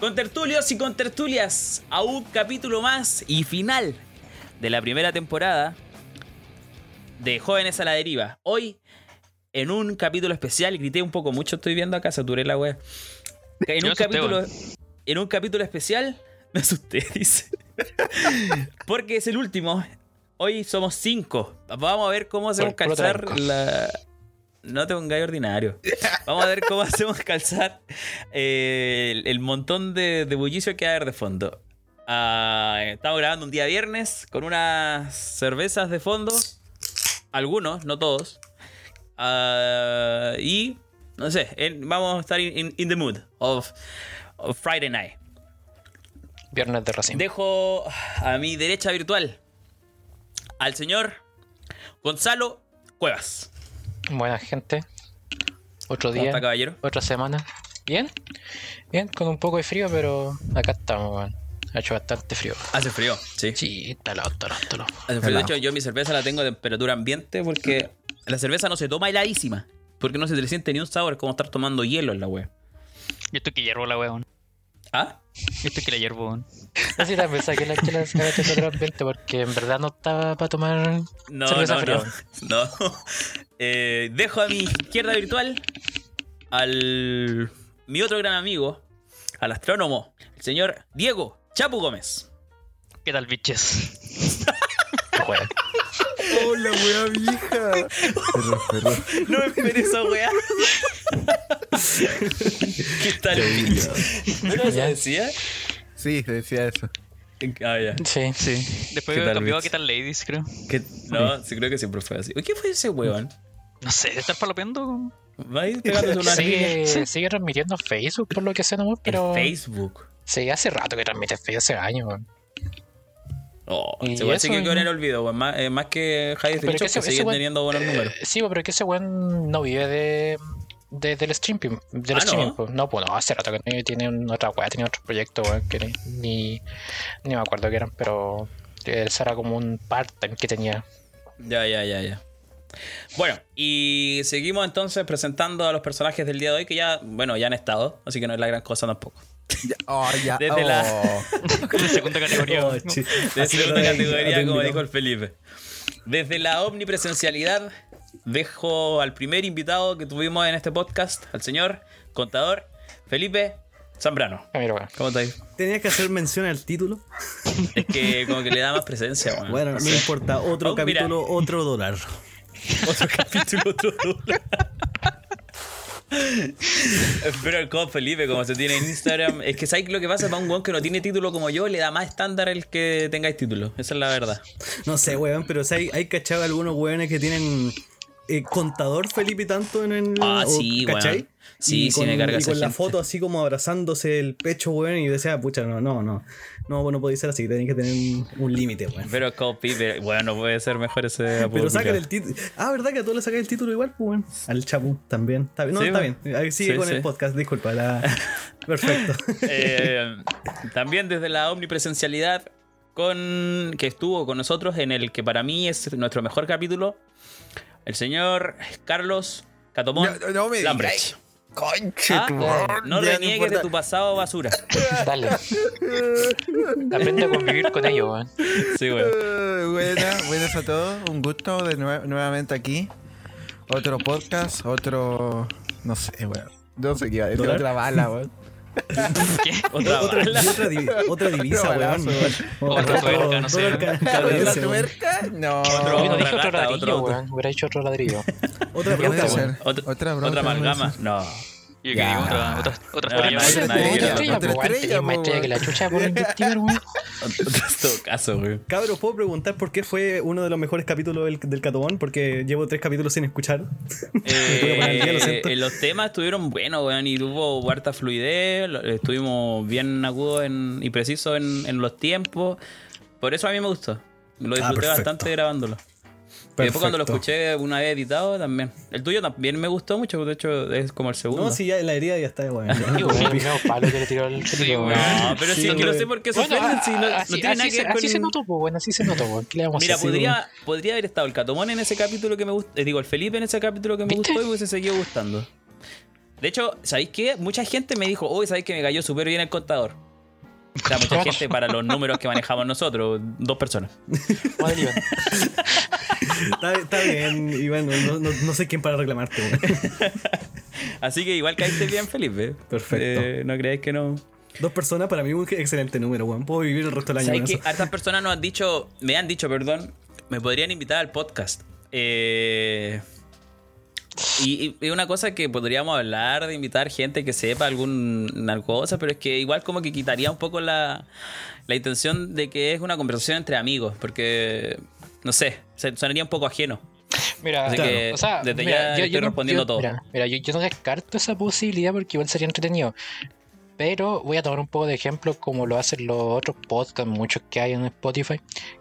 Con tertulios y con tertulias, a un capítulo más y final de la primera temporada de Jóvenes a la Deriva. Hoy, en un capítulo especial, grité un poco mucho, estoy viendo acá, saturé la wea. En un, capítulo, en un capítulo especial, me asusté, dice. Porque es el último. Hoy somos cinco. Vamos a ver cómo hacemos calzar la, no te pongáis ordinario. Vamos a ver cómo hacemos calzar eh, el, montón de, bullicio que hay a haber de fondo. Ah, estamos grabando un día viernes con unas cervezas de fondo. Algunos, no todos. Ah, y, no sé, vamos a estar in, the mood of, Friday night. Viernes de Racing. Dejo a mi derecha virtual al señor Gonzalo Cuevas. Buena gente. Otro día. caballero? Otra semana. Bien. Bien, con un poco de frío, pero acá estamos, Ha hecho bastante frío. Hace frío, sí. Sí, está lado, está Hace frío. De hecho, yo mi cerveza la tengo a temperatura ambiente porque la cerveza no se toma heladísima. Porque no se le siente ni un sabor, es como estar tomando hielo en la wea. Yo estoy que hiervo la wea, ¿Ah? Esto que la hiervo. Así también saqué la chela de temperatura ambiente porque en verdad no estaba para tomar no, cerveza no, No, no. Eh, dejo a mi izquierda virtual al mi otro gran amigo, al astrónomo, el señor Diego Chapu Gómez. ¿Qué tal, biches? Hola, wea vieja. No me esperé esa wea. ¿Qué tal, biches? ¿No lo decía? Sí, decía eso. Ah, ya. Sí, sí. Después cambió a qué tal ladies, creo. No, sí. creo que siempre fue así. ¿Qué fue ese weón? No sé, ¿estás palopeando? Va a ir pegándose una sigue, sí. sigue transmitiendo Facebook, por lo que sé, no, pero. Facebook. Sí, hace rato que transmite Facebook, hace años, weón. Oh, se puede que quedó en el olvido, weón. Más, eh, más que Javier Dicho, que, sigue teniendo buenos números. Sí, pero que ese weón no vive de, de, del streaming. Del ah, streaming no? no, pues no, hace rato que tiene otra weá, tiene otro proyecto, weón, que ni, ni, me acuerdo qué eran, pero ese era como un part-time que tenía. Ya, ya, ya, ya. Bueno, y seguimos entonces presentando a los personajes del día de hoy que ya, bueno, ya han estado, así que no es la gran cosa tampoco. Oh, ya. Desde la oh. segunda categoría. Oh, de segunda categoría, como dijo el Felipe. Desde la omnipresencialidad, dejo al primer invitado que tuvimos en este podcast, al señor contador Felipe Zambrano. ¿Cómo estás? ¿Tenías que hacer mención al título? Es que como que le da más presencia. Bueno, bueno no, importa. Otro capítulo, otro dólar. Otro capítulo, otro dólar. Pero como Felipe, como se tiene en Instagram, es que ¿sabes lo que pasa para un weón que no tiene título como yo? Le da más estándar el que tengáis título. Esa es la verdad. No sé, weón, pero hay, hay cachado algunos weones que tienen eh, contador Felipe tanto en el. Ah, sí, ¿cachai? Sí, y sí, con, me carga Y con la foto así como abrazándose el pecho, weón, y decía, pucha, no, no, no. No, no puede ser así, tenéis que tener un, límite, weón. Pero copy, bueno, no puede ser mejor ese Pero saca el título. Ah, ¿verdad que a todos le sacas el título igual, pues, weón? Al Chapu también. Está bien. No, está bien. Sigue con el podcast, disculpa. Perfecto. Eh, también desde la omnipresencialidad con que estuvo con nosotros en el que para mí es nuestro mejor capítulo, el señor Carlos Catomón no, me Lambrecht. Ah, no reniegues de tu pasado basura. Dale. Aprende a convivir con ello, weón. Sí, weón. Uh, buenas, buenas a todos. Un gusto de nuevamente aquí. Otro podcast, otro. No sé, weón. No sé qué, otra bala, weón. ¿Qué? Otra, otra, otra, otra divisa, weón. Otra tuerca, no sé. ¿Otra tuerca? No. Otro, otro ladrillo, weón. Hubiera hecho otro ladrillo. Otra bronca, Otra Otra amalgama. No. Yo quería otra, otra, otra estrella. Otra estrella, más estrella que la chucha por investigar, weón. Otro caso, weón. Cabros, ¿puedo preguntar por qué fue uno de los mejores capítulos del, del Catobón? Porque llevo tres capítulos sin escuchar. Eh, eh, los temas estuvieron buenos, weón, y tuvo harta fluidez. Estuvimos bien agudos y precisos en, en los tiempos. Por eso a mí me gustó. Lo disfruté ah, bastante grabándolo. Y después cuando lo escuché una vez editado también. El tuyo también me gustó mucho, de hecho es como el segundo. No, sí, ya la herida ya está, bueno. no, que le tiró el No, pero sí, que no sé por qué se bueno, si no, así, no tiene nada que ver con... Así se notó, pues, bueno, así se notó, pues. ¿Qué le vamos Mira, a podría, podría haber estado el Catomón en ese capítulo que me gustó, eh, digo, el Felipe en ese capítulo que me gustó y hubiese seguido gustando. De hecho, ¿sabéis qué? Mucha gente me dijo, uy, ¿sabéis que me cayó súper bien el contador? O sea, mucha gente para los números que manejamos nosotros, dos personas. Madre mía. Está, está bien, Iván, no, no, no sé quién para reclamarte, weón. Así que igual caíste bien, Felipe. Perfecto. Eh, no creáis que no. Dos personas para mí un excelente número, weón. Puedo vivir el resto del año ¿Sabes con que eso. hartas personas nos han dicho, me han dicho, perdón, me podrían invitar al podcast? Eh, y, es una cosa que podríamos hablar de invitar gente que sepa alguna cosa, pero es que igual como que quitaría un poco la, la intención de que es una conversación entre amigos, porque, no sé, sonaría un poco ajeno. Mira, Así Claro. que o sea, desde mira, ya yo, estoy yo no- respondiendo yo- todo. Mira, mira, yo, yo no descarto esa posibilidad porque igual sería entretenido. Pero voy a tomar un poco de ejemplo como lo hacen los otros podcasts, muchos que hay en Spotify,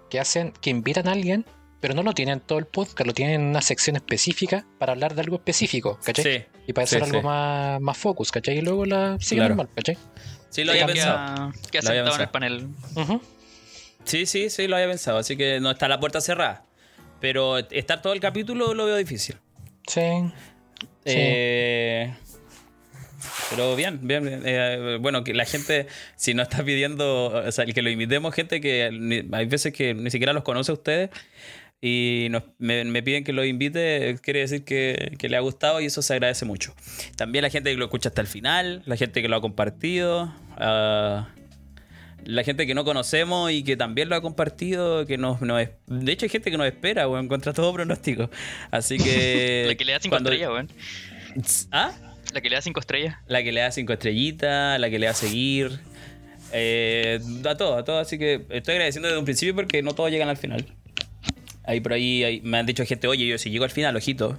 que hacen, que invitan a alguien, pero no lo tienen todo el podcast, lo tienen en una sección específica para hablar de algo específico, ¿cachai? Sí, Y para sí, hacer algo sí. más, más focus, ¿cachai? Y luego la siguen Claro. normal, ¿cachai? sí lo había pensado. que ha sentado en el panel. Sí, sí, sí, lo había pensado. Así que no está la puerta cerrada. Pero estar todo el capítulo lo veo difícil. Sí. Sí. Eh, pero bien, bien. bien. Eh, bueno, que la gente, si no está pidiendo, o sea, el que lo invitemos, gente que ni- hay veces que ni siquiera los conoce a ustedes y nos- me, me piden que lo invite, quiere decir que, que le ha gustado y eso se agradece mucho. También la gente que lo escucha hasta el final, la gente que lo ha compartido. ah, la gente que no conocemos y que también lo ha compartido, que nos, de hecho hay gente que nos espera, weón, contra todo pronóstico. Así que... La que le da cinco cuando- estrellas, weón. ¿Ah? La que le da cinco estrellas. La que le da cinco estrellitas, la que le da seguir. Eh, a todo, a todo. Así que estoy agradeciendo desde un principio porque no todos llegan al final. Ahí por ahí hay- me han dicho gente, oye, yo si llego al final, ojito.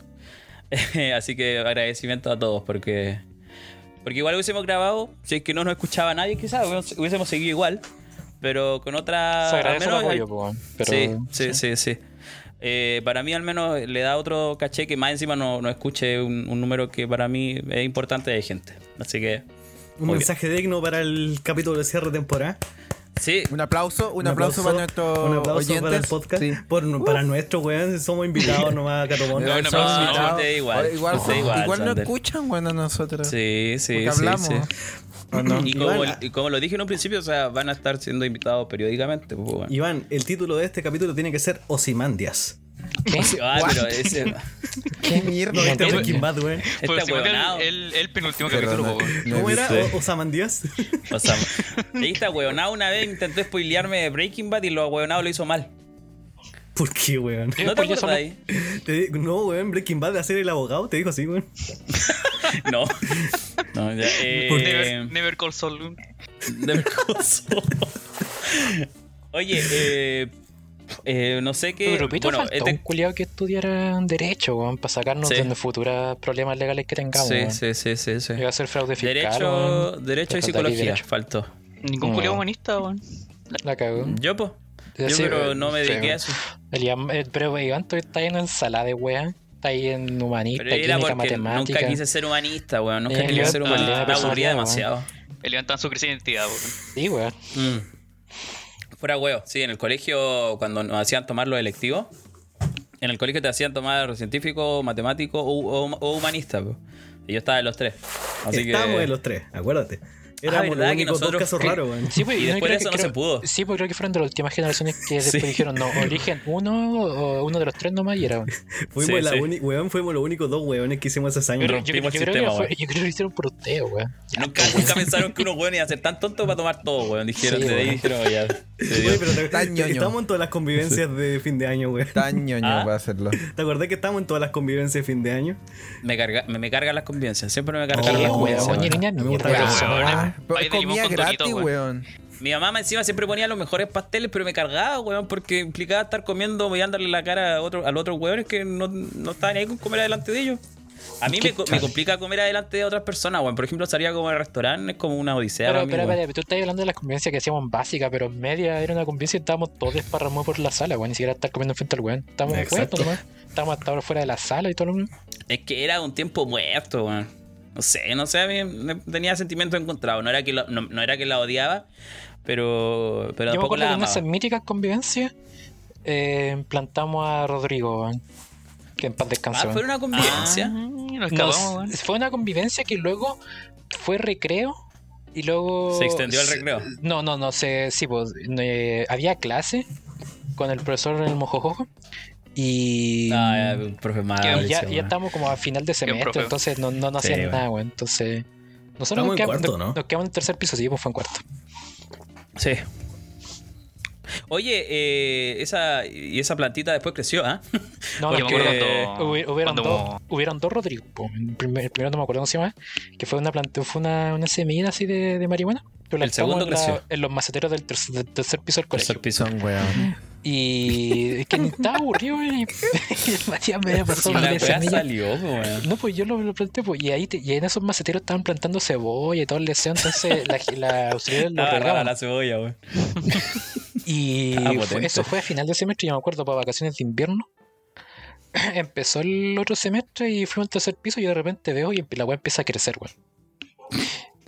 así que agradecimiento a todos porque. Porque igual hubiésemos grabado, si es que no nos escuchaba nadie, quizás hubiésemos- hubiésemos seguido igual. Pero con otra. Se agradece menos hay- apoyo, po, weón, pero- sí, sí, sí, sí. Eh, para mí al menos le da otro caché que más encima no, no escuche un, un número que para mí es importante de gente. Así que... Un mensaje digno para el capítulo de cierre de temporada. Sí, Un aplauso, un, aplauso, para nuestros un aplauso oyentes. para el podcast. Sí. Por- para nuestro weón, somos invitados nomás a Catobón. No, no, Somos no, usted igual, Igual, usted igual, Sander. escuchan cuando nosotros. sí, sí, Porque hablamos. sí. ¿O no? Y como, Igual- y como lo dije en un principio, o sea, van a estar siendo invitados periódicamente. pues, bueno. Iván, el título de este capítulo tiene que ser Osimandias. Ah, pero ese... ¿Qué mierda? ¿No viste Entiendo. Breaking Bad, weón? Este Pues huevonao. el, el, el penúltimo Pero capítulo, no- ¿Cómo era? visto. ¿O- ¿Osamandías? O sea, ahí está huevonado una vez, intentó spoilearme de Breaking Bad y lo huevonado lo hizo mal. ¿Por qué, weón? ¿No te acuerdas ahí? Te no, weón, Breaking Bad de hacer el abogado, te dijo así, weón. No. No, ya. Eh, Never, never Call Saul. weón. de Mercoso. Oye, eh, eh, no sé qué. Grupito Bueno, faltó este- un culiado que estudiara Derecho, weón, para sacarnos Sí. de los futuros problemas legales que tengamos. sí, weón. sí, sí, sí, sí. Iba a ser fraude fiscal. Derecho, weón. derecho y psicología, derecho. faltó. Ningún No. culiao humanista, weón. La cagó. Yo, pues. Yo, Sí, pero weón, no me sí, dediqué a weón. eso. El eh, pero Iván, tú estás en ensalada de weá. Está ahí en humanista, Pero era química, porque matemática. nunca quise ser humanista, weón. Nunca Eh, quise ser humanista. la Me aburría weón. demasiado. El levantaba su crisis de identidad, weón. Sí, weón. Mm. Fuera huevo. Sí, en el colegio, cuando nos hacían tomar los electivos, en el colegio te hacían tomar científico, matemático o, o- o humanista. po. Y yo estaba en los tres. Así Estábamos que. en los tres, acuérdate. Éramos ¿verdad los que únicos dos nosotros- raros, weón. Sí, pues, Y yo después creo de que eso no creo- se pudo. Sí, porque creo que fueron de las últimas generaciones que después Sí. dijeron, no, o eligen uno o uno de los tres nomás y era. weón. Fuimos, Sí, la sí. uni- weón, fuimos los únicos dos weones que hicimos ese año. Pero yo, rompimos yo el creo sistema, weón. yo creo que lo hicieron por ustedes, weón. Nunca, nunca pensaron que unos weones iban a ser tan tontos para tomar todo, weón. Dijeron, Sí, de ahí dijeron, ya. se dio. Oye, pero te- Tan ñoño. estamos en todas las convivencias de fin de año, weón. Tan ñoño Ah. para hacerlo. ¿Te acordás que estamos en todas las convivencias de fin de año? Me, carga, me, me cargan las conveniencias. Siempre me Oh, cargan las weón. Weón. Pero con gratis, weón. Mi mamá encima siempre ponía los mejores pasteles, pero me cargaba, weón, porque implicaba estar comiendo, mirándole la cara a, otro, a los otros weones que no, no estaban ahí con comer adelante de ellos. A mí me, me complica comer adelante de otras personas, weón. Por ejemplo, salía como al restaurante, es como una odisea. Pero, pero, pero, tú estás hablando de las convivencias que hacíamos básicas, pero en media era una convivencia y estábamos todos desparramados por la sala, weón. Ni siquiera estar comiendo frente al weón. Estábamos nomás. Estábamos hasta ahora fuera de la sala y todo lo mismo. Es que era un tiempo muerto, weón. No sé, no sé, a mí me- tenía sentimientos encontrados. No era que, lo- no, no era que la odiaba, pero, pero Yo me tampoco acuerdo la que en esas amaba. míticas convivencias eh, plantamos a Rodrigo. Que en paz descanse. Ah, fue una convivencia. Ah, Nos- fue una convivencia que luego fue recreo y luego Se extendió el recreo. No, no, no sé, sí, pues eh, había clase con el profesor en el mojojojo y, Ah, ya, profe y ya, ya estamos como a final de semestre, entonces no, no, no hacían nada, weón. Entonces nosotros nos en quedamos, cuarto, nos- ¿no? nos quedamos en el tercer piso, sí, pues fue en cuarto. Sí. Oye, eh, esa, y esa plantita después creció, ¿ah? No, Yo no, me acuerdo que cuando- hubi- hubieron, cuando- dos, hubieron dos Rodrigo. po. El, primer- el primero no me acuerdo cómo se llama, que fue una planta, fue una, una semilla así de, de marihuana. El segundo en, la- creció. en los maceteros del tercer, del tercer piso del colegio. Tercer piso. Weón. Y es que ni estaba aburrido, y, y el Matías me había pasado Y la salió. No, pues yo lo, lo planté, pues, y ahí te- y en esos maceteros estaban plantando cebolla y todo el deseo, entonces la, la auxiliar lo regaban. la cebolla, weón. Y fue- eso fue a final de semestre, yo me acuerdo, para vacaciones de invierno. Empezó el otro semestre y fui al tercer piso y de repente veo y la weá empieza a crecer, weón.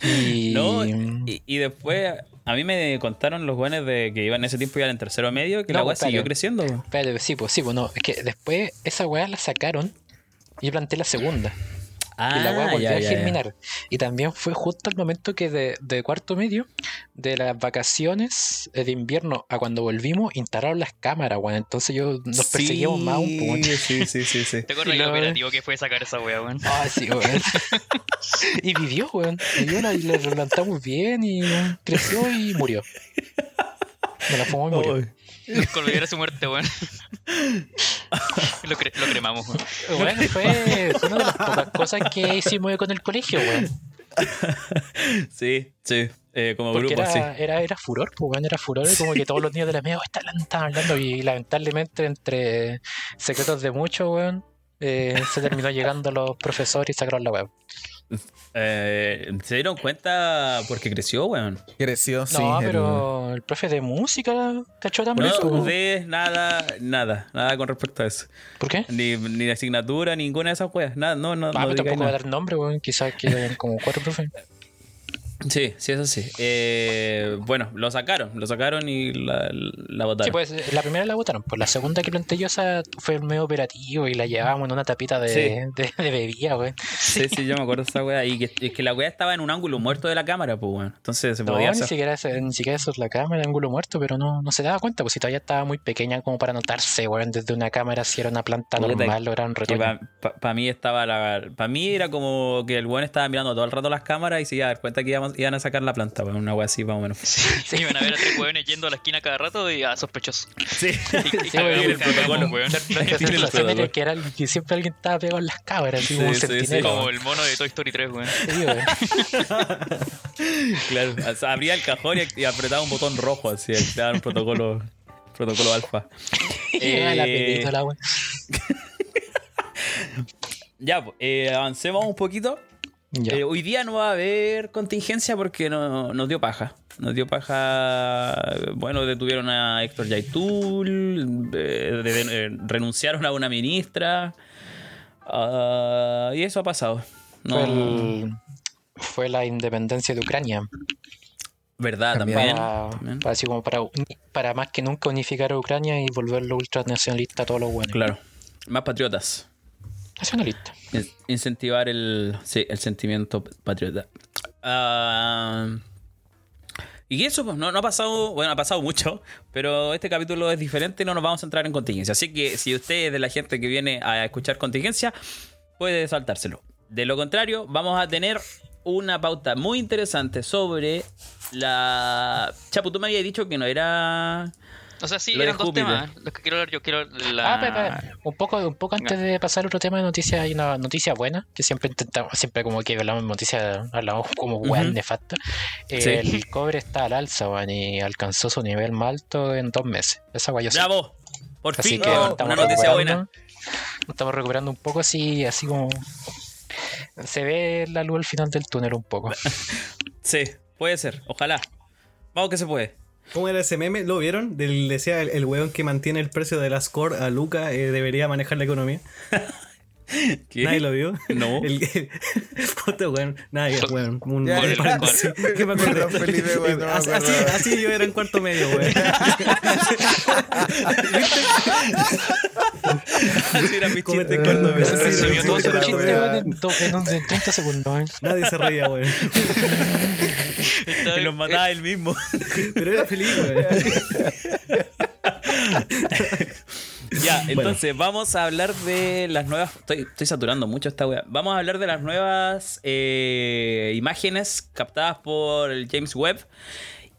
Y... No, y, y después a mí me contaron los buenos de que iban en ese tiempo iban en tercero medio que No, la weá siguió creciendo. Espérate, sí, pues sí, pues no, es que después esa weá la sacaron y yo planté la segunda. Ah, y la weá volvió ya, a ya, ya. germinar. Y también fue justo al momento que de, de cuarto medio, de las vacaciones eh, de invierno a cuando volvimos, instalaron las cámaras, weón. Entonces yo nos perseguíamos más un poco. Sí, sí, sí, sí. ¿Te acuerdas luego- operativo que fue sacar esa wea, weón? Ah, sí, weón. y vivió, weón. Vivió, la- y le replantamos bien y creció y murió. Me la fumó y murió. Colgara su muerte, weón. lo, cre- lo cremamos, weón. Bueno, fue, una de las pocas cosas que hicimos con el colegio, weón. Sí, sí. Eh, como Porque grupo, sí. era, era, furor, pues, weón, era furor. Como que todos los niños de la media, oh, están hablando, están hablando. Y lamentablemente, entre secretos de muchos, weón, eh, se terminó llegando a los profesores y sacaron la web. Eh, ¿Se dieron cuenta porque creció, weón? Creció, sí. No, el- pero el profe de música cachó también. No de nada, nada, nada con respecto a eso. ¿Por qué? Ni, ni asignatura, ninguna de esas weas. Nada, no, no, Ah, no pero tampoco voy a dar nombre, weón. Quizás que hayan como cuatro profes. Sí, sí, eso sí. Eh, bueno, lo sacaron, lo sacaron y la, la votaron. Sí, pues la primera la votaron. Pues la segunda que planteé yo esa fue el medio operativo y la llevábamos en una tapita de, Sí. de, de bebida, weón. Sí, sí, yo me acuerdo de esa wea. Y que, es que la wea estaba en un ángulo muerto de la cámara, pues, weón. Entonces se No, podía ni hacer. siquiera, se- ni siquiera eso es la cámara, ángulo muerto, pero no, no se daba cuenta, pues si todavía estaba muy pequeña como para notarse, weón, desde una cámara si era una planta normal o era un Que retoño. para mí estaba la. Para mí era como que el buen estaba mirando todo el rato las cámaras y se iba a dar cuenta que íbamos- iban a sacar la planta, weón. Una wea así, más o menos. Sí, iban a ver a tres weones yendo a la esquina cada rato y a sospechoso. Sí. Y, y Sí, cagamos, el protocolo. weón. Que, era que siempre alguien estaba pegado en las cámaras, así Sí, como un sí. Como el mono de Toy Story 3, weón. Sí, weón. Claro, o sea, abría el cajón y, y apretaba un botón rojo, así, te daban un protocolo, protocolo alfa. La Eh, película, weón. Ya, pues, eh, avancemos un poquito. Eh, hoy día no va a haber contingencia porque no, nos dio paja. Nos dio paja. Bueno, detuvieron a Héctor Yaitul, eh, de- de- renunciaron a una ministra. ah, y eso ha pasado. No, Fue, el- fue la independencia de Ucrania. Verdad, También. también. Para, también. para así como para, para más que nunca unificar a Ucrania y volverlo ultranacionalista a todos los buenos. Claro. Más patriotas. Hace una lista. In- Incentivar el, sí, el sentimiento patriota. Ah, y eso, pues, no, no ha pasado, bueno, ha pasado mucho, pero este capítulo es diferente y no nos vamos a entrar en contingencia. Así que si usted es de la gente que viene a escuchar contingencia, puede saltárselo. De lo contrario, vamos a tener una pauta muy interesante sobre la... Chapu, tú me habías dicho que no era... O sea, sí, Lo eran dos Júpiter. temas. Los que quiero hablar yo quiero la... Ah, espera, espera. Un poco, un poco antes de pasar a otro tema de noticias, hay una noticia buena, que siempre intentamos, siempre como que hablamos de noticias, hablamos como weón Ujú. nefasta. Eh, Sí. El cobre está al alza, weón, y alcanzó su nivel más alto en dos meses. Esa guay yo sé. ¡Bravo! Por Así fin, que oh, una noticia recuperando. buena. Nos estamos recuperando un poco así, así como se ve la luz al final del túnel un poco. Sí, puede ser, ojalá. Vamos que se puede. ¿Cómo era ese meme? ¿Lo vieron? Del, decía el, el weón que mantiene el precio de las core a Luca eh, debería manejar la economía. ¿Qué? ¿Nadie lo vio? No. El, puta, weón. Nadie, weón. Un, Ya, un ya. paréntesis. ¿Qué me? Perdón, Felipe, weón, no me así, así, así yo era en cuarto medio, weón. Así eran mis Comete chistes cuando me- Eh, sí, Resumió sí, todo sí, su chiste weón, en, do- en un- en 30 segundos. weón. Nadie se reía, weón. Que los mataba él mismo. Pero era feliz, weón. Ya, entonces vamos a hablar de las nuevas. Estoy, estoy saturando mucho esta wea. Vamos a hablar de las nuevas eh, imágenes captadas por el James Webb.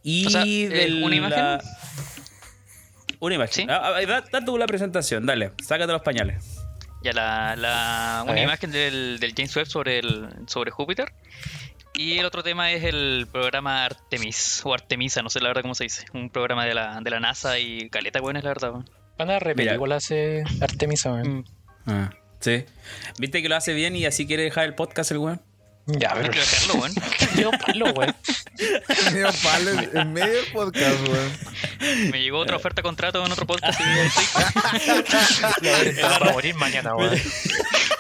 Y O sea, ¿es de una imagen? Una imagen. Sí. Ah, da, da tú la presentación, dale. Sácate los pañales. Ya la, la una ver. imagen del, del James Webb sobre el sobre Júpiter. Y el otro tema es el programa Artemis, o Artemisa, no sé la verdad cómo se dice. Un programa de la, de la NASA y caleta, bueno, es la verdad. weón. Van a repetir igual hace Artemisa, weón. Mm. Ah, sí. ¿Viste que lo hace bien y así quiere dejar el podcast el weón? Ya, pero quiero dejarlo, weón. yo palo, weón. Medio palo en- medio del podcast, weón. Me llegó otra oferta de contrato en otro podcast y estoy, Está para morir mañana, weón.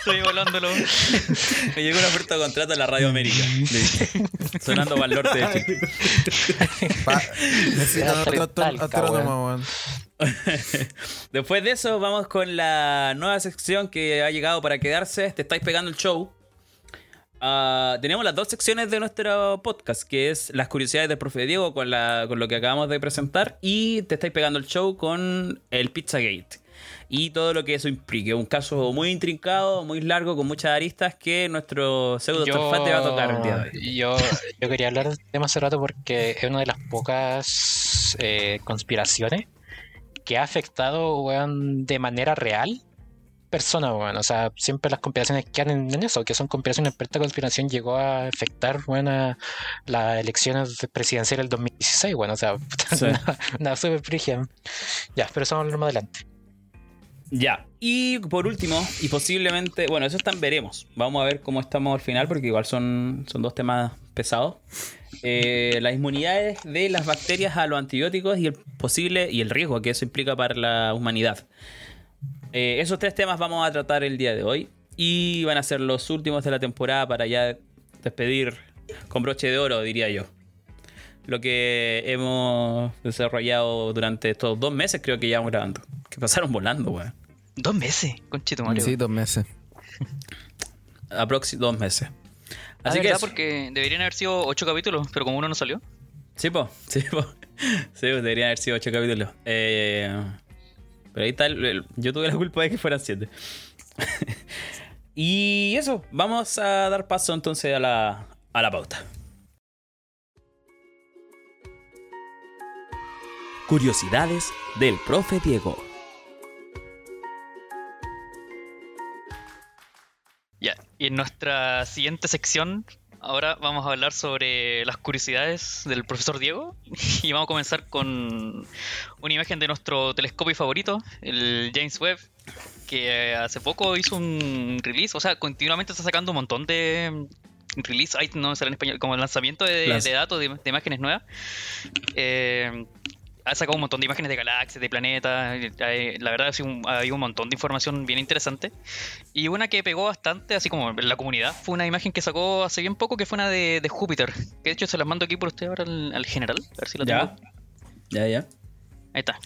estoy evaluándolo. Me llegó una oferta de contrato en la Radio América. Sonando para el norte de Chile. Pa- Necesito otro talca, astrónomo, weón. Después de eso, vamos con la nueva sección que ha llegado para quedarse. Te estáis pegando el show. Ah, tenemos las dos secciones de nuestro podcast, que es las curiosidades del profe Diego con, la, con lo que acabamos de presentar y te estáis pegando el show con el Pizzagate y todo lo que eso implique. Un caso muy intrincado, muy largo, con muchas aristas que nuestro pseudo Torfate va a tocar el día de hoy. yo, yo quería hablar del tema hace rato porque es una de las pocas eh, conspiraciones que ha afectado weón, de manera real personas, weón. O sea, siempre las conspiraciones quedan en, en eso, que son conspiraciones, pero esta conspiración llegó a afectar weón, a las elecciones presidenciales del 2016, bueno, o sea, Sí. una, una super frigia. Ya, pero eso vamos a hablar más adelante. Ya. Y por último, y posiblemente, bueno, eso están veremos. Vamos a ver cómo estamos al final, porque igual son, son dos temas pesados. Eh, las inmunidades de las bacterias a los antibióticos y el posible y el riesgo que eso implica para la humanidad. Eh, esos tres temas vamos a tratar el día de hoy. Y van a ser los últimos de la temporada para ya despedir con broche de oro, diría yo. Lo que hemos desarrollado durante estos dos meses, creo que llevamos grabando. Que pasaron volando, weón. Dos meses, conchito Mario. Sí, dos meses. Aproximadamente dos meses. Ah, Así que ¿verdad? eso. porque deberían haber sido ocho capítulos, pero como uno no salió. Sí, po. Sí, po. Sí, pues, deberían haber sido ocho capítulos. Eh, pero ahí está. el- el- yo tuve la culpa de que fueran siete. y eso. Vamos a dar paso entonces a la, a la pauta. Curiosidades del profe Diego. Y en nuestra siguiente sección, ahora vamos a hablar sobre las curiosidades del profesor Diego. Y vamos a comenzar con una imagen de nuestro telescopio favorito, el James Webb, que hace poco hizo un release, o sea, continuamente está sacando un montón de release, ay, no me sale en español, como lanzamiento de, datos, de, de imágenes nuevas. Eh, ha sacado un montón de imágenes de galaxias, de planetas. La verdad, ha sido un- ha habido un montón de información bien interesante. Y una que pegó bastante, así como en la comunidad, fue una imagen que sacó hace bien poco, que fue una de, de Júpiter. Que de hecho se las mando aquí por usted ahora al, al general. A ver si lo tengo. Ya. Ya, ya. Ahí está.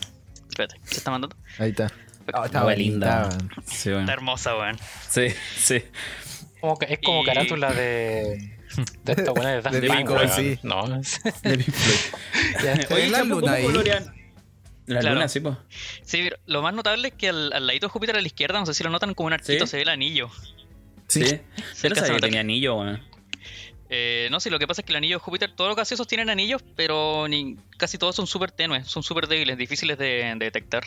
Espérate, se está mandando. Ahí está. Ah, Estaba linda. Sí, bueno. Está hermosa, weón. Sí, sí. Como que- es como Y- carátula de. De esta buena de De Pink, weón. sí. No, De Pink Floyd. Oye, ¿es la luna ¿cómo ahí? La Claro. luna, sí, pues. Sí, pero lo más notable es que al, al ladito de Júpiter a la izquierda, no sé si lo notan como un arquito, Sí. se ve el anillo. Sí. Sí. Alcanza a sabía que tenía anillo, weón. Eh, no, sí, lo que pasa es que el anillo de Júpiter, todos los gaseosos tienen anillos, pero ni, casi todos son súper tenues, son súper débiles, difíciles de, de detectar.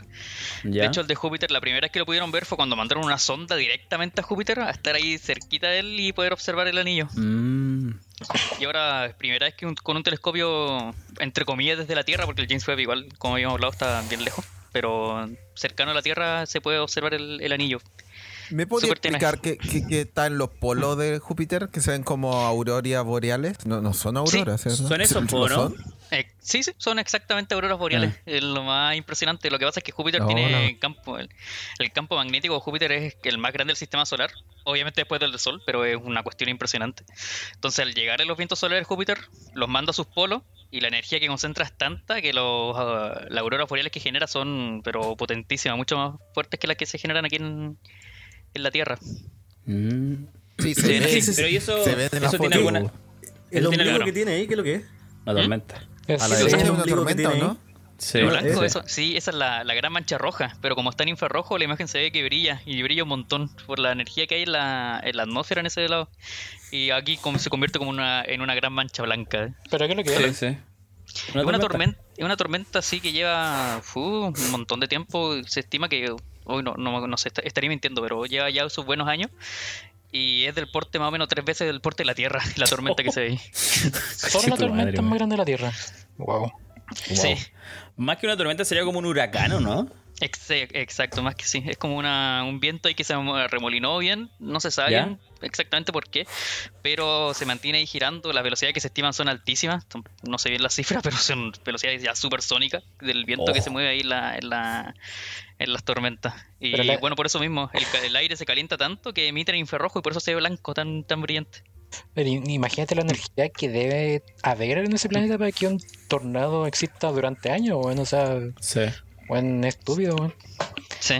Ya. De hecho, el de Júpiter, la primera vez que lo pudieron ver fue cuando mandaron una sonda directamente a Júpiter, a estar ahí cerquita de él y poder observar el anillo. Mm. Y ahora, es primera vez que un- con un telescopio, entre comillas, desde la Tierra, porque el James Webb igual, como habíamos hablado, está bien lejos, pero cercano a la Tierra se puede observar el, el anillo. ¿Me podría explicar qué, qué, qué está en los polos de Júpiter que se ven como auroras boreales? No, no son auroras, ¿cierto? son esos, ¿Sí, po, lo ¿no? son? Eh, sí, sí, son exactamente auroras boreales. Es lo más impresionante. Lo que pasa es que Júpiter No, tiene no. campo. El, el campo magnético de Júpiter es el más grande del sistema solar. Obviamente después del Sol, pero es una cuestión impresionante. Entonces, al llegar a los vientos solares de Júpiter, los manda a sus polos y la energía que concentra es tanta que los, ah, las auroras boreales que genera son, pero potentísimas, mucho más fuertes que las que se generan aquí en, en la Tierra. Mm. Sí, se Sí, ve. sí, Pero ¿y eso, Se ve en la eso tiene foto. alguna El tiene ombligo que tiene ahí, ¿qué es lo que es? una tormenta? Es- A la Sí, hay una tormenta, ¿o tiene no? Sí. Blanco, eso, sí, esa es la, la gran mancha roja, pero como está en infrarrojo, la imagen se ve que brilla y brilla un montón por la energía que hay en la, en la atmósfera en ese lado. Y aquí como se convierte como una, en una gran mancha blanca. ¿eh? Pero ¿qué es lo que Sí, es? sí. Es una tormenta, es una tormenta así que lleva fu, un montón de tiempo. Se estima que hoy no, no, no sé, est- estaría mintiendo, pero lleva ya sus buenos años. Y es del porte más o menos tres veces del porte de la Tierra, la tormenta que se ve ahí. Solo la tormenta madre, más man. grande de la Tierra. Wow. Sí, Más que una tormenta sería como un huracán, ¿o ¿no? Ex- exacto, más que sí. Es como una, un viento ahí que se remolinó bien, no se sabe exactamente por qué, pero se mantiene ahí girando. Las velocidades que se estiman son altísimas, no sé bien las cifras, pero son velocidades ya supersónicas del viento que Oh. se mueve ahí en, la, en, la- en las tormentas. Y la- bueno, por eso mismo, el, aire se calienta tanto que emite el infrarrojo y por eso se ve blanco, tan, tan brillante. Pero imagínate la energía que debe haber en ese planeta para que un tornado exista durante años, weón. O sea, Sí. Es estúpido, weón. Sí.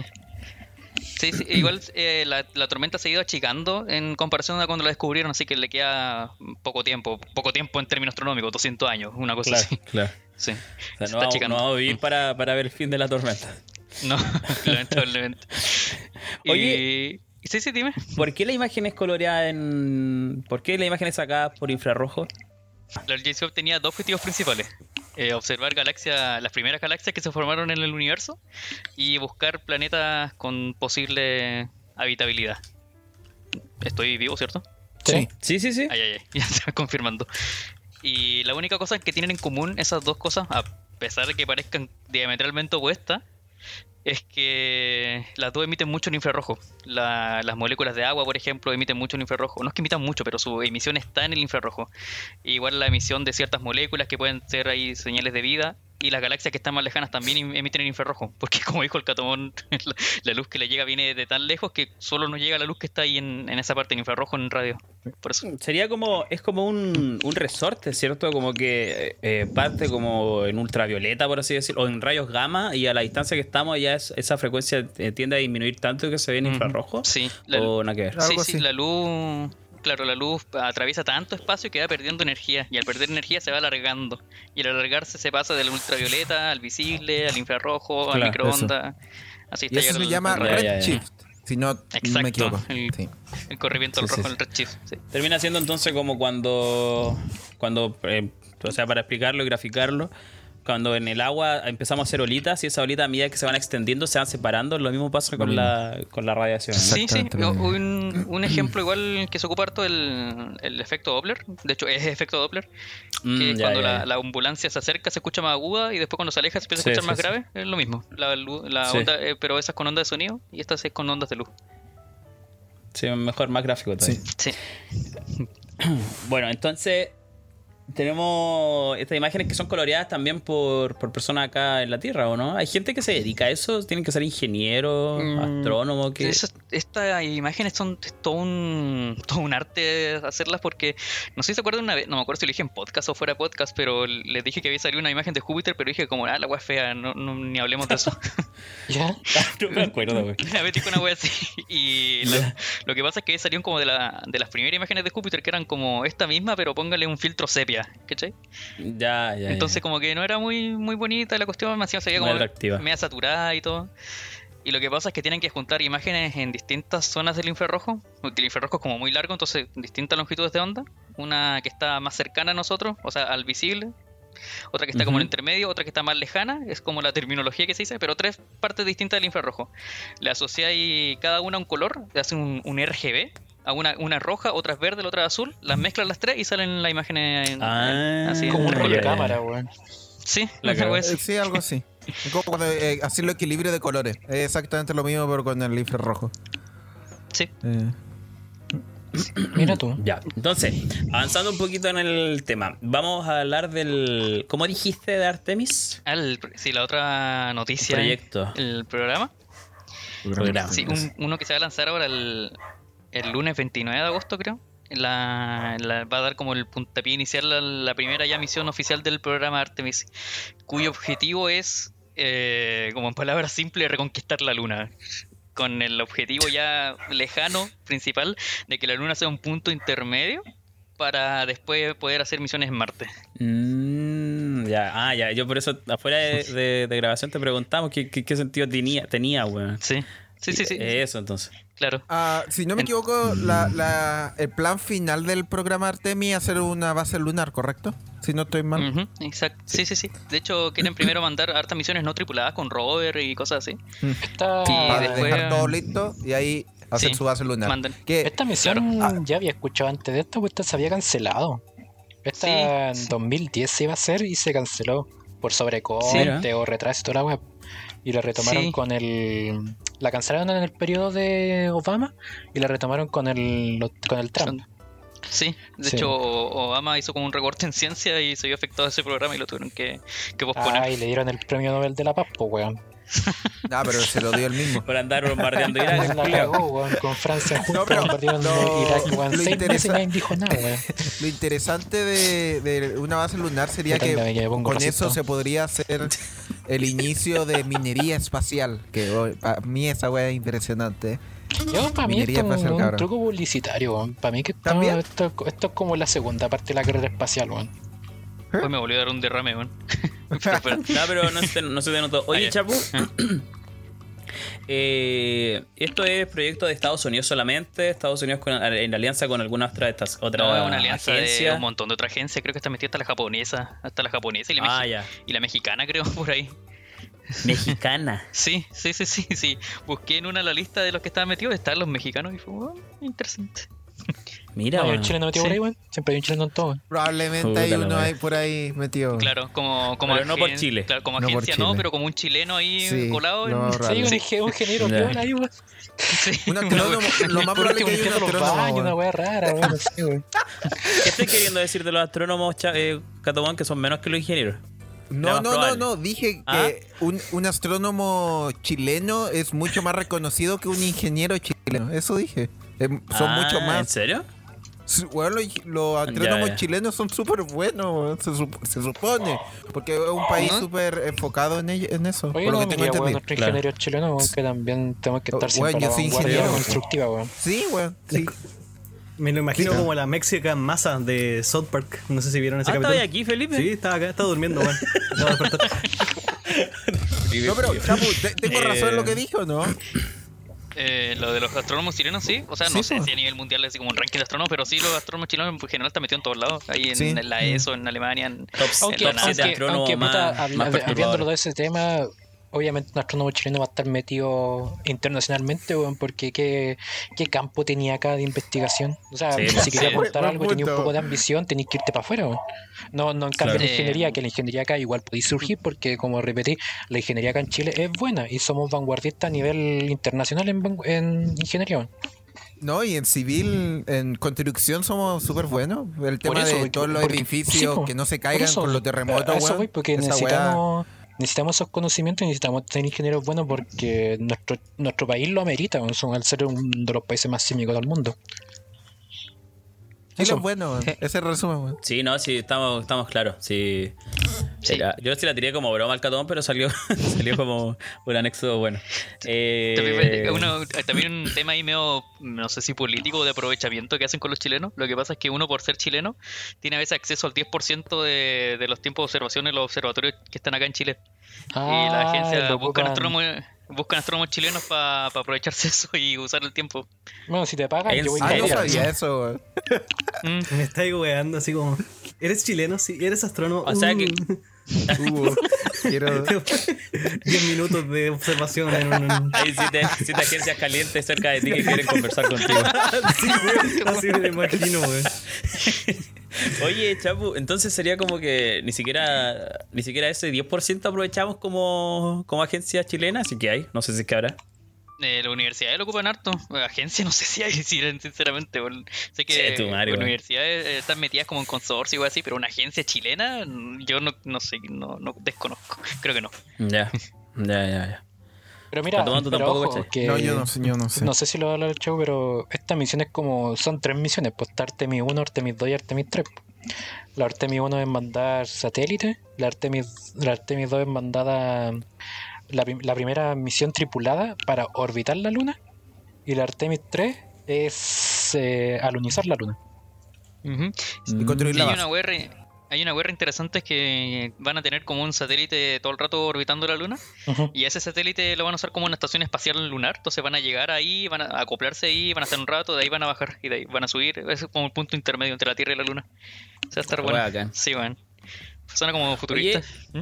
Sí, sí, igual eh, la, la tormenta se ha ido achicando en comparación a cuando la descubrieron, así que le queda poco tiempo, poco tiempo en términos astronómicos, 200 años, una cosa Claro, así. claro. Sí. O sea, Se no, está vamos, achicando. no vamos a vivir para, para ver el fin de la tormenta. No, lamentablemente. Oye. Y... Sí, sí, dime. ¿Por qué la imagen es coloreada en. ¿Por qué la imagen es sacada por infrarrojo? La James Webb tenía dos objetivos principales. Eh, observar galaxias, las primeras galaxias que se formaron en el universo y buscar planetas con posible habitabilidad. Estoy vivo, ¿cierto? Sí. Sí, sí, sí. Ay, ay, ay, ya se va confirmando. Y la única cosa que tienen en común esas dos cosas, a pesar de que parezcan diametralmente opuestas, es que las dos emiten mucho en infrarrojo. La- las moléculas de agua, por ejemplo, emiten mucho en infrarrojo. No es que emitan mucho, pero su emisión está en el infrarrojo. Igual la emisión de ciertas moléculas que pueden ser ahí señales de vida. Y las galaxias que están más lejanas también em- emiten en infrarrojo. Porque como dijo el catomón, la, la luz que le llega viene de tan lejos que solo nos llega la luz que está ahí en, en esa parte, en infrarrojo, en radio. Por eso. Sería como. Es como un, un resorte, ¿cierto? Como que eh, parte como en ultravioleta, por así decirlo, o en rayos gamma, y a la distancia que estamos ya es- esa frecuencia eh, tiende a disminuir tanto que se ve en infrarrojo. Sí, la, O nada que ver. sí, sí, la luz, claro, la luz atraviesa tanto espacio que va perdiendo energía y al perder energía se va alargando y al alargarse se pasa del ultravioleta al visible, al infrarrojo, al Claro, microondas. Así Y está eso se el- llama redshift. Si no, no Exacto, me equivoco. el- Sí. el corrimiento Sí, sí, rojo, sí. el redshift. sí. Termina siendo entonces como cuando. Cuando. eh, o sea, para explicarlo y graficarlo. Cuando en el agua empezamos a hacer olitas y esas olitas a medida que se van extendiendo se van separando, lo mismo pasa con, la, con la radiación. ¿no? Sí, sí, un, un ejemplo igual que se ocupa harto el, el efecto Doppler, de hecho es efecto Doppler, Mm, que ya, cuando ya, la, ya. la ambulancia se acerca se escucha más aguda y después cuando se aleja se empieza a escuchar sí, más sí. grave, es lo mismo, la, la Sí. onda, eh, pero esas con ondas de sonido y estas es con ondas de luz. Sí, mejor, más gráfico todavía. Sí. Sí. Bueno, entonces tenemos estas imágenes que son coloreadas también por, por personas acá en la Tierra, ¿o no? ¿Hay gente que se dedica a eso? ¿Tienen que ser ingenieros, Mm, astrónomos? que estas imágenes son es todo un, todo un arte hacerlas porque no sé si se acuerdan una vez, no me acuerdo si lo dije en podcast o fuera podcast, pero les dije que había salido una imagen de Júpiter, pero dije como, ah, la wea es fea, no, no- ni hablemos de eso. ¿Ya? No me acuerdo, güey. Una vez dijo una wea así. Y lo que pasa es que salieron como de, la, de las primeras imágenes de Júpiter que eran como esta misma, pero póngale un filtro sepia, ¿cachai? Ya, ya. Entonces ya. como que no era muy, muy bonita la cuestión, veía Muy como atractiva. media saturada y todo. Y lo que pasa es que tienen que juntar imágenes en distintas zonas del infrarrojo, porque el infrarrojo es como muy largo, entonces distintas longitudes de onda. Una que está más cercana a nosotros, o sea, al visible. Otra que está como en Ujú. intermedio, otra que está más lejana, es como la terminología que se dice, pero tres partes distintas del infrarrojo. Le asociáis cada una a un color, le hacen un, un RGB, una, una es roja, otra es verde, la otra es azul, las mezclan las tres y salen la imagen en, Ah, así. Como un ya, de cámara, weón. Sí, La así. Eh, Sí, algo así. Es como cuando eh, hacerlo equilibrio de colores. Es exactamente lo mismo, pero con el infrarrojo. Sí. Eh, Mira tú. Ya, entonces, avanzando un poquito en el tema, vamos a hablar del. ¿Cómo dijiste de Artemis? Ah, el- sí, la otra noticia. Proyecto. El programa. Programa. Sí, un- uno que se va a lanzar ahora el, el lunes 29 de agosto, creo. La, la- va a dar como el puntapié inicial la, la primera ya misión oficial del programa Artemis, cuyo objetivo es, eh, como en palabras simples, reconquistar la luna. Con el objetivo ya lejano, principal, de que la luna sea un punto intermedio para después poder hacer misiones en Marte. Mm, ya, ah, ya, yo por eso afuera de, de- de grabación te preguntamos qué, qué- qué sentido tenía, tenía, weón. Sí, sí, sí, sí. Eso, entonces. Claro. ah, si no me En- equivoco, la, la- el plan final del programa Artemis es hacer una base lunar, ¿correcto? Si no estoy mal. Exacto. Sí, sí, sí. De hecho, quieren primero mandar hartas misiones no tripuladas con rover y cosas así. Esta, Sí, Para después- dejar todo listo y ahí hacer Sí, su base lunar. mandan. Que, esta misión Claro. ya había escuchado antes de esta, pues esta se había cancelado. Esta Sí, en sí. 2010 se iba a hacer y se canceló por sobrecoste o retraso y toda la web. Y la retomaron Sí. con el. La cancelaron en el periodo de Obama y la retomaron con el, con el Trump. Sí, de Sí. hecho Obama hizo como un recorte en ciencia y se vio afectado ese programa y lo tuvieron que, que posponer. Ah, y le dieron el premio Nobel de la Paz, pues, weón. Ah, pero se lo dio el mismo. Por andar bombardeando Irak. La cagó, weón, con Francia juntos No, pero compartieron lo- Irak, weón. lo Seis meses interesa- nadie dijo nada, weón. Lo interesante de, de una base lunar sería que con racista. eso se podría hacer el inicio de minería espacial. Que oh, para mí esa wea es impresionante. Yo, para mí, esto es espacial, un, cabrón. truco publicitario, weón. Para mí, que esto, ¿También? esto, esto es como la segunda parte de la carrera espacial, weón. Pues me volvió a dar un derrame, weón. Pero, No, pero no se, no se te notó. Oye, Ah. Chapu. eh, esto es proyecto de Estados Unidos solamente. Estados Unidos con- en alianza con alguna otra de estas otras no, una alianza de agencias. un montón de otras agencias. Creo que está metida hasta la japonesa. Hasta la japonesa y la, Ah, y la mexicana, creo, por ahí. Mexicana. Sí, sí, sí, sí, sí. Busqué en una la lista de los que estaban metidos, estaban los mexicanos y fue oh, interesante. Mira, No, hay un chileno metido Sí. por ahí, weón. Siempre hay un chileno en todo, weón. Probablemente Puta hay uno ahí por ahí metido. Claro, como, como Pero no por Chile. Claro, como No por agencia no, Chile. pero como un chileno ahí Sí, colado. raro. Sí, un, Sí. un ahí, weón. Sí. Un astrónomo, lo más probable es que haya un astrónomo. baños, una weá rara, weón. No sé, weón. ¿Qué estoy queriendo decir de los astrónomos, eh, que son menos que los ingenieros? No, no, no, no. Dije que ¿Ah? un, un astrónomo chileno es mucho más reconocido que un ingeniero chileno. Eso dije. Em, son Ah, mucho ¿En más. serio? Su- Bueno, los, los astrónomos ya. chilenos son súper buenos, se, se supone. Porque es un país súper enfocado en, ello- en eso. Oye, por lo no, que tengo entendido. nuestro Claro. ingeniero chileno, weón, que también tenemos que estar Oh, siempre weón, a yo la soy ingeniero. constructiva, weón. Sí, weón. Sí. Me lo imagino Sí. como la Mexican Masa de South Park. No sé si vieron ese Ah, capítulo. ¿estaba aquí, Felipe? Sí, estaba acá, estaba durmiendo, weón. No, pero, Chapu, te- ¿tengo Eh, razón en lo que dijo, no? Eh, lo de los astrónomos chilenos, sí. O sea, no Sí, sé po. si a nivel mundial es como un ranking de astrónomos, pero sí, los astrónomos chilenos en general están metidos en todos lados. Ahí en, Sí. en la ESO, en Alemania. En, Top, Aunque, top 7 aunque, astrónomos aunque, más, puta, habla- más hab- perturbadores. habiéndolo de ese tema, obviamente un astrónomo chileno va a estar metido internacionalmente, weón, porque ¿qué, qué campo tenía acá de investigación? O sea, Sí, si quería sí. apuntar Buen algo y tenía un poco de ambición, tenías que irte para afuera, weón. No, no en cambio Claro. la ingeniería, que la ingeniería acá igual podéis surgir, porque como repetí, la ingeniería acá en Chile es buena y somos vanguardistas a nivel internacional en, vangu- en ingeniería. weón. No, y en civil, en construcción somos súper buenos. El tema eso, de todos los porque- edificios sí, po. que no se caigan eso, con los terremotos, eso weón. voy, porque weá- necesitamos, esos conocimientos y necesitamos tener ingenieros buenos porque nuestro, nuestro país lo amerita, son al ser uno de los países más sísmicos del mundo. Chile es bueno. Ese resumen, weón. Sí, no, sí, estamos, estamos claros. Sí. Sí. Era- yo sí la tiré como broma al catón, pero salió, salió como un anexo bueno. Eh, También, uno- también un tema ahí medio, no sé si político de aprovechamiento que hacen con los chilenos. Lo que pasa es que uno, por ser chileno, tiene a veces acceso al 10% de, de los tiempos de observación en los observatorios que están acá en Chile. y la Ah, agencia lo buscan ocupan- astrónomos, buscan astrónomos chilenos para aprovecharse de eso y usar el tiempo. Bueno, si te pagan, ¿En yo voy Ah, a no ir. sabía eso. Mm. Me estáis weando así como. ¿Eres chileno? Sí, eres astrónomo. O sea que- Uh, quiero... 10 minutos de observación en un. Hay siete, siete agencias calientes cerca de ti que quieren conversar contigo. Sí, weón, Así me lo imagino, weón. Oye, Chapu, entonces sería como que ni siquiera ni siquiera ese 10% aprovechamos como, como agencia chilena, así que hay, no sé si es que habrá. Eh, la universidad lo ocupan harto. Agencia no sé si hay, si- sinceramente. weón. Sé que tu madre, las weón. universidades eh, están metidas como en consorcio o así, pero una agencia chilena, mm, yo no, no sé, no, no desconozco. Creo que no. Ya, ya, ya, ya. Pero mira, pero tampoco, ojo, que No, yo no sé, yo no sé. no sé si lo va a hablar el show, pero estas misiones como son tres misiones, pues está Artemis 1, Artemis 2 y Artemis 3. La Artemis 1 es mandar satélite, la Artemis, la Artemis 2 es mandada la, la primera misión tripulada para orbitar la luna y la Artemis 3 es eh, alunizar la luna. Ujú. Y construir Sí, la hay base. una hay una guerra interesante que van a tener como un satélite todo el rato orbitando la luna y ese satélite lo van a usar como una estación espacial lunar, entonces van a llegar ahí, van a acoplarse ahí, van a estar un rato, de ahí van a bajar y de ahí van a subir, es como el punto intermedio entre la Tierra y la luna. O sea, estar bueno. Sí, bueno. Suena como futurista. ¿Mm?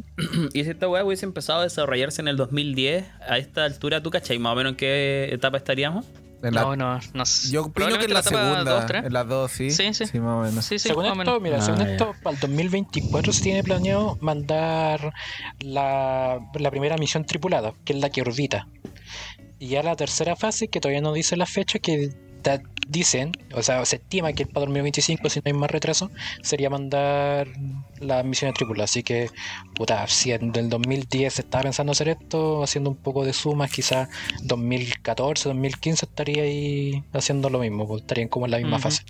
Y si esta weá hubiese empezado a desarrollarse en el 2010, a esta altura, ¿tú cachai más o menos en qué etapa estaríamos? En la- No, no, no sé. yo opino que en la segunda, dos, en las dos, sí. Sí, sí. más o menos. Sí, sí, según esto, menos. mira, Ah, según ya. esto, para el 2024 se tiene planeado mandar la, la primera misión tripulada, que es la que orbita. Y ya la tercera fase, que todavía no dice la fecha, que dicen, o sea, se estima que para 2025, si no hay más retraso, sería mandar la misión tripulada. Así que, puta, si en el 2010 se estaba pensando hacer esto, haciendo un poco de sumas, quizás 2014, 2015 estaría ahí haciendo lo mismo, pues, estarían como en la misma fase.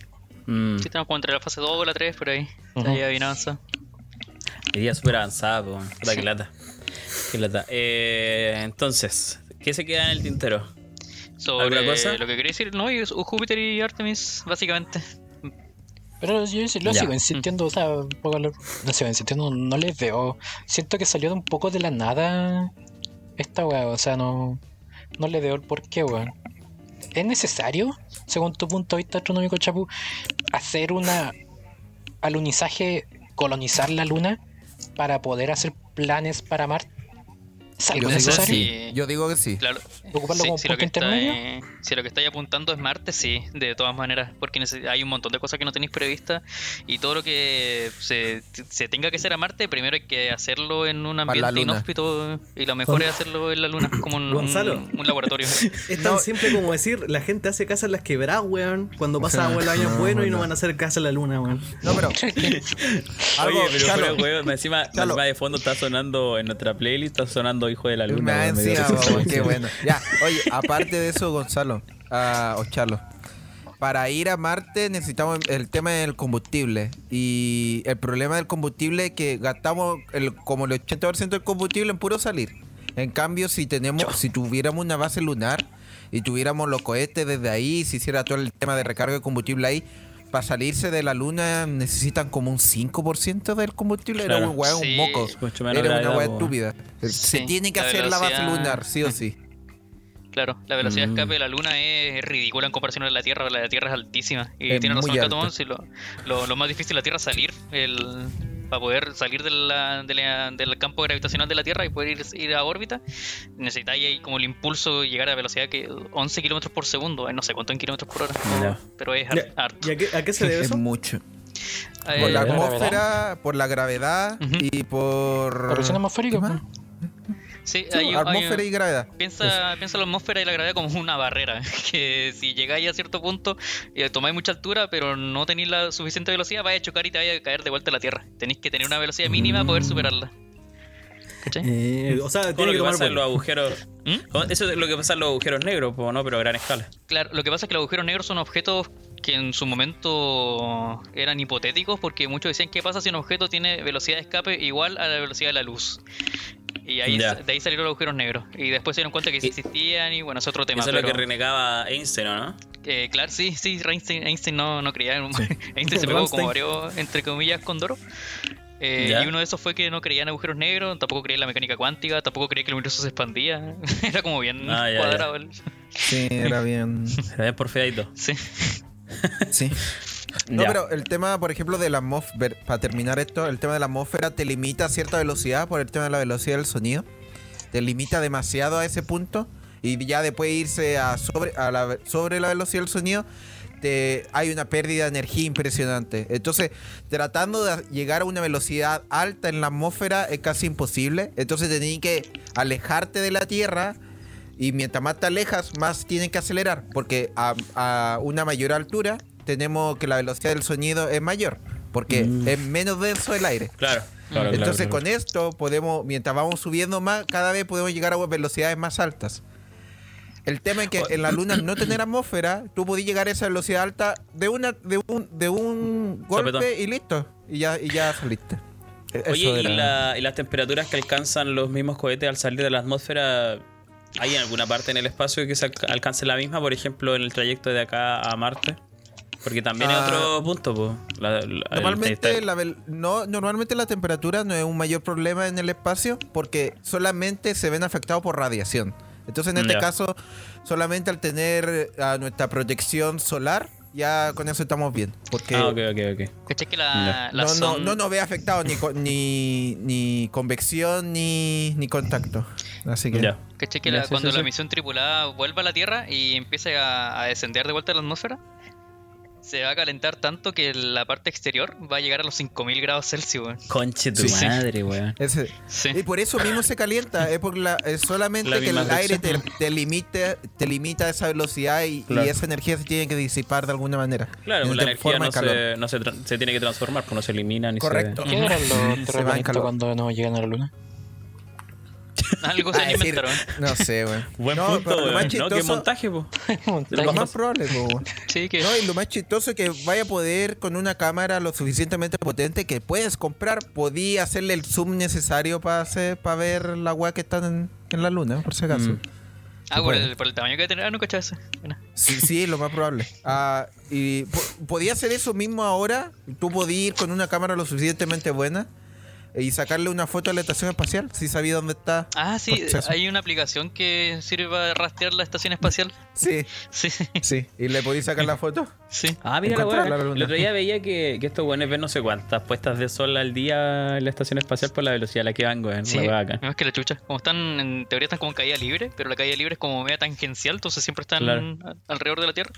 Mm, Sí, estamos como entre la fase 2 o la 3 por ahí. Ujú. Ahí bien avanzado. Iría súper avanzada. Puta, qué lata. Qué lata. Eh, entonces, ¿qué se queda en el tintero? Sobre ¿Alguna cosa? lo que quería decir, no, y Júpiter y Artemis, básicamente. Pero yo lo Ya. sigo insistiendo, o sea, un poco lo, lo sigo insistiendo, no les veo. Siento que salió de un poco de la nada esta weá, o sea, no, no le veo el porqué, weón. ¿Es necesario, según tu punto de vista astronómico, Chapu, hacer una alunizaje, colonizar la luna para poder hacer planes para Marte? ¿Es algo Yo digo necesario? sí. Yo digo que sí. Claro. ¿Ocuparlo Sí, como si, lo que está, eh, si lo que estáis apuntando es Marte, sí, de todas maneras, porque hay un montón de cosas que no tenéis previstas y todo lo que se, se tenga que hacer a Marte, primero hay que hacerlo en un ambiente inhóspito y lo mejor es hacerlo en la luna, como un, Gonzalo. un- un laboratorio. Es tan No. simple como decir, la gente hace casa en las quebradas, weón, cuando pasan los años No, buenos y no van a hacer casa en la luna, weón. No, pero. Oye, pero juego, más encima, encima de fondo está sonando en nuestra playlist, está sonando Hijo de la Luna. Encima, qué bueno. Ya, oye, aparte de eso, Gonzalo, ah, o Chalo, para ir a Marte necesitamos el tema del combustible. Y el problema del combustible es que gastamos el, como el 80% del combustible en puro salir. En cambio, si tenemos, si tuviéramos una base lunar y tuviéramos los cohetes desde ahí, si hiciera todo el tema de recarga de combustible ahí, para salirse de la luna necesitan como un 5% del combustible. Era Claro. un weón, Sí. un moco. Era una weá estúpida. Se tiene que la hacer la base velocidad- lunar, sí o sí. Claro, la velocidad de Mm. escape de la Luna es ridícula en comparación a la Tierra. La de la Tierra es altísima. Y Es tiene razón Catomón, si lo, lo, lo más difícil de la Tierra es salir. El, para poder salir de la- de la- del campo gravitacional de la Tierra y poder ir, ir a órbita, necesitáis ahí como el impulso llegar a velocidad que 11 kilómetros por segundo. eh, No sé cuánto en kilómetros por hora. Pero es harto. ¿Y a qué, a qué se debe Es eso? mucho. Eh, Por la atmósfera, por la gravedad Ujú. y por. La presión atmosférica, ¿Qué más? Sí, Sí, hay- hay- atmósfera y gravedad. Piensa, piensa la atmósfera y la gravedad como una barrera, que si llegáis a cierto punto y tomáis mucha altura, pero no tenéis la suficiente velocidad, vais a chocar y te vais a caer de vuelta a la Tierra. Tenéis que tener una velocidad mínima para poder superarla. ¿Cachai? Eh, o sea, tiene lo que que pasa en los agujeros. ¿Mm? Eso es lo que pasa en los agujeros negros, ¿no? Pero a gran escala. Claro, lo que pasa es que los agujeros negros son objetos que en su momento eran hipotéticos porque muchos decían qué pasa si un objeto tiene velocidad de escape igual a la velocidad de la luz. Y ahí, de ahí salieron los agujeros negros. Y después se dieron cuenta que existían y bueno, es otro tema. Eso es lo que renegaba Einstein, ¿o ¿no? Eh, claro, sí, sí, Einstein, Einstein no, no creía. en- Einstein se pegó como varios, entre comillas, con Doro. Eh, y uno de esos fue que no creía en agujeros negros, tampoco creía en la mecánica cuántica, tampoco creía que el universo se expandía. Era como bien Ah, cuadrado. el- Sí, era bien. Era bien porfiadito. Sí. Sí. No, Ya. pero el tema, por ejemplo, de la atmósfera, para terminar esto, el tema de la atmósfera te limita a cierta velocidad por el tema de la velocidad del sonido. Te limita demasiado a ese punto y ya después de irse a sobre, a la, sobre la velocidad del sonido, te, hay una pérdida de energía impresionante. Entonces, tratando de llegar a una velocidad alta en la atmósfera es casi imposible. Entonces, tenías que alejarte de la Tierra Y mientras más te alejas, más tienen que acelerar. Porque a, a una mayor altura tenemos que la velocidad del sonido es mayor. Porque Mm. es menos denso el aire. Claro, claro, Entonces claro, con esto podemos, mientras vamos subiendo más, cada vez podemos llegar a velocidades más altas. El tema es que en la luna no tener atmósfera, tú podías llegar a esa velocidad alta de una, de un, de un golpe Sopetón. y listo. Y ya, y ya saliste. E- eso Oye, ¿y, la- y las temperaturas que alcanzan los mismos cohetes al salir de la atmósfera, ¿hay en alguna parte en el espacio que se alca- alcance la misma? Por ejemplo, en el trayecto de acá a Marte. Porque también es Ah. otro punto, po. La- la- Normalmente la, no, normalmente la temperatura no es un mayor problema en el espacio porque solamente se ven afectados por radiación. Entonces en este caso, solamente al tener a nuestra protección solar, ya con eso estamos bien. Porque Ah, ok, ok, ok. ¿Cachai que la, la no, no, son- no nos ve afectado ni, co- ni, ni convección ni, ni contacto. Así que Ya. ¿Cachai que la- sí, cuando sí, la sí. misión tripulada vuelva a la Tierra y empiece a, a descender de vuelta a la atmósfera? Se va a calentar tanto que la parte exterior va a llegar a los 5000 grados Celsius, weón. Conche tu Sí, sí. madre, weón. ese, Sí. Y por eso mismo se calienta, es porque la- es solamente La que el aire te, te limita, te limita esa velocidad y, esa energía se tiene que disipar de alguna manera. Claro, la energía no, se, no se, tiene que transformar, pues no se elimina ni Correcto. se... ¿Qué eran los Se va en terraplanistas calor. cuando no llegan a la luna? Algo se inventaron. No sé, güey. Buen no, punto, pero lo weón. más No, montaje, po. lo más probable, po, weón. Sí, que No, y lo más chistoso es que vaya a poder con una cámara lo suficientemente potente que puedes comprar, podía hacerle el zoom necesario para hacer, para ver la weá que están en, en la luna, por si acaso. Mm. Ah, por puede. el, por el tamaño que va a tener. Ah, no. Bueno. Sí, sí, lo más probable. Ah, y po- podía hacer eso mismo ahora. Tú podías ir con una cámara lo suficientemente buena y sacarle una foto a la estación espacial si sabía dónde está. Ah, sí, hay una aplicación que sirve para rastrear la estación espacial. Sí, Sí, sí. Y le podías sacar la foto. sí. Ah, mira la Encontrar la. El otro día veía que, que estos weones ven no sé cuántas puestas de sol al día en la estación espacial por la velocidad a la que van, weón. Sí, La acá. más que la chucha. Como están, en teoría están como en caída libre, pero la caída libre es como media tangencial, entonces siempre están Claro. alrededor de la Tierra.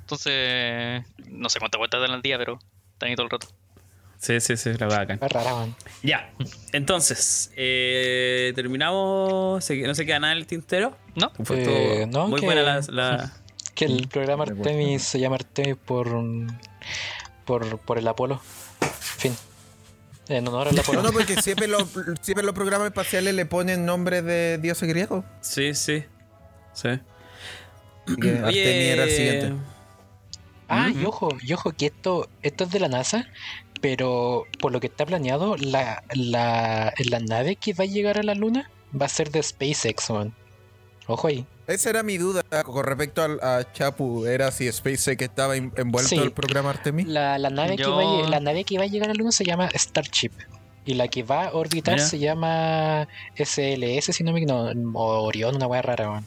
Entonces, no sé cuántas vueltas dan al día, pero están ahí todo el rato. Sí, sí, sí, la man. Ya, entonces, eh, terminamos. No se queda nada en el tintero. ¿No? Fue Eh, todo no, muy que- buena la, la- Que el programa Artemis se llama Artemis por, por, por el Apolo. Fin. En honor al Apolo. No, no, porque siempre los, siempre los programas espaciales le ponen nombres de dioses griegos. Sí, sí. Sí. Así que Artemia era el siguiente. Ah, y ojo, y ojo que esto, esto es de la NASA, pero por lo que está planeado, la, la, la nave que va a llegar a la Luna va a ser de SpaceX, man. Ojo ahí. Esa era mi duda con respecto al, a Chapu. Era si SpaceX estaba en- envuelto Sí. en el programa Artemis. La, la, nave que va la nave que va a llegar a la Luna se llama Starship. Y la que va a orbitar Mira. se llama SLS, si no me no, o Orión, una weá rara, man.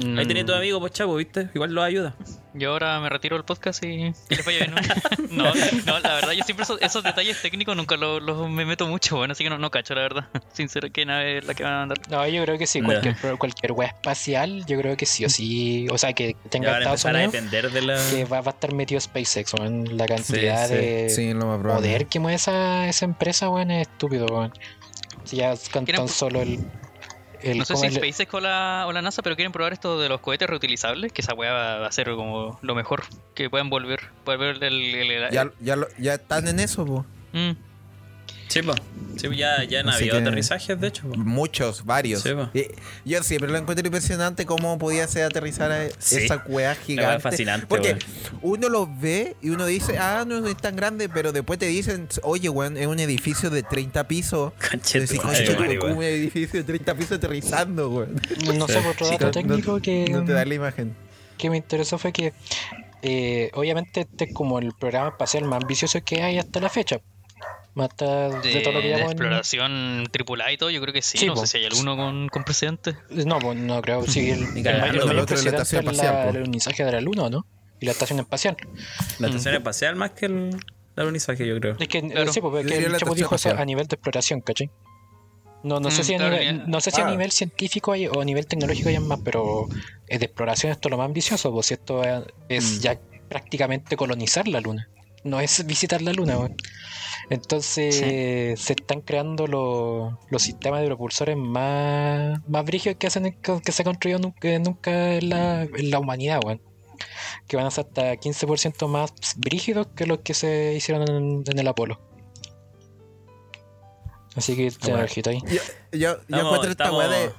Ahí tenés tu Mm, amigo, pues chavo, ¿viste? Igual lo ayuda. Yo ahora me retiro del podcast y que les vaya bien. ¿no? no, no, la verdad, yo siempre esos, esos detalles técnicos nunca los los me meto mucho, bueno, así que no, no cacho, la verdad. Sincero, ¿qué nave es la que van a mandar? No, yo creo que sí, Ya. cualquier, pro- cualquier weá espacial, yo creo que sí o sí. O sea, que Ya tenga van a Estados a Unidos, depender de la. que va, va a estar metido SpaceX, weón. La cantidad sí, de Sí, lo más probable. poder que mueve esa, esa empresa, weón, es estúpido, weón. Si ya con ¿Quieren- tan solo el. El No sé ¿cómo si el- SpaceX o la, o la NASA, pero quieren probar esto de los cohetes reutilizables, que esa weá va a ser como lo mejor que puedan volver. Volver el. el- el- Ya, ya, lo- ya están en eso. Mm. Sí, pues. Sí, ya, ya han Así habido aterrizajes, de hecho. po. Muchos, varios. Sí, po. Y yo siempre lo encuentro impresionante cómo podía ser aterrizar a Sí. esa weá gigante. fascinante, Porque uno lo ve y uno dice, ah, no, no es tan grande, pero después te dicen, oye, weón, es un edificio de 30 pisos. Conche Decís, tu "Conche madre, tu madre, weón. como un edificio de 30 pisos aterrizando, weón. No sé, por otro dato No- técnico no, que, no te da la imagen. que me interesó fue que, eh, obviamente, este es como el programa espacial más ambicioso que hay hasta la fecha. Hasta de, De, todo lo que de en- exploración tripulada y todo, yo creo que sí. Sí, no po. sé si hay alguno con, con precedentes. No, pues no creo. Sí, el, Ni el mayor, El es la el alunizaje de la Luna, ¿no? Y la estación espacial. La estación espacial más que el, el alunizaje, yo creo. Es que, Claro. eh, sí, porque el Chapo dijo eso a nivel de exploración, ¿cachai? No, no sé Mm, si, a nivel, no sé si a Ah. nivel científico hay, o a nivel tecnológico hay más, pero de exploración esto es lo más ambicioso, pues si esto es, es Mm. ya prácticamente colonizar la Luna. No es visitar la Luna, weón. Entonces se están creando los, los sistemas de propulsores más, más brígidos que, hacen, que se ha construido nunca, nunca en, la, en la humanidad, weón. Que van a ser hasta 15% más brígidos que los que se hicieron en, en el Apolo. Así que te Bueno. ahí. Yo, yo, encuentro esta weá de.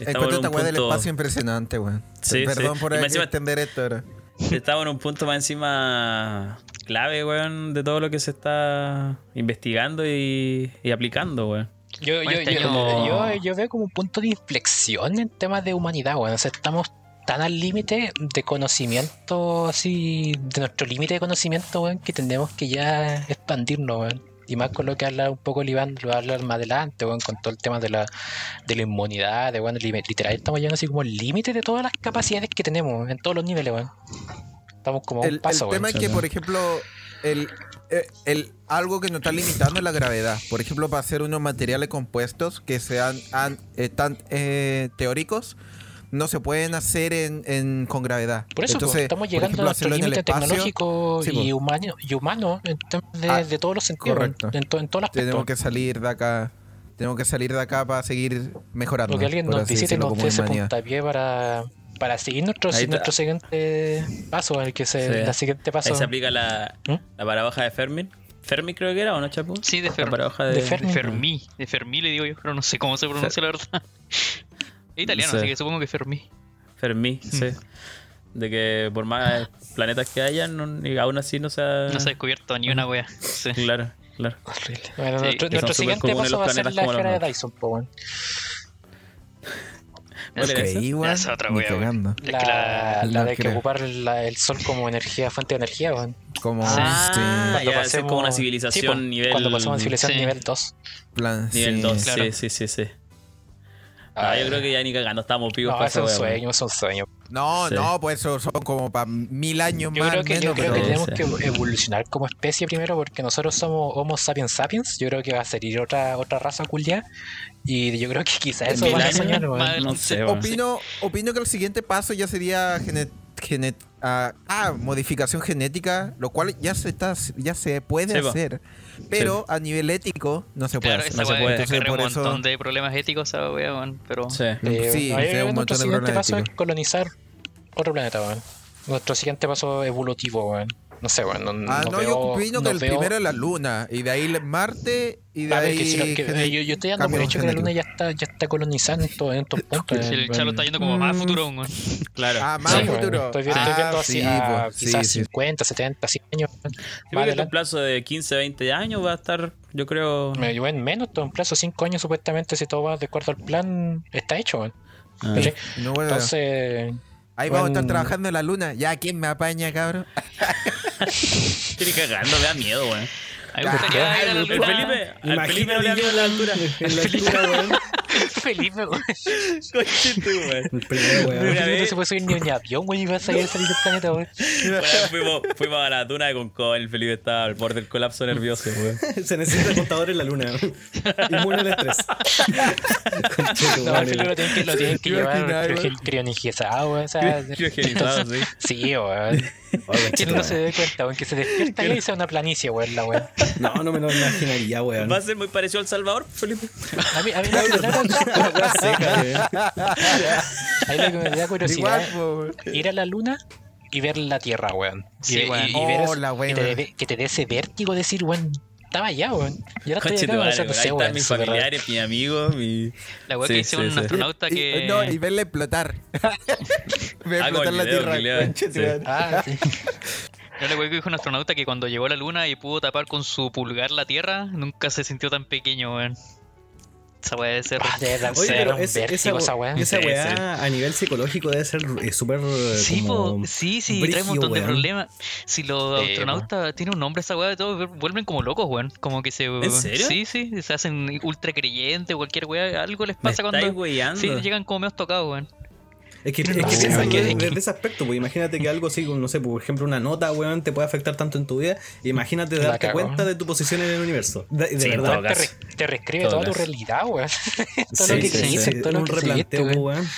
Encuentro esta weá del espacio impresionante, weón. Sí, Perdón sí. por extender esto ahora. Estamos en un punto más encima clave, weón, de todo lo que se está investigando y, y aplicando, weón. Yo, Bueno, yo, este yo, año- yo- yo veo como un punto de inflexión en temas de humanidad, weón. O sea, estamos tan al límite de conocimiento, así, de nuestro límite de conocimiento, weón, que tenemos que ya expandirnos, weón. Y más con lo que habla un poco el Iván, lo va a hablar más adelante, weón, con todo el tema de la, de la inmunidad, de li- literal, estamos llegando así como al límite de todas las capacidades que tenemos en todos los niveles, weón. Estamos como a un El, el paso, tema es que, por ejemplo, el, eh, el, algo que nos está limitando es la gravedad. Por ejemplo, para hacer unos materiales compuestos que sean an- eh, tan eh, teóricos, no se pueden hacer en, en- con gravedad. Por eso pues, Entonces, estamos llegando ejemplo, a nuestro en límite tecnológico sí, y, humano, y humano en temas de, Ah, de todos los sentidos, correcto. en, to- en todos los aspectos. Tenemos que salir de acá. Tenemos que salir de acá para seguir mejorando. Lo que alguien nos visite nos dé ese puntapié para, para seguir nuestro, nuestro siguiente paso, el que se, Sí. la siguiente paso Ahí se aplica la, ¿Mm? la paradoja de Fermi. Fermi creo que era, ¿o no, Chapu? Sí, de Fermi. de, de De Fermi. Fermi, de Fermi le digo yo, pero no sé cómo se pronuncia la verdad. Es italiano, Sí. así que supongo que Fermi. Fermi, sí. De que por más planetas que hayan, no- y aún así no se ha... No se ha descubierto ni una wea. Sí. Claro, claro. Horrible. Bueno, Sí, nuestro, nuestro siguiente paso los va a ser la esfera de. Dyson, po, weón. ¿Cuál era Esa es otra wea, La, la- la de que ocupar la- el sol como energía, fuente de energía, weón. Como Ah, sí, ya, Cuando esa es como una pasemos- civilización sí, nivel... Cuando pasamos a civilización Sí. nivel 2. plan, Nivel sí. 2, claro. sí, sí, sí, sí. Ah, yo creo que ya ni cagando estamos vivos No, para es un sueño, es un sueño. No, Sí. no, pues eso son como para mil años Yo más creo que, yo menos, creo pero que tenemos que evolucionar como especie primero porque nosotros somos Homo sapiens sapiens. Yo creo que va a salir otra otra raza culia y yo creo que quizás eso va a soñar. No sé, opino, opino que el siguiente paso ya sería genet, genet- ah, ah, modificación genética, lo cual ya se está ya se puede Sí, hacer, pero a nivel ético no se puede Claro, hacer. esa no se wea puede. Entonces, acarrea un eso- montón de problemas éticos, weón, pero... Sí. Eh, Sí, un montón de problemas paso es colonizar otro planeta, weón. Nuestro siguiente paso evolutivo, weón. No sé, weón. No, Ah, no no, veo, yo opino no que el veo- primero es la Luna y de ahí Marte y de A ver, ahí que si lo- que- gene- yo, yo estoy dando por hecho que la luna ya está, ya está colonizada en, to- en estos puntos. El weón. chalo está yendo como más Mm. futuro, weón. Claro. Ah, más Sí, futuro. Estoy, vi- estoy Ah, viendo así sí, a pues, quizás sí. 50, 70, 100 años. Yo Más creo que en un plazo de 15, 20 años va a estar, yo creo... Me llevo en menos, todo en plazo de 5 años supuestamente, si todo va de acuerdo al plan, está hecho. Ah. No, bueno, Ahí vamos a estar trabajando en la Luna. Ya, ¿quién me apaña, cabrón? Estoy cagando, me da miedo, weón. A mí me gustaría ir a la El luna. Felipe, al Felipe no le la altura. en la altura, weón. Felipe, weón. Conchito, weón. El primero, weón. No se puede subir ni un avión, güey, y va a salir, salir del planeta, weón. Vez fuimos, fuimos a la tuna de Concón, el Felipe estaba al borde del colapso nervioso, weón. Se necesita contador en la luna. Inmune al estrés. No, Felipe lo tienen que, lo tienen que llevar ordinario. cri- crionizado, weón. O sea, Criogenizado, sí. sí, weón. Que no se dé cuenta, weón, que se despierta y sea una planicie, weón, la weón. No, no me lo imaginaría, weón. Va a ser muy parecido al Salvador, Felipe. A mí, a mí que me da, La weá seca, weón. a mí lo que me da curiosidad Igual, es ir a la luna y ver la Tierra, weón. Y, Sí, y- weón. y ver Oh, eso, la que, weón. te, dé- que te dé ese vértigo de decir, weón, estaba allá, weón. Y ahora estoy acá, weón, madre, o sea, no weón. sé, Ahí weón, están mis familiares, mis amigos, mi... La weá Sí, que hicieron sí, un sí. astronauta Y- que... no, y verle explotar. Ver explotar la Tierra. Ah, No le que dijo un astronauta que cuando llegó a la luna y pudo tapar con su pulgar la Tierra, nunca se sintió tan pequeño, weón. Esa weá debe ser. Ah, debe dar Oye, ser pero vértigo esa weá. esa weá a nivel psicológico debe ser eh, súper. eh, Sí, sí, sí, trae brígido, un montón de problemas. Si los astronautas tienen un nombre, esa weá de todo, vuelven como locos, weón. Como que se. ¿En serio? Sí, sí, se hacen ultra creyentes, cualquier weá. Algo les pasa cuando. weyando. Sí, llegan como menos tocados, weón. Es que, es que es que- desde, desde ese aspecto, pues imagínate que algo así, como, no sé, por ejemplo, una nota, weón, te puede afectar tanto en tu vida. Imagínate La darte cagó. cuenta de tu posición en el universo. De, de Sí, verdad. todo Te, re- te reescribe Todo toda tu realidad, weón. todo Sí, lo que sí, creíste, sí, todo lo un que replanteo, weón. weón.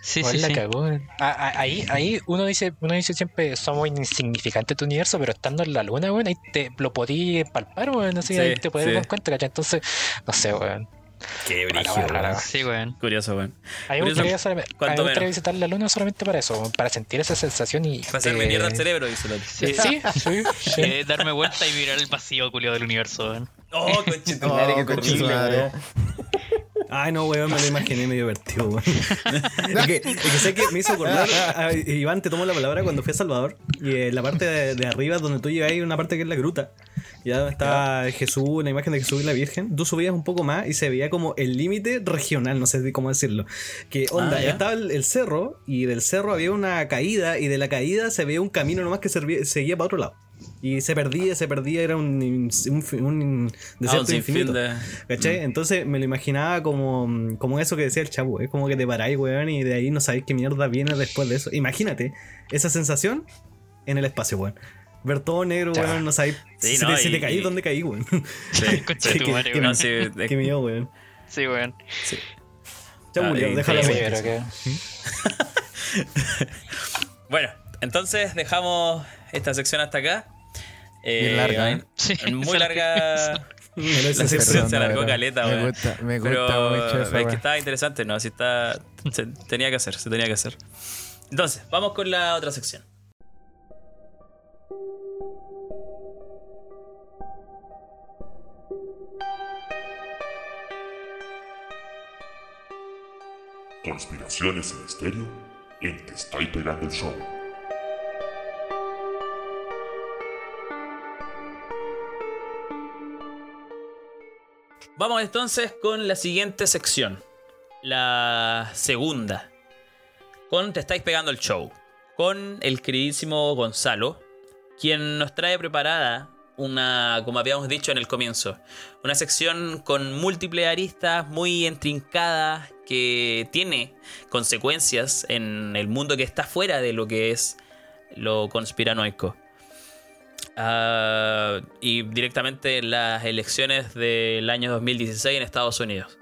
Sí, Weón, sí, la sí. cagó. Ah, ah, ahí, ahí uno dice, uno dice siempre somos insignificantes tu universo, pero estando en la luna, weón, ahí te lo podí palpar, weón, así Sí, ahí te puedes sí. dar cuenta, ¿cachai? Entonces, no sé, weón. Qué rara. Sí, weón. Curioso, weón. A mí me gustaría, visitar la luna solamente para eso, para sentir esa sensación y. Para hacerme de- mierda el cerebro, dice el otro. Sí, sí, sí, sí. Eh, darme vuelta y mirar el vacío culiado del universo, weón. Oh, qué Oh, conche terrible, su madre. Ay, no, weón, me lo imaginé medio divertido, weón. es, que, es que sé que me hizo acordar. a- Iván, te tomo la palabra cuando fui a Salvador. Y en la parte de, de arriba, donde tú hay una parte que es la gruta. Ya donde está Jesús, la imagen de Jesús y la Virgen. Tú subías un poco más y se veía como el límite regional, no sé cómo decirlo. Que onda, Ah, ya. estaba el, el cerro y del cerro había una caída y de la caída se veía un camino nomás que servía- seguía para otro lado. Y se perdía, se perdía, era un, un, un Ah, desierto un sinfín infinito. de- ¿Cachai? Entonces me lo imaginaba como, como eso que decía el chavo, es como que te paráis, weón, y de ahí no sabéis qué mierda viene después de eso. Imagínate esa sensación en el espacio, weón. Ver todo negro, Ya. weón, no sabéis Sí, si, no, te, si y- te caí, ¿dónde caí, weón? Sí, sí. de tu madre, weón. Sí, es- Qué miedo, weón. Sí, weón. Chau, Ah, Julio, déjalo Sí, sí, que- Bueno, entonces dejamos esta sección hasta acá. Eh, Bien larga, ¿eh? Sí, Muy larga. La sección se alargó caleta, me gusta, me gusta Pero mucho esa es que estaba interesante, ¿no? Así está. Se tenía que hacer, se tenía que hacer. Entonces, vamos con la otra sección. Conspiraciones en estéreo en Te Estoy Pegando el Show. Vamos entonces con la siguiente sección. La segunda. Con Te estáis pegando el show. Con el queridísimo Gonzalo. Quien nos trae preparada una, como habíamos dicho en el comienzo, una sección con múltiples aristas, muy intrincada, que tiene consecuencias en el mundo que está fuera de lo que es lo conspiranoico. Ah, y directamente en las elecciones del año 2016 en Estados Unidos.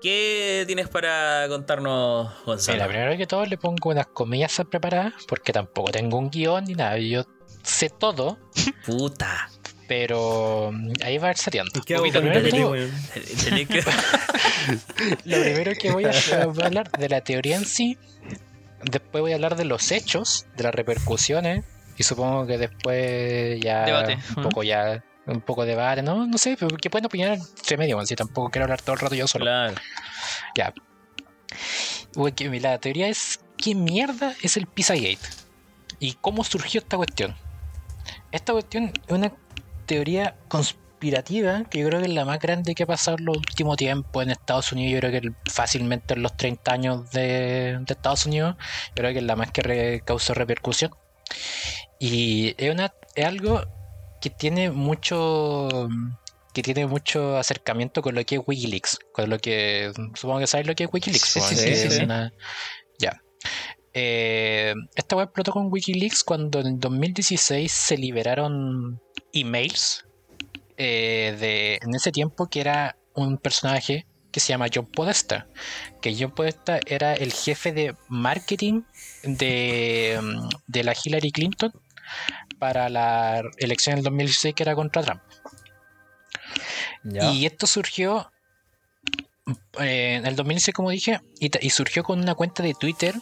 ¿Qué tienes para contarnos, Gonzalo? Mira, primero que todo le pongo unas comillas preparadas, porque tampoco tengo un guion ni nada. Yo sé todo, Puta. pero mm, ahí va a ir sateando. ¿Qué hago primero todo. Lo primero que voy a, voy a hablar de la teoría en sí, después voy a hablar de los hechos, de las repercusiones, y supongo que después ya Debate, un poco ya un poco de debate, no, no sé, pero que pueden opinar entre medio, bueno, si tampoco quiero hablar todo el rato yo solo. Claro. Ya. Que La teoría es ¿qué mierda es el Pizzagate? ¿Y cómo surgió esta cuestión? Esta cuestión es una teoría conspirativa que yo creo que es la más grande que ha pasado en los últimos tiempos en Estados Unidos. Yo creo que fácilmente en los 30 años de, de Estados Unidos, yo creo que es la más que re- causó repercusión. Y es, una, es algo que tiene mucho que tiene mucho acercamiento con lo que es Wikileaks, con lo que supongo que sabes lo que es Wikileaks. Sí, sí, Que sí, es una- Ya. Eh, esta web explotó con Wikileaks cuando en 2016 se liberaron emails eh, de en ese tiempo que era un personaje que se llama John Podesta. Que John Podesta era el jefe de marketing de, de la Hillary Clinton para la elección del 2016 que era contra Trump. Ya. Y esto surgió eh, en el 2016, como dije, y, surgió con una cuenta de Twitter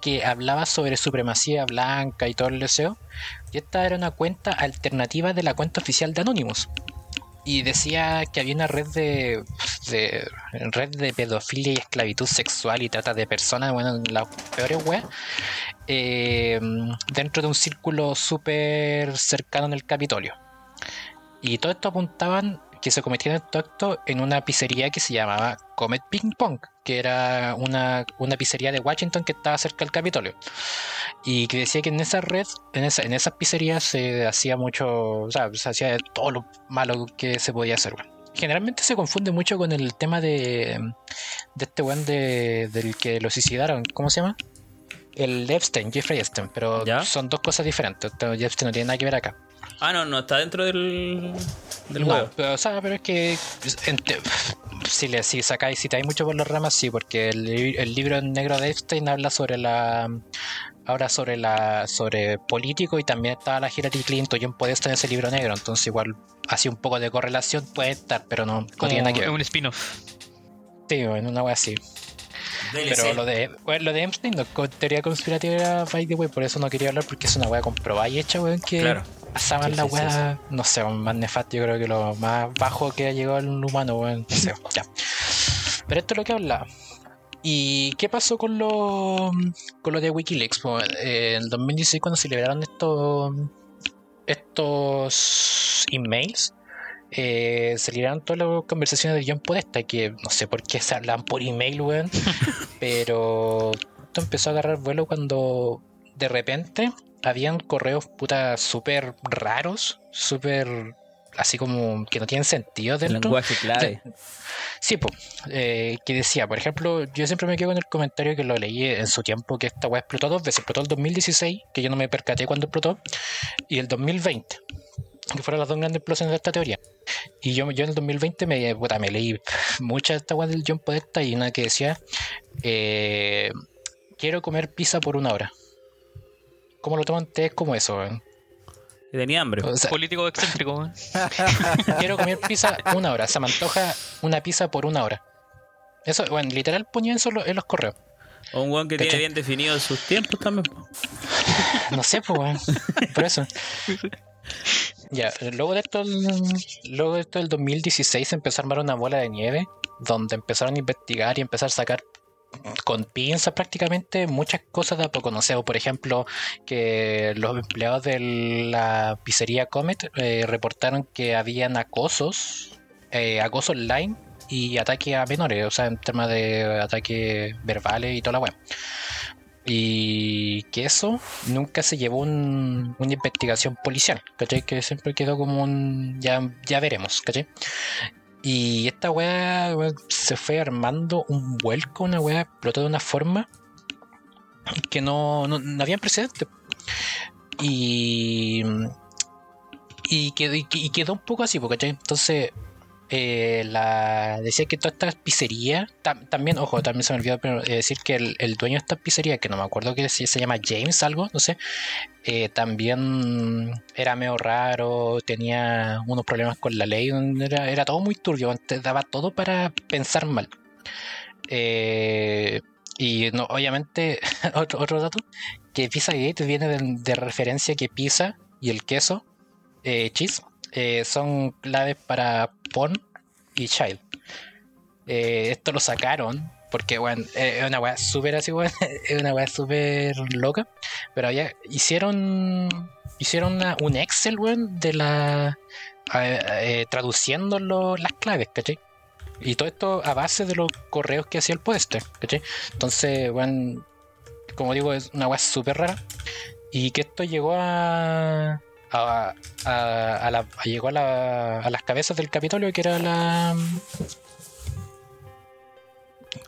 que hablaba sobre supremacía blanca y todo el deseo. Y esta era una cuenta alternativa de la cuenta oficial de Anonymous. Y decía que había una red de, de- red de pedofilia y esclavitud sexual y trata de personas, bueno, las peores weas, eh, dentro de un círculo súper cercano en el Capitolio. Y todo esto apuntaban que se cometían estos actos en una pizzería que se llamaba Comet Ping Pong, que era una, una pizzería de Washington que estaba cerca del Capitolio. Y que decía que en esa red, en, esa, en esas pizzerías se hacía mucho, o sea, se hacía todo lo malo que se podía hacer. Generalmente se confunde mucho con el tema de, de este weón de, del que lo suicidaron, ¿cómo se llama? El Epstein, Jeffrey Epstein, pero ¿Ya? son dos cosas diferentes. Esto- Epstein no tiene nada que ver acá. Ah, no, no está dentro del, del no, juego. pero, o sea, pero es que ente- si le si sacáis, si te hay mucho por las ramas, sí, porque el, el libro negro de Epstein habla sobre la ahora sobre la sobre político y también estaba la Hillary Clinton y un Podesta en ese libro negro, entonces igual así un poco de correlación puede estar, pero no, tiene nada que ver. un spin-off. Sí, en una wea así. DLC. Pero lo de, bueno, lo de Epstein, no, teoría conspirativa era by the way, por eso no quería hablar porque es una wea comprobada y hecha, weón, que Claro. pasaban Sí, la sí, sí, wea, no sé, más nefasto, yo creo que lo más bajo que ha llegado al humano, weón, no sé, ya. Pero esto es lo que hablaba. ¿Y qué pasó con lo, con lo de Wikileaks? Pues, eh, en 2016 cuando se liberaron estos, estos emails, eh, todas las conversaciones de John Podesta, que no sé por qué se hablan por email, weón. pero esto empezó a agarrar vuelo cuando de repente habían correos puta súper raros, súper así como que no tienen sentido El dentro. lenguaje clave. Sí, po, eh, que decía, por ejemplo, yo siempre me quedo con el comentario que lo leí en su tiempo, que esta weá explotó dos veces, explotó el 2016, que yo no me percaté cuando explotó, y el 2020, que fueron las dos grandes explosiones de esta teoría. Y yo, yo en el 2020 me, puta, me leí muchas de estas weas del John Podesta y una que decía, eh, quiero comer pizza por una hora. ¿Cómo lo toman ustedes como eso? weón? Que tenía hambre. O sea, Político excéntrico. weón. quiero comer pizza una hora. Se me antoja una pizza por una hora. Eso, bueno, literal ponía eso en los- en los correos. O un weón que tiene ¿Cachai? bien definidos sus tiempos también. No sé, pues, weón. Por eso. Ya, luego de esto, el- luego de esto del 2016 se empezó a armar una bola de nieve donde empezaron a investigar y empezar a sacar con pinzas prácticamente muchas cosas de a poco. No por ejemplo, que los empleados de la pizzería Comet eh, reportaron que habían acosos, eh, acoso online y ataques a menores, o sea, en temas de ataques verbales y toda la web. Y que eso nunca se llevó un- una investigación policial, ¿cachai? Que siempre quedó como un ya, ya veremos, ¿cachai? Y esta weá se fue armando un vuelco, una weá explotó de una forma que no, no, había precedentes. Y, y, quedó, y quedó un poco así, ¿cachai? Entonces, eh, decía que toda esta pizzería, tam- también, ojo, también se me olvidó eh, decir que el, dueño de esta pizzería, que no me acuerdo que se llama James algo, no sé, eh, también era medio raro, tenía unos problemas con la ley, era, todo muy turbio, te daba todo para pensar mal. Y obviamente, otro, dato, que Pizzagate viene de, de referencia que pizza y el queso, cheese, eh, son claves para porn y child. Eh, esto lo sacaron porque, bueno, eh, es una weá súper así, weón, es una weá súper loca. Pero ya hicieron hicieron un Excel, weón, de la. eh, traduciendo las claves, ¿cachai? Y todo esto a base de los correos que hacía el podester, ¿cachai? Entonces, weón, como digo, es una weá súper rara. Y que esto llegó a. a, a- a la- a- llegó a, la- a las cabezas del Capitolio, que era la.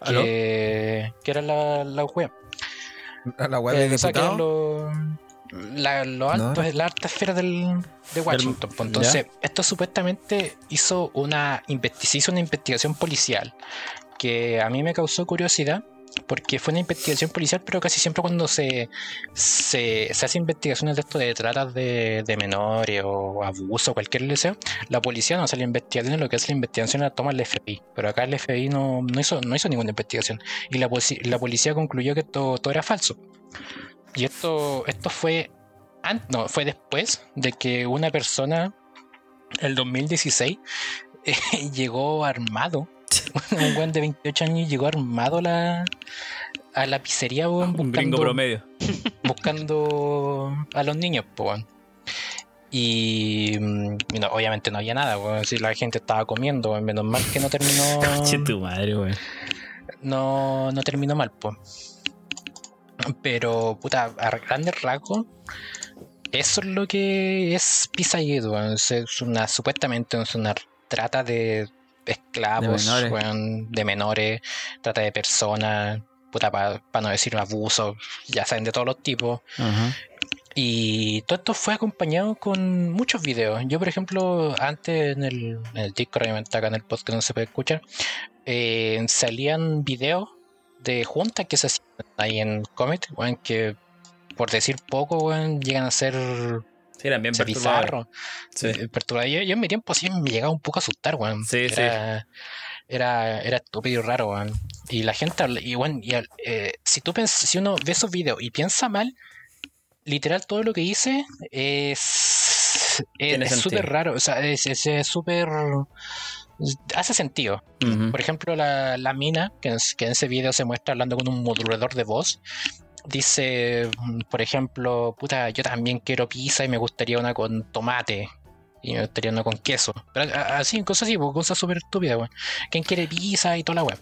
¿Aló? Que, que era la, la wea. A la web de Eh, o sea, que eran diputado. los- la, lo No. alto, la alta esfera del, de Washington. pues, entonces, esto supuestamente hizo una, hizo una investigación policial que a mí me causó curiosidad porque fue una investigación policial, pero casi siempre cuando se, se, se hace investigaciones de esto de tratas de, de menores o abuso, cualquier deseo, la policía no hace la investigación, lo que hace la investigación la toma el FBI, pero acá el FBI no, no, hizo, no hizo ninguna investigación y la, la policía concluyó que esto, todo era falso. Y esto, esto fue, no, fue después de que una persona, el 2016, eh, llegó armado. Un buen de 28 años llegó armado a la, a la pizzería, weón, Un gringo buscando- promedio. buscando a los niños, pues, weón. Y mm, y no, obviamente no había nada, weón. Si la gente estaba comiendo, weón. menos mal que no terminó. Che tu madre, weón. no, no terminó mal, pues. Pero, puta, a grandes rasgos, eso es lo que es Pizzagate, weón. Es una, supuestamente es una trata de esclavos, De menores. weón, de menores, trata de personas, puta, para no decir abuso, ya saben, de todos los tipos. Y todo esto fue acompañado con muchos videos. Yo, por ejemplo, antes en el, en el obviamente acá en el podcast no se puede escuchar, eh, salían videos de juntas que se hacían ahí en Comet, weón, que por decir poco, weón, llegan a ser Sí, eran bien se perturbadores. bizarro. Sí. eh, perturbador. Yo, yo en mi tiempo sí me llegaba un poco a asustar, weón. Sí, sí. era, Era, estúpido y raro, weón. Y la gente, y, weón, y eh, si tú pens- si uno ve esos videos y piensa mal, literal todo lo que dice es es súper raro, o sea, es súper hace sentido. Por ejemplo, la, la mina, que en, que en ese video se muestra hablando con un modulador de voz, dice, mm, por ejemplo, puta, yo también quiero pizza y me gustaría una con tomate. Y me gustaría una con queso. Pero así, cosas así, pues, cosas súper estúpidas, weón. ¿Quién quiere pizza y toda la weón?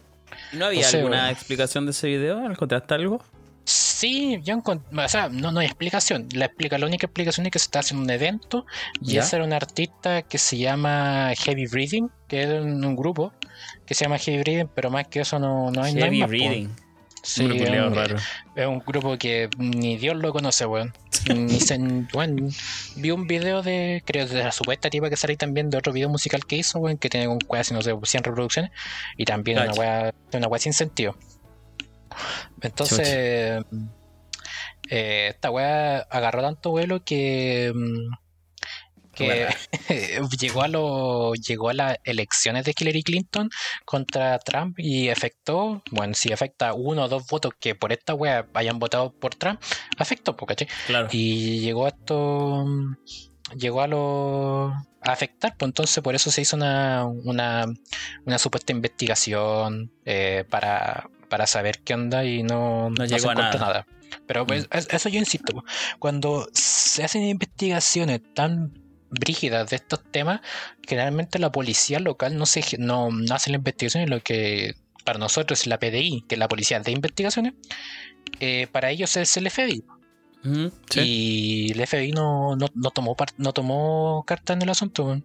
¿No había alguna explicación de ese video? ¿Encontraste algo? Sí, yo encont- o sea, no, no hay explicación. La, explica, la única explicación es que se está haciendo un evento y ¿Ya? ese era un artista que se llama Heavy Breathing, que es un, un grupo que se llama Heavy Breathing, pero más que eso no, no hay Heavy más, po. Reading. Sí, Un es un- raro. Es un grupo que ni Dios lo conoce, weón. Ni se, weón, vi un video de, creo, de la supuesta tipa que sale también de otro video musical que hizo, weón, que tiene un weá, no sé, 100 reproducciones. Y también una weá, una weá sin sentido. Entonces, eh, esta weá agarró tanto vuelo que. Mm, que llegó a lo, llegó a las elecciones de Hillary Clinton contra Trump y afectó, bueno, si afecta uno o dos votos que por esta wea hayan votado por Trump, afectó, ¿cachai? Claro. Y llegó a esto, llegó a lo a afectar, pues entonces por eso se hizo una, una, una supuesta investigación eh, para, para saber qué onda y no, no llegó se a nada. nada. Pero pues, es- eso yo insisto, cuando se hacen investigaciones tan brígidas de estos temas, generalmente la policía local no se no, no hace la investigación en lo que para nosotros es la PDI, que es la policía de investigaciones, eh, para ellos es el FBI. Sí. Y el FBI no, no, no tomó no tomó carta en el asunto.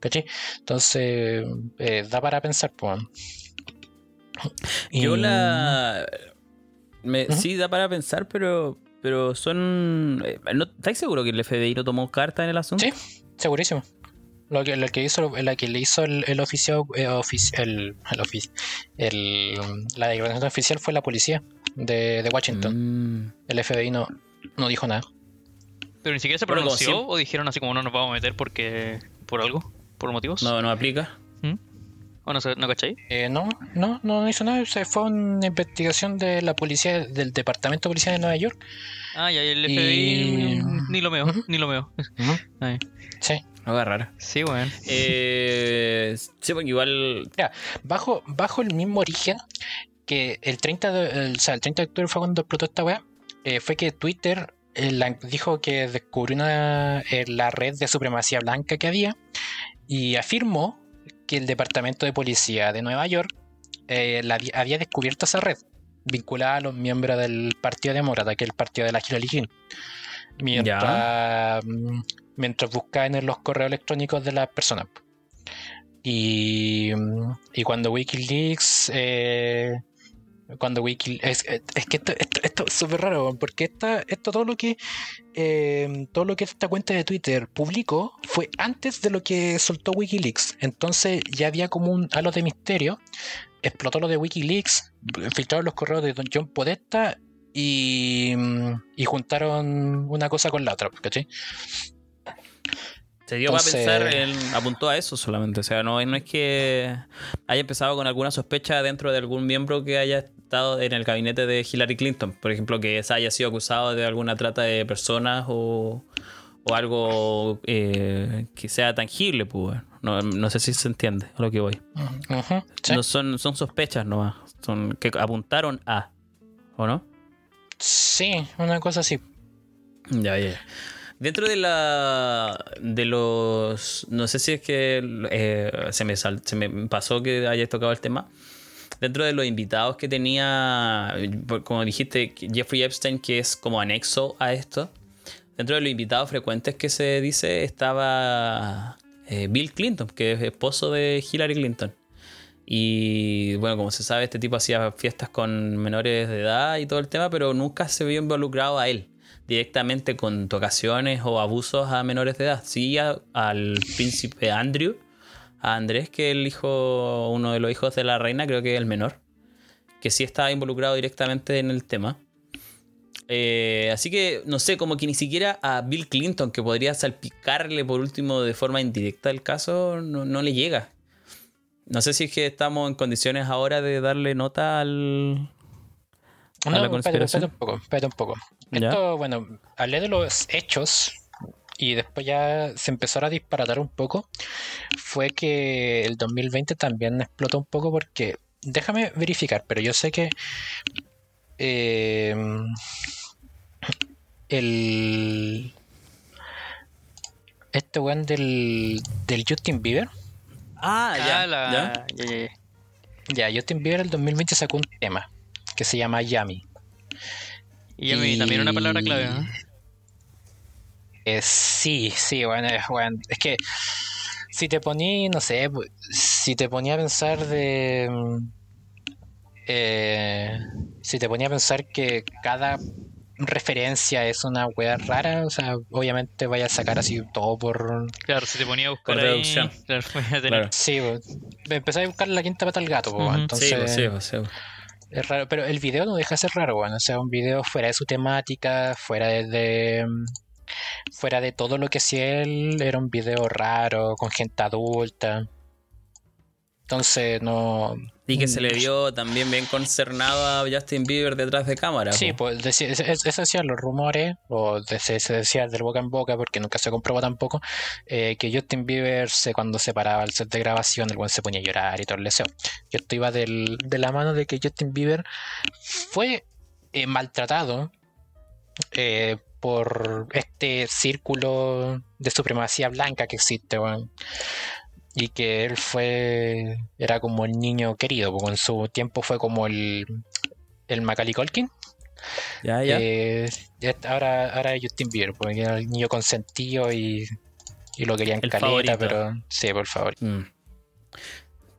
¿cachai? Entonces, eh, da para pensar, pues. Yo Y- la. Me. Sí, da para pensar, pero. Pero son. eh, ¿no, ¿Estáis seguro que el FBI no tomó carta en el asunto? Sí, segurísimo. Lo que, lo que hizo, la que le hizo el, el oficial, eh, ofici- el, el ofici- el- la declaración oficial fue la policía de, de Washington. Mm. El FBI no, no dijo nada. Pero ni siquiera se pronunció o dijeron así como no nos vamos a meter porque. por algo, por motivos. No, no aplica. ¿O no, sé- no cachai? Eh, no, no, no hizo nada. Se fue una investigación de la policía, del Departamento de Policía de Nueva York. Ah, ya el Y- FBI ni lo Ujú. ni lo. Ahí. Sí. Algo raro. Sí, weón. Eh, sí, porque igual. Bajo, bajo el mismo origen que el 30 de, el, o sea, el 30 de octubre fue cuando explotó esta weá, eh, fue que Twitter eh, la- dijo que descubrió una, eh, la red de supremacía blanca que había y afirmó que el Departamento de Policía de Nueva York eh, había descubierto esa red vinculada a los miembros del Partido Demócrata, que es el partido de la Hillary Clinton. Mientras, mm, mientras buscaban en los correos electrónicos de las personas. Y, mm, y cuando Wikileaks. eh, cuando Wikileaks. Es, es- que esto, esto- esto es súper raro, porque esta, esto todo lo que. eh, todo lo que esta cuenta de Twitter publicó fue antes de lo que soltó Wikileaks. Entonces ya había como un halo de misterio. Explotó lo de Wikileaks, filtraron los correos de Don John Podesta y, y juntaron una cosa con la otra, ¿cachai? Se dio Entonces- para pensar, en- apuntó a eso solamente. O sea, no, no es que haya empezado con alguna sospecha dentro de algún miembro que haya estado en el gabinete de Hillary Clinton. Por ejemplo, que esa haya sido acusado de alguna trata de personas o, o algo eh, que sea tangible, pues. No, no sé si se entiende a lo que voy. Sí. No son, son sospechas nomás. Son que apuntaron a. ¿O no? Sí, una cosa así. Ya, ya. Dentro de la. de los. No sé si es que eh, se, me sal- se me pasó que hayas tocado el tema. Dentro de los invitados que tenía, como dijiste, Jeffrey Epstein, que es como anexo a esto. Dentro de los invitados frecuentes que se dice estaba eh, Bill Clinton, que es esposo de Hillary Clinton. Y bueno, como se sabe, este tipo hacía fiestas con menores de edad y todo el tema, pero nunca se vio involucrado a él. directamente con tocaciones o abusos a menores de edad. Sí a- al príncipe Andrew, a Andrés, que es el hijo, uno de los hijos de la reina, creo que es el menor, que sí estaba involucrado directamente en el tema. Eh, así que, no sé, como que ni siquiera a Bill Clinton, que podría salpicarle por último de forma indirecta el caso, no, no le llega. No sé si es que estamos en condiciones ahora de darle nota al... ¿A la No, espérate un poco, espérate un poco. ¿Ya? Esto, bueno, hablé de los hechos y después ya se empezó a disparatar un poco. Fue que el 2020 también explotó un poco porque, déjame verificar, pero yo sé que eh, el este weón del, del Justin Bieber, Ah, ya, Ah, la- ya. ya, ya, ya. ya, Justin Bieber el 2020 sacó un tema que se llama Yami. Y a mí también una palabra clave, ¿no? Eh, sí, sí, bueno, es, bueno, es que si te poní, no sé, si te ponía a pensar de... mm, eh, si te ponía a pensar que cada referencia es una wea rara, o sea, obviamente vaya a sacar así todo por... Claro, si te ponía a buscar Por ahí, deducción. claro, voy a tener- Claro. Sí, pues, empecé a buscar la quinta pata al gato, pues, Ujú. entonces... Sí, pues, sí, pues, sí, pues. Es raro, pero el video no deja de ser raro, bueno, o sea, un video fuera de su temática, fuera de, de- fuera de todo lo que hacía él, era un video raro, con gente adulta. Entonces, no... Y que se le vio también bien concernado a Justin Bieber detrás de cámara. Sí, po. pues decía- eso decían los rumores, o de- se, se decía de boca en boca, porque nunca se comprobó tampoco, eh, que Justin Bieber, se, cuando se paraba al set de grabación, el buen se ponía a llorar y todo el deseo. Yo esto iba del- de la mano de que Justin Bieber fue eh, maltratado eh, por este círculo de supremacía blanca que existe, weón. Y que él fue, era como el niño querido, porque en su tiempo fue como el, el Macaulay Culkin. Ya, ya. Eh, ahora, ahora es Justin Bieber, porque era el niño consentido y, y lo querían El caleta, favorito. pero sí, por favor. Mm.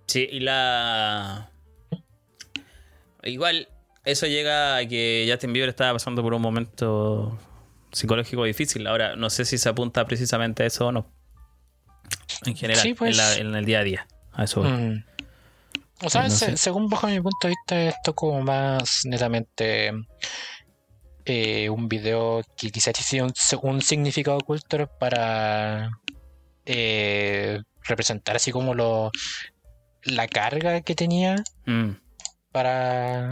Sí, y la. Igual, eso llega a que Justin Bieber estaba pasando por un momento psicológico difícil. Ahora, no sé si se apunta precisamente a eso o no. En general, Sí, pues. en, la- en el día a día. A eso. Mm. O sea, No se- sé. según bajo mi punto de vista, esto como más netamente eh, un video que quizás tiene un, un significado oculto para eh, representar así como lo la carga que tenía Mm. para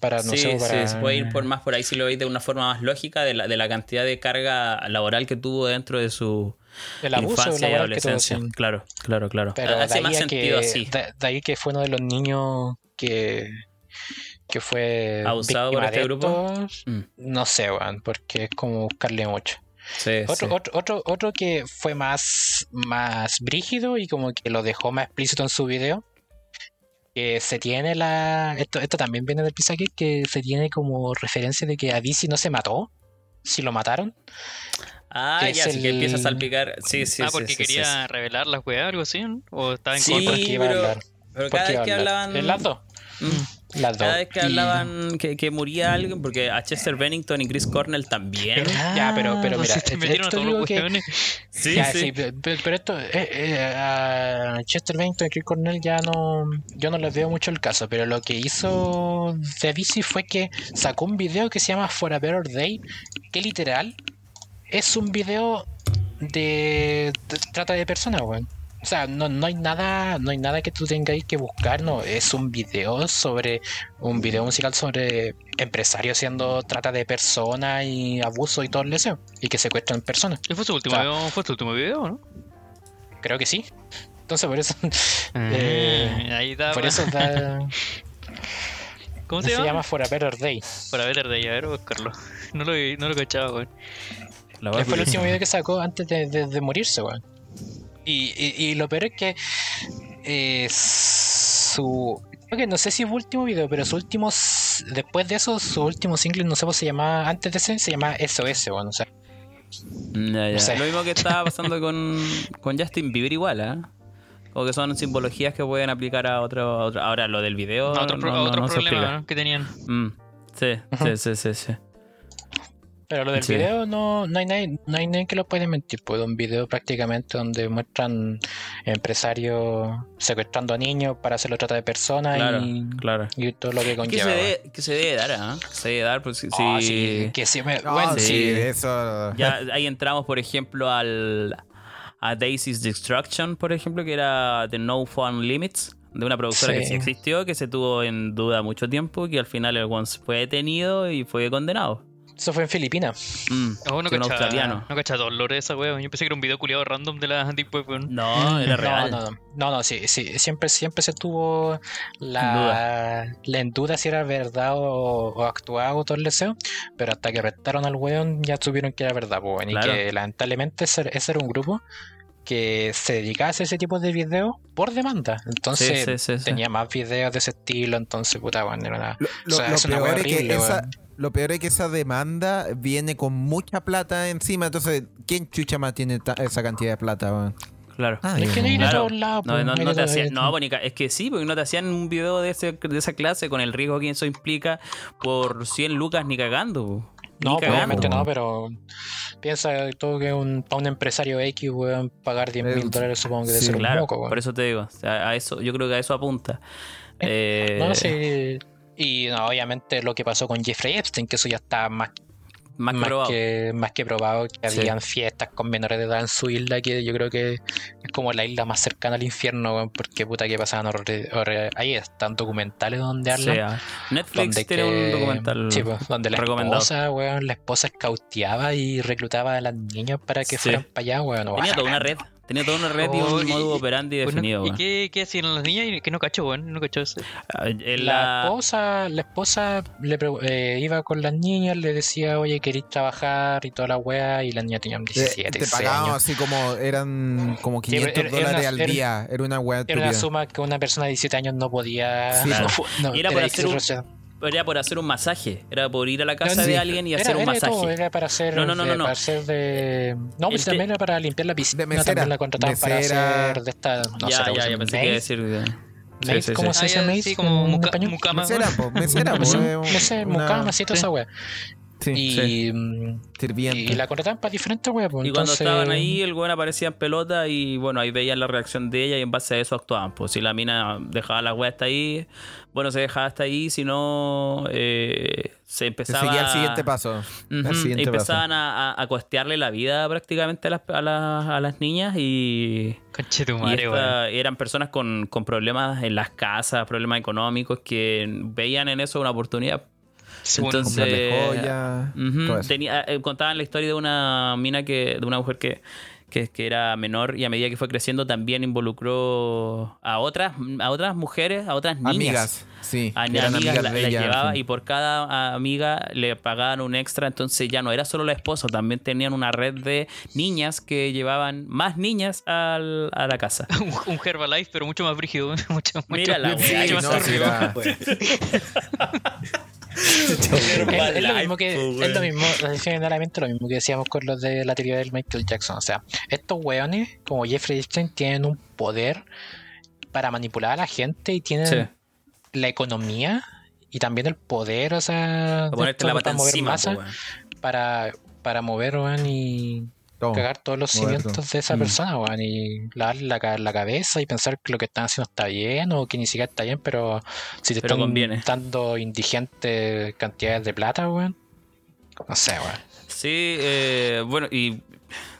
para no sí, sé sí, para se puede ir por más por ahí si lo veis de una forma más lógica de la, de la cantidad de carga laboral que tuvo dentro de su el abuso infancia y tuvo, adolescencia. sí. Claro, claro, claro. Pero Hace más sentido que, así. de, de ahí que fue uno de los niños que, que fue Abusado por este grupo. Mm. no sé, weón, porque es como buscarle mucho. Sí, Otro, sí. otro, otro, otro que fue más, más brígido y como que lo dejó más explícito en su video. Que se tiene la. Esto, esto también viene del Pizzagate, que se tiene como referencia de que a no se mató. Si lo mataron. Ah, ya, así que el- empieza a salpicar. Sí, sí, ah, sí, porque quería revelar las weas, algo así, ¿no? O estaba en Sí, contra. porque iba a pero- hablar. Pero cada vez que hablaban. Dos. Mm. Las dos. Cada vez que hablaban que, que moría alguien, porque a Chester Bennington y Chris Cornell también. Ya, pero, pero mira, te metieron a todos los que- weones. Sí, Ya, sí. sí, pe- pe- pero, esto, eh, eh, a Chester Bennington y Chris Cornell ya no, yo no les veo mucho el caso, pero lo que hizo The DC fue que sacó un video que se llama For a Better Day, que literal es un video de, de trata de personas, weón. O sea, no, no hay nada, no hay nada que tú tengáis que buscar, no, es un video sobre, un video musical sobre empresarios haciendo trata de personas y abuso y todo el deseo, y que secuestran personas. ¿Y fue su último, O sea, video, fue su último video, no? Creo que sí. Entonces por eso. eh, Ah, ahí está. por eso da- ¿Cómo se, se, llama? llama For a Better Day. Para ver de ahí, a ver, buscarlo. No lo, vi- no lo cachaba, weón. Fue el último video que sacó antes de, de- de morirse, weón. Y, y- y lo peor es que eh, su. Creo que no sé si fue último video, pero su último. Después de eso, su último single, no sé cómo se llamaba. Antes de ese, se llamaba SOS, weón. O sea, Mm, ya, ya. No sé. Lo mismo que estaba pasando con, con Justin Bieber igual, ¿ah? Como que son simbologías que pueden aplicar a otro, a otro- Ahora, lo del video. A otro, pro- no, no- otro no se problema que tenían. Mm, sí, sí, sí, sí, sí. Pero lo del Sí. video no, no hay nadie, no hay nadie que lo puede mentir. Pues un video prácticamente donde muestran empresarios secuestrando a niños para hacerlo trata de personas Claro, y, claro. y todo lo que ¿Qué conlleva. que se debe dar, ¿ah? Se debe dar, pues sí. Ah, sí. que sí me- No, bueno, sí, sí. eso. Ya ahí entramos, por ejemplo, al a Daisy's Destruction, por ejemplo, que era The No Fun Limits, de una productora que Sí. sí existió, que se tuvo en duda mucho tiempo, que al final el Once fue detenido y fue condenado. Eso fue en Filipinas. Mm, Oh, no que australiano. no cacha todo el lore de esa wea. Yo pensé que era un video culiado random de la Deep Web, weón. No, era real. No, no, no, no, no, sí, sí, siempre, siempre se tuvo la, la en duda si era verdad o, o actuado todo el deseo, pero hasta que arrestaron al weón ya supieron que era verdad, y Claro. que lamentablemente ese, ese era un grupo que se dedicaba a hacer ese tipo de videos por demanda, entonces Sí, sí, sí, sí. tenía más videos de ese estilo, entonces puta, bueno, era una... Lo, o sea, lo es una peor es que esa, weón. lo peor es que esa demanda viene con mucha plata encima. Entonces, ¿quién chucha más tiene ta- esa cantidad de plata? weón? Claro. Ah, Es que hay de Claro. todos lados, No, pues, no, no te hacían, no, Bonica, es que sí, porque no te hacían un video de, ese- de esa clase con el riesgo que eso implica por 100 lucas ni cagando. No, pues, obviamente no, pero piensa todo que un, para un empresario X, weón, pagar 10 mil Eh, dólares supongo que debe sí, ser un Claro, por eso te digo. a eso, yo creo que a eso apunta. Eh, No, sí. Y no, obviamente lo que pasó con Jeffrey Epstein, que eso ya está más, más, más, probado. que, más que probado, que Sí. habían fiestas con menores de edad en su isla, que yo creo que es como la isla más cercana al infierno, porque puta que pasaban horrores. Ahí están documentales donde hablan. ah. Netflix donde tiene que- un documental sí, pues, donde la esposa, weón, la esposa escauteaba y reclutaba a las niñas para que fueran para allá, weón. Tenía toda una red. Tenía toda una red y Oh, un y- modo operandi Bueno, definido. ¿Y weón. qué, qué hacían las niñas? Y Que no cacho, weón. No cacho ese. Ah, La la- esposa, la esposa le pre- eh, iba con las niñas, le decía, oye, ¿queréis trabajar? Y toda la wea, y las niñas tenían Te, 17, te 16 pagaban años. así como, eran como Sí, pero 500 era- era dólares una- al era- día. Era una weá Era una suma que una persona de 17 años no podía. Sí, no claro. fu- no, Y era por hacer un-. Era por hacer un masaje. Era por ir a la casa No, de alguien y Era- hacer un era de todo, masaje. era para hacer, No, no, no, de, no, no. para hacer de. No, pues te- también era para limpiar la piscina. De mesera, también la contrataban para hacer de esta. No ya, sé, ya, ¿cómo ya pensé que iba a decir. de- Sí, Maid, sí, ¿Cómo sí. se Ah, dice maid sí, como muca- mucama. Mesera, po, mesera, po, Mesera, un- mesera, una- mucama, así, toda sí. esa wea. Sí, Y, mm, sirviente. y la contrataban para diferentes weas. pues, Y cuando entonces- estaban ahí, el weón aparecía en pelota y bueno, ahí veían la reacción de ella y en base a eso actuaban. Pues si la mina dejaba la weá hasta ahí, bueno, se dejaba hasta ahí, si no, eh, se Se empezaba... seguía el siguiente paso. El siguiente empezaban a, a, a costearle la vida prácticamente a las, a las, a las niñas y, y esta- eran personas con, con problemas en las casas, problemas económicos que veían en eso una oportunidad. Entonces, joya, tenía, eh, contaban la historia de una mina que, de una mujer que, que, que era menor y a medida que fue creciendo también involucró a otras, a otras mujeres, a otras niñas. Amigas, sí. A eran amigas la, de la ella, llevaba sí. y por cada amiga le pagaban un extra, entonces ya no era solo la esposa, también tenían una red de niñas que llevaban más niñas al- a la casa. un, un Herbalife, pero mucho más brígido. mucho, mucho, Mira la mucho weá, Sí, más no, turbio. sí, era- Es, es lo mismo que Herbalife, es lo mismo, generalmente lo mismo que decíamos con los de la teoría del Michael Jackson. O sea, estos weones, como Jeffrey Epstein, tienen un poder para manipular a la gente y tienen Sí. La economía y también el poder, o sea, ponerte la para mover encima, masa, po, para, para mover, weón, y Todo. cagar todos los cimientos de esa Mm. persona, weón, y lavarle la, la cabeza y pensar que lo que están haciendo está bien o que ni siquiera está bien, pero si te Pero están conviene. dando indigentes cantidades de plata, weón. No sé, weón. Sí, eh, bueno, y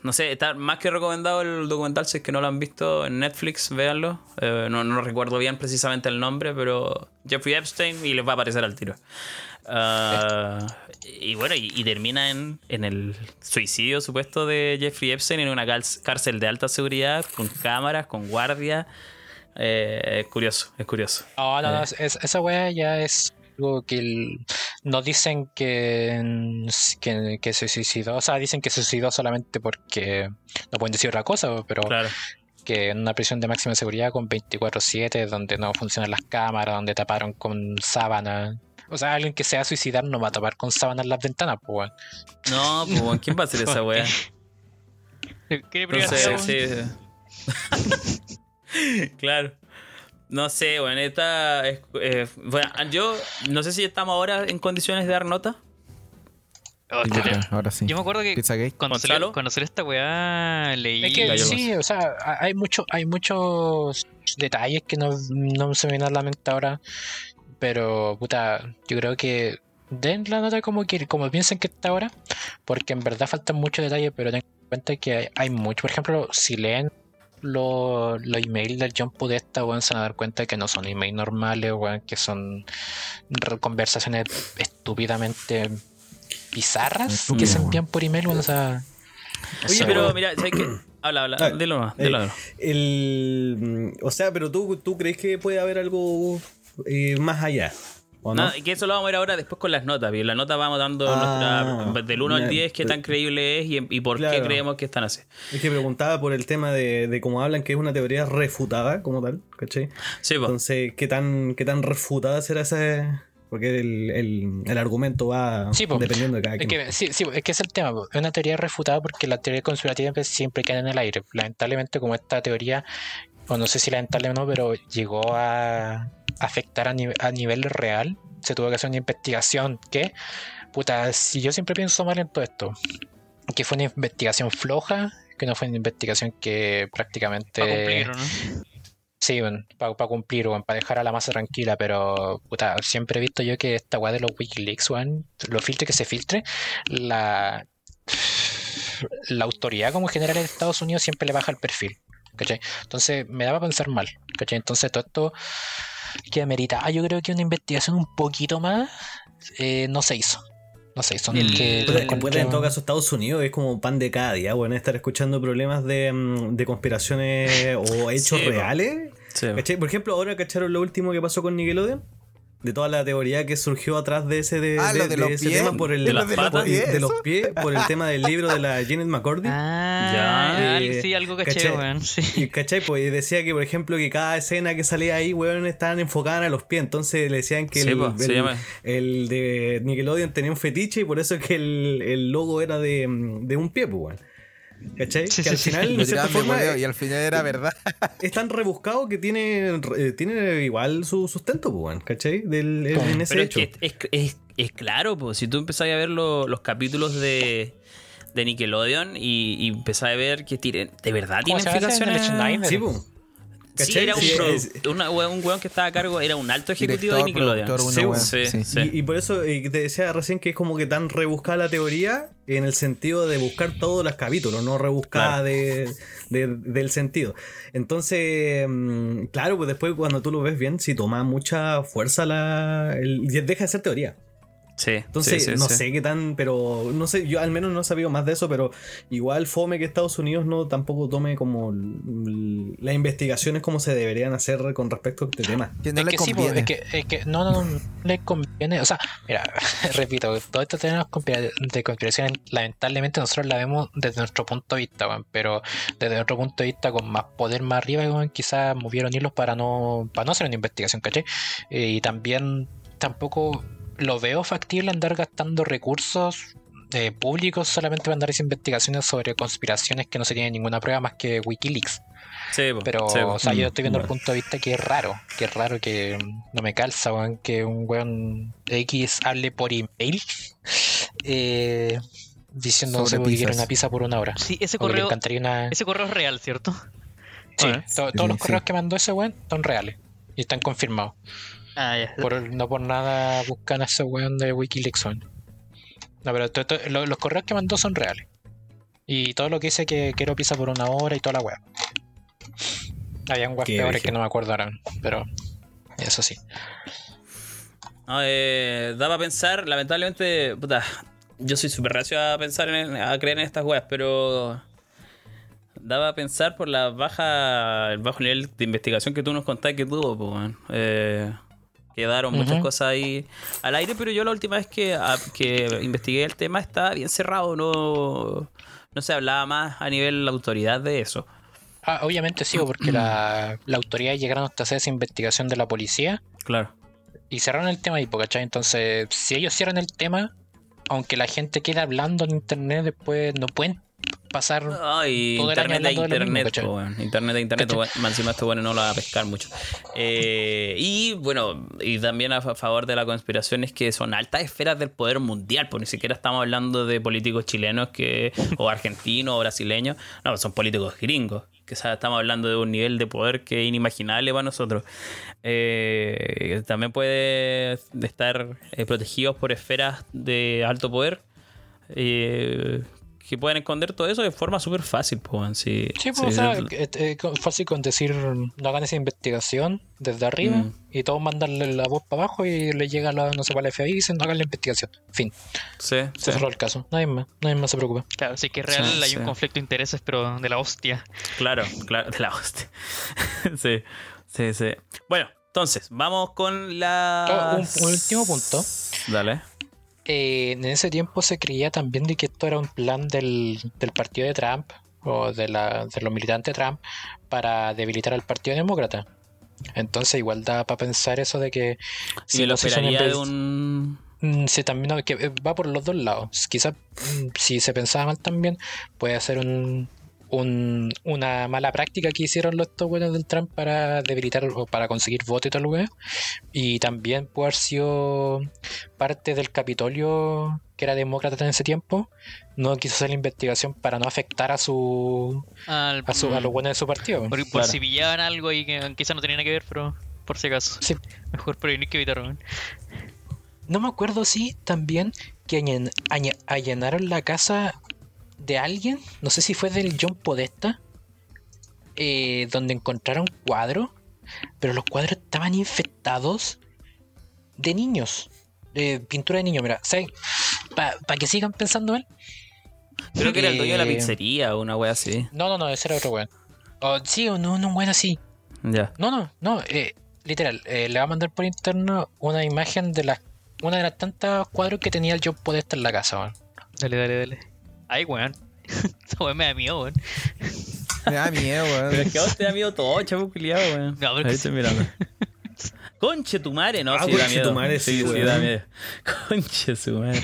no sé, está más que recomendado el documental, si es que no lo han visto en Netflix, véanlo. Eh, no, no recuerdo bien precisamente el nombre, pero Jeffrey Epstein y les va a aparecer al tiro. Ah, y bueno, y, y termina en, en el suicidio supuesto de Jeffrey Epstein en una cárcel de alta seguridad, con cámaras, con guardia. Eh, es curioso, es curioso. No, no, no, Eh. es- esa weá ya es algo que el- no dicen que, que, que se suicidó, o sea, dicen que se suicidó solamente porque no pueden decir otra cosa, pero Claro. que en una prisión de máxima seguridad con 24/7, donde no funcionan las cámaras, donde taparon con sábana. O sea, alguien que se va a suicidar no va a tapar con sábanas las ventanas, pues weón. No, pues, ¿quién va a hacer esa wea? ¿Qué Entonces, privacidad, sí, sí. claro. No sé, bueno, esta. es- eh, bueno, yo no sé si estamos ahora en condiciones de dar nota. Oh, ahora sí. Yo me acuerdo que cuando salió, Gonzalo. cuando salió esta weá leí. Es que sí, o sea, ha- hay mucho, hay muchos detalles que no, no se me vienen a la mente ahora. Pero, puta, yo creo que den la nota como que, como piensen que está ahora, porque en verdad faltan muchos detalles, pero tengan en cuenta que hay, hay mucho. Por ejemplo, si leen los, los emails del John Podesta, weón, se van a dar cuenta que no son emails normales, weón, que son conversaciones estúpidamente bizarras que se envían por email, weón, o sea. Oye, sea, pero weón. mira, ¿sabes qué? Habla, habla. Ah, eh, dilo nomás. El, o sea, pero tú, tú crees que puede haber algo eh, más allá, ¿o no? No, y que eso lo vamos a ver ahora después con las notas. ¿bien? Las notas vamos dando Ah, nuestra, del 1 al ya, 10 qué tan creíble es y, y por qué creemos que están así. Es que preguntaba por el tema de, de cómo hablan que es una teoría refutada como tal, ¿cachai? Sí, po. Entonces, ¿qué tan, qué tan refutada será esa...? Porque el, el, el argumento va Sí, dependiendo de cada Es quien. que, sí, sí, es que es el tema. po. Es una teoría refutada porque las teorías conspirativas siempre quedan en el aire. Lamentablemente, como esta teoría, o no sé si lamentable o no, pero llegó a afectar a, nive- a nivel real, se tuvo que hacer una investigación que, puta, si yo siempre pienso mal en todo esto, que fue una investigación floja, que no fue una investigación que prácticamente... Para cumplir, ¿o ¿no? Sí, para cumplir, weón, para dejar a la masa tranquila, pero puta, siempre he visto yo que esta weá de los Wikileaks, weón, lo filtre que se filtre, la, la autoridad como general de Estados Unidos siempre le baja el perfil, ¿cachai? Entonces me daba a pensar mal, ¿cachai? Entonces todo esto que amerita, yo creo que una investigación un poquito más eh, no se hizo. No se hizo. El- que en todo caso, Estados Unidos es como pan de cada día, bueno, estar escuchando problemas de, mm, de conspiraciones o hechos Sí, reales. Sí, po. ¿Cachai? Por ejemplo, ahora cacharon lo último que pasó con Nickelodeon. De toda la teoría que surgió atrás de ese, de, Ah, de- lo de de los ese pies. tema por el De las patas. por- de los pies, por el tema del libro de la Janet McCordy. Ah, Ya. Eh, sí, algo caché, ¿cachai? weón. Sí. Y cachai, pues y decía que por ejemplo que cada escena que salía ahí, weón, estaban enfocadas a los pies. Entonces le decían que Sí, el, po, se el- llama. el de Nickelodeon tenía un fetiche y por eso es que el, el logo era de, de un pie, pues, weón. ¿Cachai? Sí, que sí, al sí. final, de cierta tiraban de forma, y al final era verdad. es tan rebuscado que tiene, eh, tiene igual su sustento, pues, ¿cachai? Del, en ese Pero es hecho. que es, es- es claro, pues, si tú empezás a ver lo- los capítulos de, de Nickelodeon y, y empezás a ver que tienen, de verdad ¿Cómo tienen fijaciones. Sí, pues. Sí, ¿Cachai? era un, Sí, produ- es- una- un weón que estaba a cargo, era un alto ejecutivo de Nickelodeon. productor, Sí, una wea. sí, Sí. sí. Y, y por eso eh, te decía recién que es como que tan rebuscada la teoría en el sentido de buscar todos los capítulos, no rebuscada Claro. de, de- del sentido. Entonces, mm, claro, pues después cuando tú lo ves bien, sí toma mucha fuerza la. el- deja de ser teoría. Sí, Entonces, sí, sí, no sí. sé qué tan, pero no sé, yo al menos no he sabido más de eso, pero igual fome que Estados Unidos no tampoco tome como las investigaciones como se deberían hacer con respecto a este tema. Que no es le que conviene. es que, es que no, no, no, no le conviene. O sea, mira, repito, todo esto temas de conspiración, lamentablemente nosotros la vemos desde nuestro punto de vista, weón, pero desde nuestro punto de vista, con más poder más arriba, quizás movieron hilos para no, para no hacer una investigación, ¿cachai? Eh, y también tampoco lo veo factible andar gastando recursos eh, públicos solamente para andar haciendo investigaciones sobre conspiraciones que no se tienen ninguna prueba más que Wikileaks. Sí, Pero, sí, o sea, yo estoy viendo el bueno. punto de vista que es raro, que es raro que no me calza, weón, que un weón X hable por email eh, diciendo que quiere una pizza por una hora. Sí, ese correo, una... ese correo es real, ¿cierto? Sí, Ah, to- sí, todos los sí. correos que mandó ese weón son reales y están confirmados. Ah, ya. Por, no por nada buscan a ese weón de Wikileaks. No, pero to- to- lo- los correos que mandó son reales. Y todo lo que dice que quiero pizza por una hora y toda la weá. Habían weas peores que no me acuerdo ahora, pero eso sí. No, eh, da para pensar, lamentablemente, puta, yo soy súper reacio a pensar en, a creer en estas weas, pero daba a pensar por la baja, el bajo nivel de investigación que tú nos contaste que tuvo, pues, weón. Eh, quedaron muchas cosas ahí al aire, pero yo la última vez que, a- que investigué el tema estaba bien cerrado, no, no se hablaba más a nivel autoridad de eso. Ah, obviamente sí, porque la, la autoridad llegaron hasta hacer esa investigación de la policía Claro. y cerraron el tema ahí, ¿cachai? Entonces, si ellos cierran el tema, aunque la gente quede hablando en internet, después no pueden pasar Ay, internet de lo mismo, internet, weón. internet internet, más encima este bueno no lo va a pescar mucho. Eh, y bueno, y también a fa- favor de la conspiración es que son altas esferas del poder mundial, pues ni siquiera estamos hablando de políticos chilenos que o argentinos o brasileños, no, son políticos gringos. Que estamos hablando de un nivel de poder que es inimaginable para nosotros. Eh, también puede estar eh, protegidos por esferas de alto poder eh, que pueden esconder todo eso de forma súper fácil. Pues, sí, Sí, pues, sí, o sea, es, es fácil con decir, no hagan esa investigación desde arriba Mm. y todos mandarle la voz para abajo y le llega la, no sé, para la FBI y dicen, no hagan la investigación. Fin, Sí, se sí. cerró el caso. Nadie más, nadie más se preocupa. Claro, sí que es real, Sí, hay sí. un conflicto de intereses, pero de la hostia. Claro, claro, de la hostia. sí, sí, sí. Bueno, entonces, vamos con la. Oh, un- un último punto. Dale. Eh, en ese tiempo se creía también de que esto era un plan del, del partido de Trump o de, la, de los militantes de Trump para debilitar al partido demócrata. Entonces igual da para pensar eso de que Si lo esperaría de un. Mm, Sí, también no, que eh, va por los dos lados. Quizás mm, si se pensaba mal también, puede ser un, un- una mala práctica que hicieron los estos buenos del Trump para debilitar o para conseguir votos y tal lugar. Y también puede haber sido parte del Capitolio que era demócrata en ese tiempo. No quiso hacer la investigación para no afectar a su Al- a, su, a los buenos de su partido. por, por Claro. si pillaban algo ahí que quizás no tenía nada que ver, pero por si acaso. Sí. Mejor prevenir que evitar. No me acuerdo si también que añen- aña- allanaron la casa de alguien, no sé si fue del John Podesta, eh, donde encontraron cuadros, pero los cuadros estaban infectados de niños, de pintura de niños. Mira, para que sigan pensando mal. Creo que era el dueño de la Eh, pizzería o una wea así. No, no, no, ese era otro weón. O, sí, o no, no, un weón así. Ya. No, no, no, eh, literal, eh, le va a mandar por interno una imagen de las una de las tantas cuadros que tenía el John Podesta en la casa, weón. Dale, dale, dale. Ay, weón. Esa weón me da miedo, weón. Me da miedo, Pero weón. es que a vos te da miedo todo, chavo culiado, weón. No, pero Ahí estoy mirando. Conche tu madre, no, Ah, sí da miedo. tu madre, sí, sí, weón. da miedo. Conche su madre.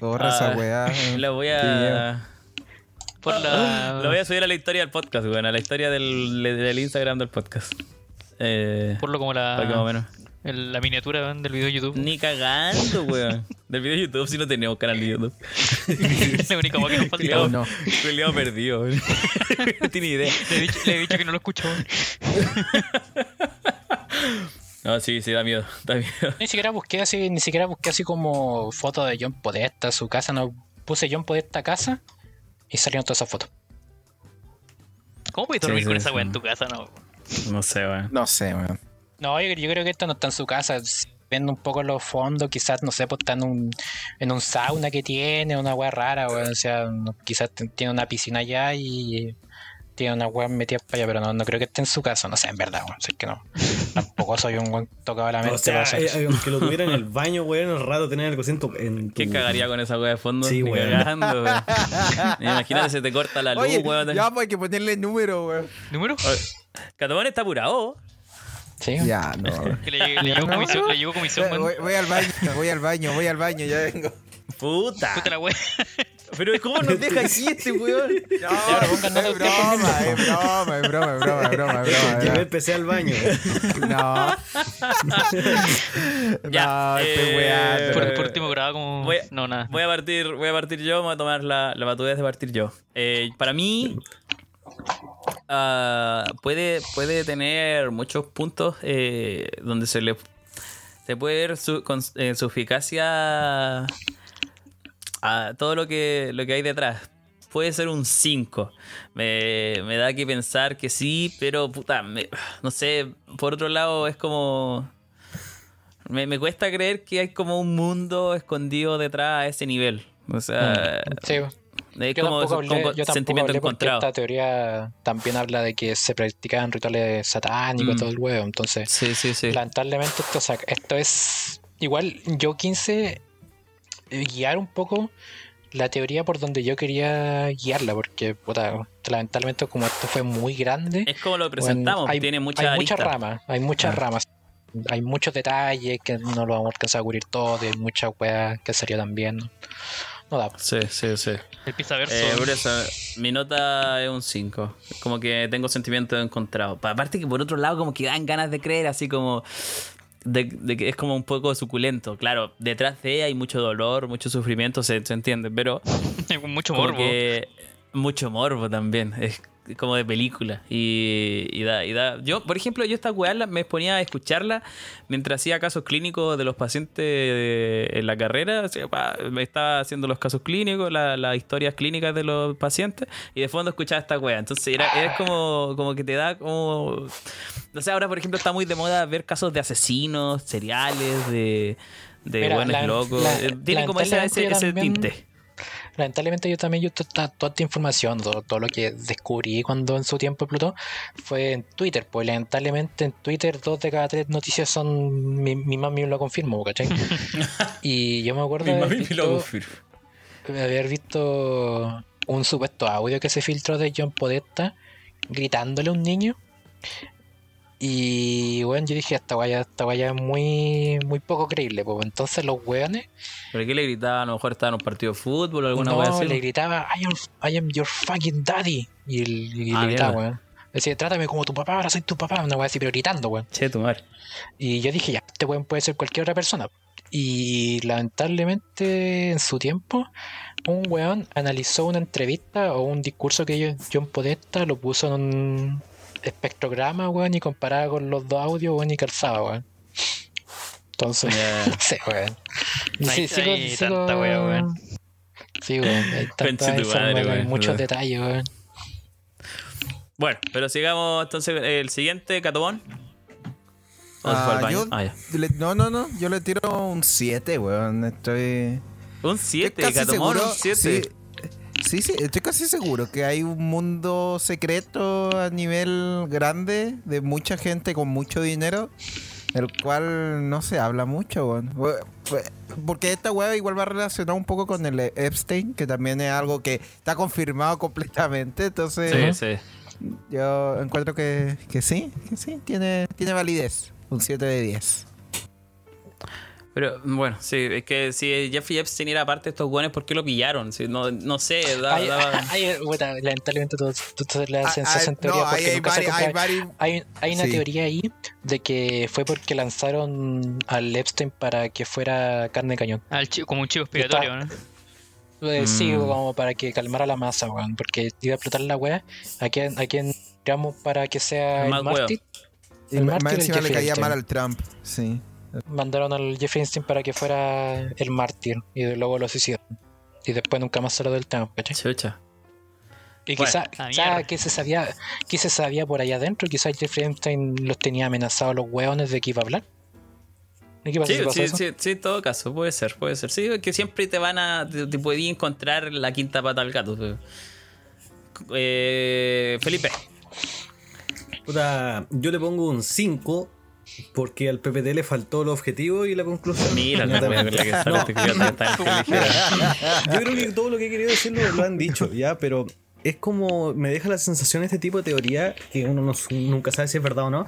Borra Ah, esa weá. weón. La voy a. Por la. Lo voy a subir a la historia del podcast, weón. A la historia del, del Instagram del podcast. Eh, Por lo como la. para que más o menos. El- la miniatura del video de YouTube. Ni cagando, weón. Del video de YouTube si no tenemos canal de YouTube. la única weón que nos falta. Culiao, no. culiao perdido, weón. No tiene idea. Le he, dicho, le he dicho que no lo escucho, weón. No, sí, sí, da miedo. Da miedo. Ni siquiera busqué así, ni siquiera busqué así como fotos de John Podesta, su casa, no puse John Podesta casa y salieron todas esas fotos. ¿Cómo puedes Sí, dormir sí, con esa sí. weón en tu casa? No. No sé, weón. No sé, weón. No, yo, yo creo que esto no está en su casa. si Viendo un poco los fondos, quizás, no sé, pues está en un, en un sauna que tiene, una weá rara, weón. O sea, no- quizás tiene una piscina allá y tiene una weá metida para allá, pero no, no creo que esté en su casa. No sé, en verdad, weón. Es que no. Tampoco soy un weón tocado a la mente. O sea, eh, eh, aunque lo tuviera en el baño, weón, el rato tener algo en tu. En tu... ¿Quién cagaría con esa weá de fondo? Sí, weón. cagando, weón. Imagínate, se te corta la luz, Oye, weón. ya pues hay que ponerle número, weón. ¿Número? Catomón está apurado. Sí. Ya, no. Que le, le llegó comisión, le llegó comisión, Voy, voy al baño, voy al baño, voy al baño, ya vengo. Puta. Puta la weón. Pero ¿cómo nos deja aquí este weón? No, nota es broma, es broma, es broma, es broma, es broma, es broma. El PC al baño. No. Ya, No, eh. Por, por último grababa como. Voy No, nada. Voy a partir, voy a partir yo, voy a tomar la, la batuta de partir yo. Eh, para mí, ah, puede, puede tener muchos puntos eh, donde se le se puede ver su, eh, su eficacia a todo lo que, lo que hay detrás. Puede ser un 5. Me, me da que pensar que sí, pero puta, me- no sé, por otro lado es como... Me, me cuesta creer que hay como un mundo escondido detrás a ese nivel. O sea, Sí, es Yo como, tampoco hablé, como yo sentimiento encontrado. esta teoría también habla de que se practicaban rituales satánicos Mm. todo el huevo. Entonces, Sí, sí, sí. lamentablemente esto, saca- esto es igual yo quise guiar un poco la teoría por donde yo quería guiarla porque puta, lamentablemente como esto fue muy grande Es como lo presentamos, hay, tiene muchas hay muchas aristas. ramas hay muchas Ah. ramas hay muchos detalles que no lo vamos a alcanzar a cubrir todo y hay muchas weas que sería también no da. Sí, sí, sí. El pizzaverso. Eh, por eso, mi nota es un 5. Como que tengo sentimientos encontrados. Pa- Aparte que por otro lado como que dan ganas de creer, así como... De, de que es como un poco suculento. Claro, detrás de ella hay mucho dolor, mucho sufrimiento, se, se entiende, pero mucho morbo. que mucho morbo también. Es como de película. Y, y da, y da. Yo, por ejemplo, yo esta weá la- me ponía a escucharla mientras hacía casos clínicos de los pacientes de- en la carrera. O sea, pa, me estaba haciendo los casos clínicos, la- las historias clínicas de los pacientes, y de fondo escuchaba esta weá. Entonces era, era como, como que te da como. No sé, ahora por ejemplo está muy de moda ver casos de asesinos, seriales, de. De Mira, buenos la- locos. la- Eh, Tiene como ese, ese, yo ese también- tinte. Lamentablemente yo también, yo to- ta- toda esta información, todo, todo lo que descubrí cuando en su tiempo explotó, fue en Twitter. Pues lamentablemente en Twitter dos de cada tres noticias son, mi, mi mami lo confirmo, ¿cachai? y yo me acuerdo de haber visto, haber visto un supuesto audio que se filtró de John Podesta gritándole a un niño. Y bueno, yo dije, esta guaya, esta guaya es muy, muy poco creíble. Pues entonces los weones ¿Pero qué le gritaba? A lo mejor estaba en un partido de fútbol o alguna no, así. le gritaba, I am, I am your fucking daddy. Y, y Ah, le gritaba, weón. Decía, trátame como tu papá, ahora soy tu papá. Una weá así, pero gritando, weón. Che, tu madre. Y yo dije, ya, este weón puede ser cualquier otra persona. Y lamentablemente, en su tiempo, un weón analizó una entrevista o un discurso que yo- John Podesta lo puso en un espectrograma, weón, y comparaba con los dos audios, weón, y calzaba, weón. Entonces, no sé, weón. Hay- sí, sigo- hay sigo- tanta wea, weón. Sí, weón, hay tanta madre, weón. muchos detalles, weón. Bueno, pero sigamos entonces el siguiente, Catobón. ¿O se fue al Ah, yo Ah, le- no, no, no. Yo le tiro un 7, weón. Estoy. Un estoy 7, casi Catomón, seguro. un 7. Sí, sí, sí, estoy casi seguro que hay un mundo secreto a nivel grande de mucha gente con mucho dinero, el cual no se habla mucho, Porque esta weá igual va relacionado un poco con el Epstein, que también es algo que está confirmado completamente. Entonces, Sí, sí. yo encuentro que, que sí, que sí, tiene, tiene validez. Un 7 de 10. Pero bueno, sí, es que si Jeffrey Epstein era parte de estos guanes, ¿por qué lo pillaron? Si no, no sé, da- Hay, daba- hay- puta, lamentablemente tú, tú te la Ah, sensación ah, teoría no, porque hay, hay, nunca se hay, hay, hay una Sí. teoría ahí de que fue porque lanzaron al Epstein para que fuera carne de cañón. Al chi- como un chivo expiatorio, ¿no? Eh, Sí, Mm. como para que calmara la masa, weón. Porque iba a explotar la wea. ¿A quién, a quién tiramos para que sea El el, más mártir? El más mártir el encima le caía mal al Trump. Sí. Mandaron al Jeffrey Epstein para que fuera el mártir. Y luego lo suicidaron. Y después nunca más se lo del tema, ¿cachai? Chucha. Y Bueno, quizá, a quizá que se sabía, que se sabía por allá adentro, quizás Jeffrey Epstein los tenía amenazados los hueones de que iba a hablar. ¿Y qué pasa Sí, pasa sí, eso? sí, sí, todo caso, puede ser, puede ser. Sí, que siempre te van a. te, te podías encontrar la quinta pata al gato. pero- Eh, Felipe. Puta, yo le pongo un 5 porque al PPT le faltó el objetivo y la conclusión. Mira con la que No. este. Yo creo que todo lo que he querido decir lo, lo han dicho, ya, pero es como me deja la sensación este tipo de teoría, que uno no- nunca sabe si es verdad o no.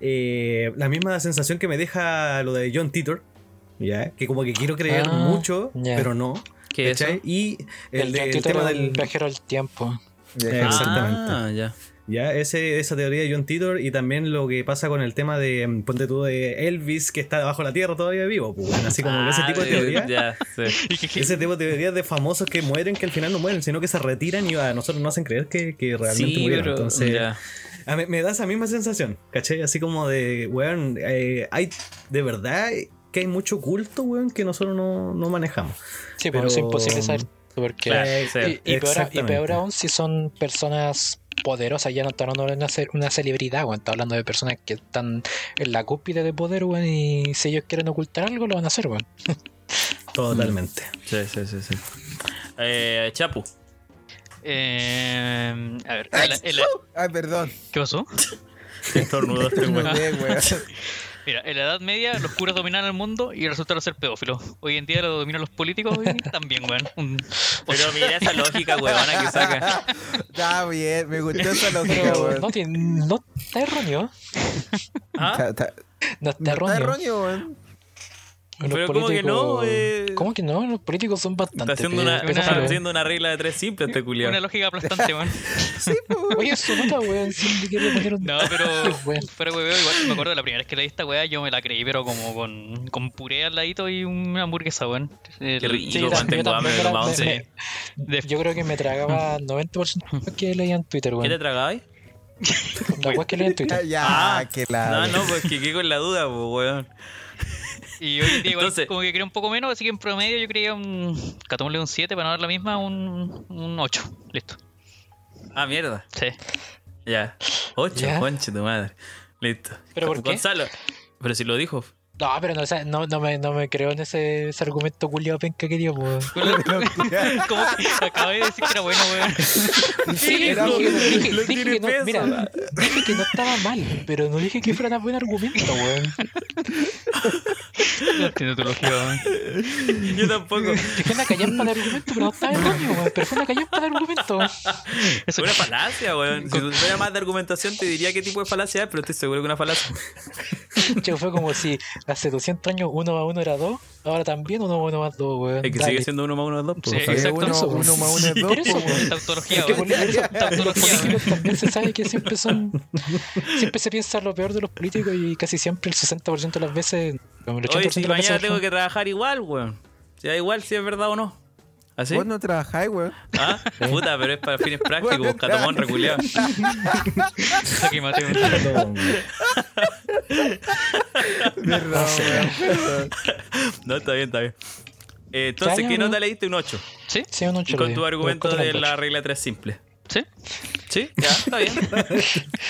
eh, la misma sensación que me deja lo de John Titor, ya, que como que quiero creer Ah, mucho, ya. pero no. ¿Qué es eso? Y el, El, de- el tema del. viajero al tiempo. Exactamente. Ah, ya. Ya, ese, esa teoría de John Titor y también lo que pasa con el tema de, mm, ponte tú, de Elvis que está debajo de la tierra todavía vivo, pues, así como ese Ah, tipo de de- teoría. Ya, sí. Ese tipo de teorías de famosos que mueren, que al final no mueren, sino que se retiran y a nosotros nos hacen creer que, que realmente Sí, murieron. pero. Entonces, ya. a mí- me da esa misma sensación, ¿cachai? Así como de, weón, eh, hay de verdad que hay mucho culto, weón, que nosotros no, no manejamos. Sí, pero Pero- es imposible saber. Porque Claro, sí. y, y peor, y exactamente. peor aún si son personas poderosas, ya no están hablando de una, una celebridad, weón. Está hablando de personas que están en la cúspide de poder, weón, y si ellos quieren ocultar algo, lo van a hacer, weón. Totalmente. Sí, sí, sí. sí. Eh, Chapu. Eh, a ver, en la- Ay, perdón. ¿qué pasó? Estornudo este weón. Weón. Mira, en la Edad Media los curas dominaban el mundo y resultaron ser pedófilos. Hoy en día lo dominan los políticos y también, weón. Pero mira esa lógica, huevona, que saca. Está bien, me gustó esa lógica, weón. no, no está erróneo. ¿Ah? Está- está- No está no está erróneo, weón. Los Pero ¿cómo que no? Eh, ¿Cómo que no? Los políticos son bastante. Está haciendo una, está haciendo una regla de tres simple este culiao. Una lógica aplastante, weón. Oye, su nota, weón. No, pero Weón. fuera weón, igual me acuerdo la primera vez que leí esta weá, yo me la creí, pero como con, con puré al ladito y una hamburguesa, weón. Qué rico, Sí, yo weón, tengo hambre, me- me- de- Yo creo que me tragaba 90% que leía en Twitter, ¿Qué te weón. tragabas? La weá que leía en Twitter. Ya, Ah, que la. No, no, pues que quedé con la duda, pues, weón. Y hoy en día igual Entonces- como que creía un poco menos, así que en promedio yo creía un... Catómosle un 7 para no dar la misma, un, un 8. Listo. Ah, mierda. Sí. Ya. Ocho, Ya. conche tu madre. Listo. ¿Pero por qué? Gonzalo. Pero si lo dijo. No, pero no, o sea, no, no, me, no me creo en ese, ese argumento culiado penca que dio, weón. Como que acabé de decir que era bueno, weón. Sí, era dije, bueno. dije- que no, peso. mira, dije que no estaba mal, pero no dije que fuera tan buen argumento, weón. No entiendo tu lógica, weón. Yo tampoco. Que fue una callampa de argumento, pero no estaba erróneo, weón. Pero fue una callampa de argumento. Es una falacia, weón. Si tuviera más de argumentación, te diría qué tipo de falacia es, pero estoy seguro que es una falacia. Che, fue como si hace 200 años uno más uno era dos, ahora también uno más uno más dos, weón. Es que Dale. sigue siendo uno más uno dos, pues. Sí, exacto. uno, Eso, uno más uno es dos. Por eso, pues. Tautología, Es por políticos también se sabe que siempre son. Siempre se piensa lo peor de los políticos y casi siempre el 60% de las veces. como el 80% Oye, si de las mañana veces. tengo que trabajar igual, weón. Si da igual si es verdad o no. ¿Así? Vos no trabajáis, weón. Ah, puta, pero es para fines prácticos, Bueno, catomón reculeado. Aquí maté un-. No, está bien, está bien. Eh, entonces, ¿qué nota le diste? Un 8. ¿Sí? Sí, un ocho Con le- tu argumento de la regla 3 simple. ¿Sí? ¿Sí? Ya, está bien.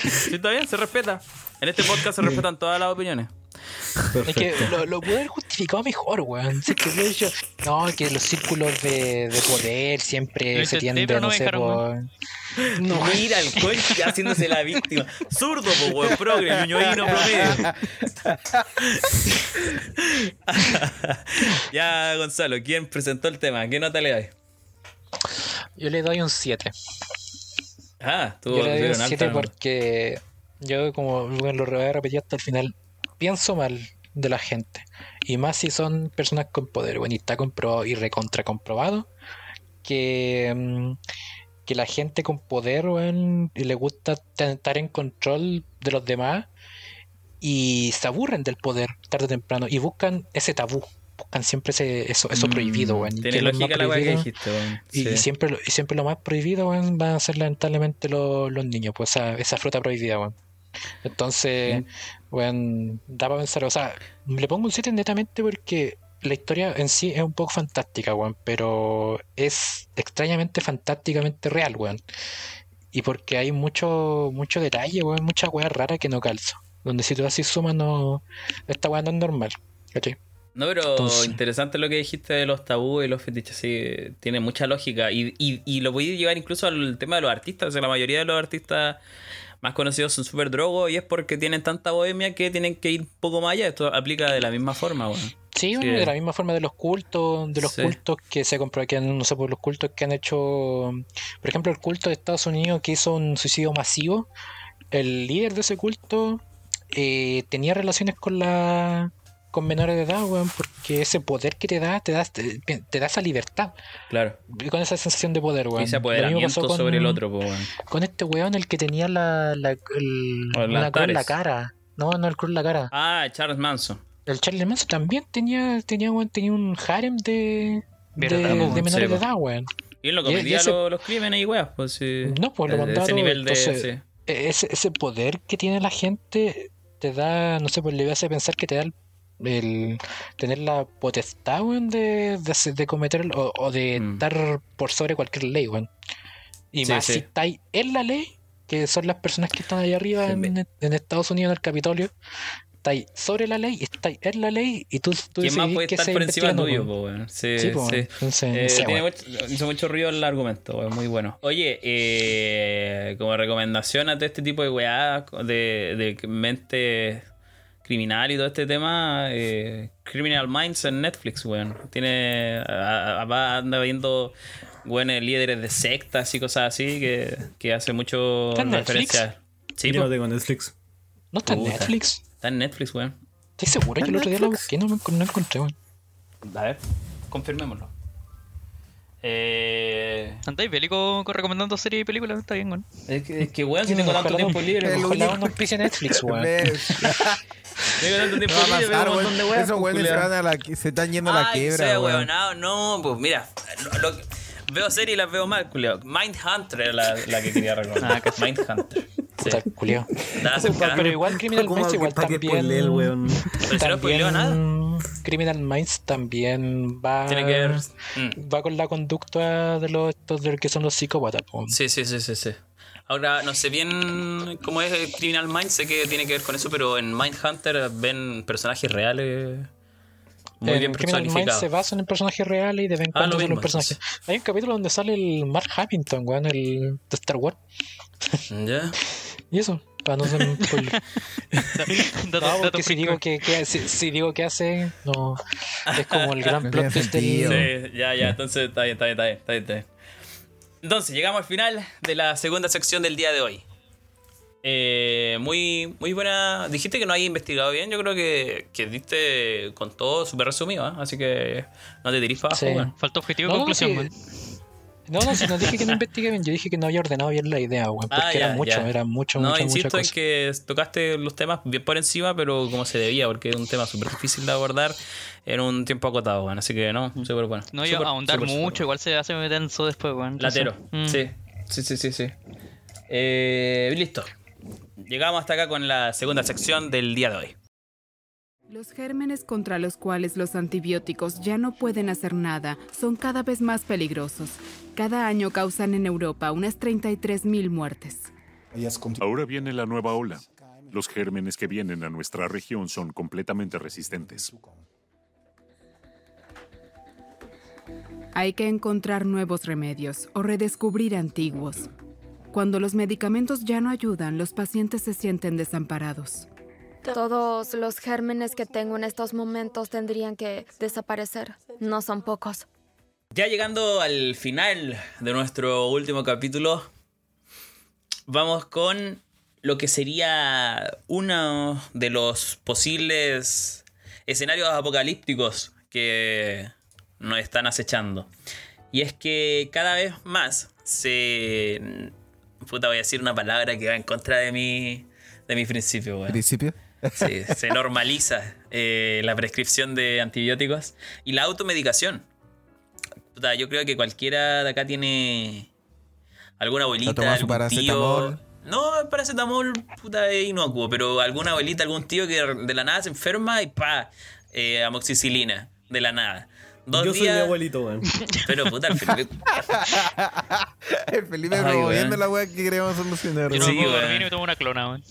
Sí, está bien, se respeta. En este podcast se respetan todas las opiniones. Es que lo, lo pude haber justificado mejor, weón. Es que no, que los círculos de, de poder siempre Lo se tienden, no no sé, por... No, mira el conche haciéndose la víctima. Zurdo, po, weón, progre, ñoñoíno promedio. ya, Gonzalo, ¿quién presentó el tema? ¿Qué nota le das? Yo le doy un 7. Ah, tú Yo le doy un pusieron 7 alta, porque yo, como bueno, lo voy a repetir hasta el final, pienso mal de la gente. Y más si son personas con poder. Bueno, y está comprobado y recontra comprobado que, mm, que la gente con poder, y le gusta estar en control de los demás y se aburren del poder tarde o temprano y buscan ese tabú. Buscan siempre ese, eso, eso Mm, prohibido, y Tiene lógica la que dijiste, y, Sí. y siempre, lo- y siempre lo más prohibido, van a ser lamentablemente lo- los niños, pues esa, esa fruta prohibida, weón. Entonces, weón, da para pensar, o sea, le pongo un 7 netamente porque la historia en sí es un poco fantástica, weón, pero es extrañamente fantásticamente real, weón. Y porque hay mucho, mucho detalle, weón, mucha weá rara que no calzo. Donde si tú así sumas, no. Esta weá no es normal. ¿cachai? No, pero Entonces- interesante lo que dijiste de los tabúes y los fetiches, sí, tiene mucha lógica. Y, y, y lo podéis llevar incluso al tema de los artistas. O sea, la mayoría de los artistas más conocidos son súper drogos y es porque tienen tanta bohemia que tienen que ir un poco más allá. Esto aplica de la misma forma, weón. Sí, bueno, Sí. de la misma forma de los cultos, de los Sí. cultos que se comprueba que no sé, por los cultos que han hecho, por ejemplo, el culto de Estados Unidos que hizo un suicidio masivo, el líder de ese culto eh, tenía relaciones con la con menores de edad, weón, porque ese poder que te da, te da, te, te da esa libertad, Claro. y con esa sensación de poder, weón. Y ese apoderamiento con- sobre el otro, weón. Con este weón, el que tenía la, la el- una cruz en la cara. No, no el cruz en la cara. Ah, Charles Manson. El Charlie Manson también tenía, tenía, weón, tenía un harem de, de, menores de edad, weón. Y él no cometía ese- los, los crímenes y weas, pues sí. No, pues lo mandaron. ese nivel de. entonces, sí. e- ese, ese poder que tiene la gente te da, no sé, pues le hace pensar que te da el, el tener la potestad, weón, de, de, de cometer o, o de Mm. estar por sobre cualquier ley, weón. Y Sí, más sí. si estáis en la ley, que son las personas que están ahí arriba en, me- en Estados Unidos, en el Capitolio, estáis sobre la ley, estáis en la ley y tú, tú ¿Quién más puede qué estar por encima tuyo? Sí, Sí, pues, sí. entonces, Eh, tiene mucho- hizo mucho ruido el argumento, weón, muy bueno. Oye, eh, como recomendación a todo este tipo de weá, de, de mente criminal y todo este tema, eh, Criminal Minds en Netflix, weón. Tiene, a- a- va- anda viendo buenos líderes de sectas y cosas así que, que hace mucho ¿Está en referencia. Sí, Yo no tengo Netflix. ¿No está en. Netflix? está en Netflix, weón. Estoy seguro que el otro día la busqué, no, me encon- no encontré, weón. A ver, confirmémoslo. Eh, ¿Andáis bélico con- recomendando series y películas? Está bien, weón. es que, es que weón, si tengo tanto no- tiempo libre. Ojalá no auspicie Netflix, weón. Ves, Tengo tanto tiempo No va a libre, veo pasar, un montón weón. de weas, Esos pues, weones se, culiao. van a la, se están yendo a la Ay, quiebra, sea weón. huevonao, no, pues mira, lo- lo- veo series y las veo mal, culiao. Mindhunter era la, la que quería recordar. Ah, Mindhunter. Sí. Puta. Estaba cercana. Pero igual Criminal ¿Cómo- Minds igual para qué también... el weón? Pero si no spoileo nada. Criminal Minds también va... Tiene que ver. Mm. Va con la conducta de los estos de que son los psicópatas. Sí, sí, sí, sí, sí. Ahora, no sé bien cómo es el Criminal Minds, sé que tiene que ver con eso, pero en Mindhunter ven personajes reales muy en bien Criminal Minds se basan en personajes reales y de vez en Ah, lo mismo, personajes. Hay un capítulo donde sale el Mark Hamilton, weón, el de Star Wars. ¿Ya? Y eso, para no ser un spoiler. No, porque si digo que, que- si, si digo que hace, no. Es como el gran plot twist del. Sí, ya, ya, entonces está bien, está bien, está bien, está bien, está bien. Entonces, llegamos al final de la segunda sección del día de hoy. Eh, muy, muy buena. Dijiste que no hayas investigado bien. Yo creo que, que diste con todo súper resumido, ¿eh? así que no te abajo. Sí. weón. Falta objetivo y No, no, conclusión, weón. No, no, si no dije que no investigué bien, yo dije que no había ordenado bien la idea, weón. Porque Ah, era ya, mucho, ya. era mucho, No, mucha, mucha insisto en que tocaste los temas bien por encima, pero como se debía, porque es un tema súper difícil de abordar en un tiempo acotado, weón. Así que no, súper bueno. No iba Súper, a ahondar súper mucho, igual se hace muy denso después, weón. Entonces, Latero. mm. Sí, sí, sí, sí, sí. Eh, listo. Llegamos hasta acá con la segunda sección del día de hoy. Los gérmenes contra los cuales los antibióticos ya no pueden hacer nada son cada vez más peligrosos. Cada año causan en Europa unas 33.000 muertes. Ahora viene la nueva ola. Los gérmenes que vienen a nuestra región son completamente resistentes. Hay que encontrar nuevos remedios o redescubrir antiguos. Cuando los medicamentos ya no ayudan, los pacientes se sienten desamparados. Todos los gérmenes que tengo en estos momentos tendrían que desaparecer. No son pocos. Ya llegando al final de nuestro último capítulo, vamos con lo que sería uno de los posibles escenarios apocalípticos que nos están acechando. Y es que cada vez más se... Puta, voy a decir una palabra que va en contra de mi, de mi principio, weón. ¿Principio? Sí, se normaliza eh, la prescripción de antibióticos y la automedicación. Puta, yo creo que cualquiera de acá tiene alguna abuelita, algún tío. paracetamol. No, el paracetamol puta, es inocuo, pero alguna abuelita, algún tío que de la nada se enferma y pa, eh, amoxicilina, de la nada. Dos Yo soy mi abuelito, weón. Pero puta, al final. El Felipe Ay, promoviendo weón. la weá que queremos solucionar. Yo no Sí, me puedo dormir y me tomo una clona, weón.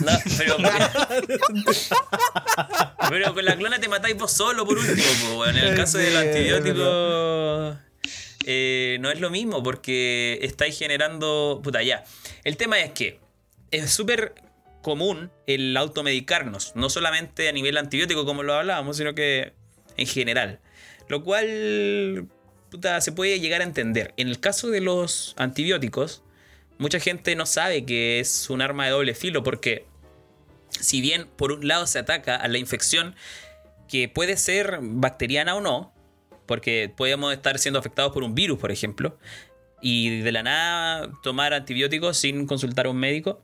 No, pero. pero con la clona te matáis vos solo, por último, po, weón. En el caso del antibiótico. eh, no es lo mismo porque estáis generando. Puta, ya. El tema es que es súper común el automedicarnos, no solamente a nivel antibiótico como lo hablábamos, sino que en general. Lo cual puta, se puede llegar a entender. En el caso de los antibióticos, mucha gente no sabe que es un arma de doble filo porque si bien por un lado se ataca a la infección que puede ser bacteriana o no, porque podemos estar siendo afectados por un virus, por ejemplo, y de la nada tomar antibióticos sin consultar a un médico,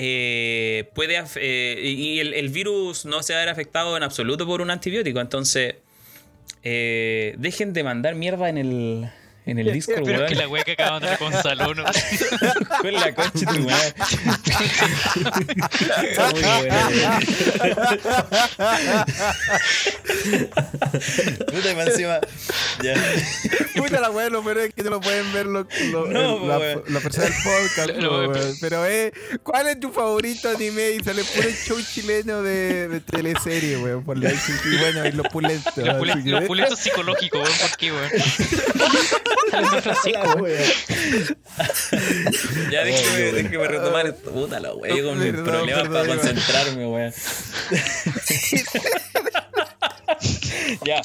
eh, puede eh, y el, el virus no se va a ver afectado en absoluto por un antibiótico, entonces eh, dejen de mandar mierda en el en el Discord, Pero que la wea que acaban de con Saluno. Con la concha de tu madre. Está muy bueno. Puta, más encima. Ya. Puta la weá, lo peor es que no lo pueden ver los los- No, la, weón. la persona del podcast. Lo- po, lo- weón. Pero eh, ¿cuál es tu favorito anime? Y sale puro show chileno de, de teleserie, weón. Por la y bueno, y los pulentos. Los pulentos psicológicos, weón. ¿Por qué, weón? Francisco, wea. Ya déjeme, déjeme retomar esto. Puta la wea, con mis problemas para concentrarme, weón. ya.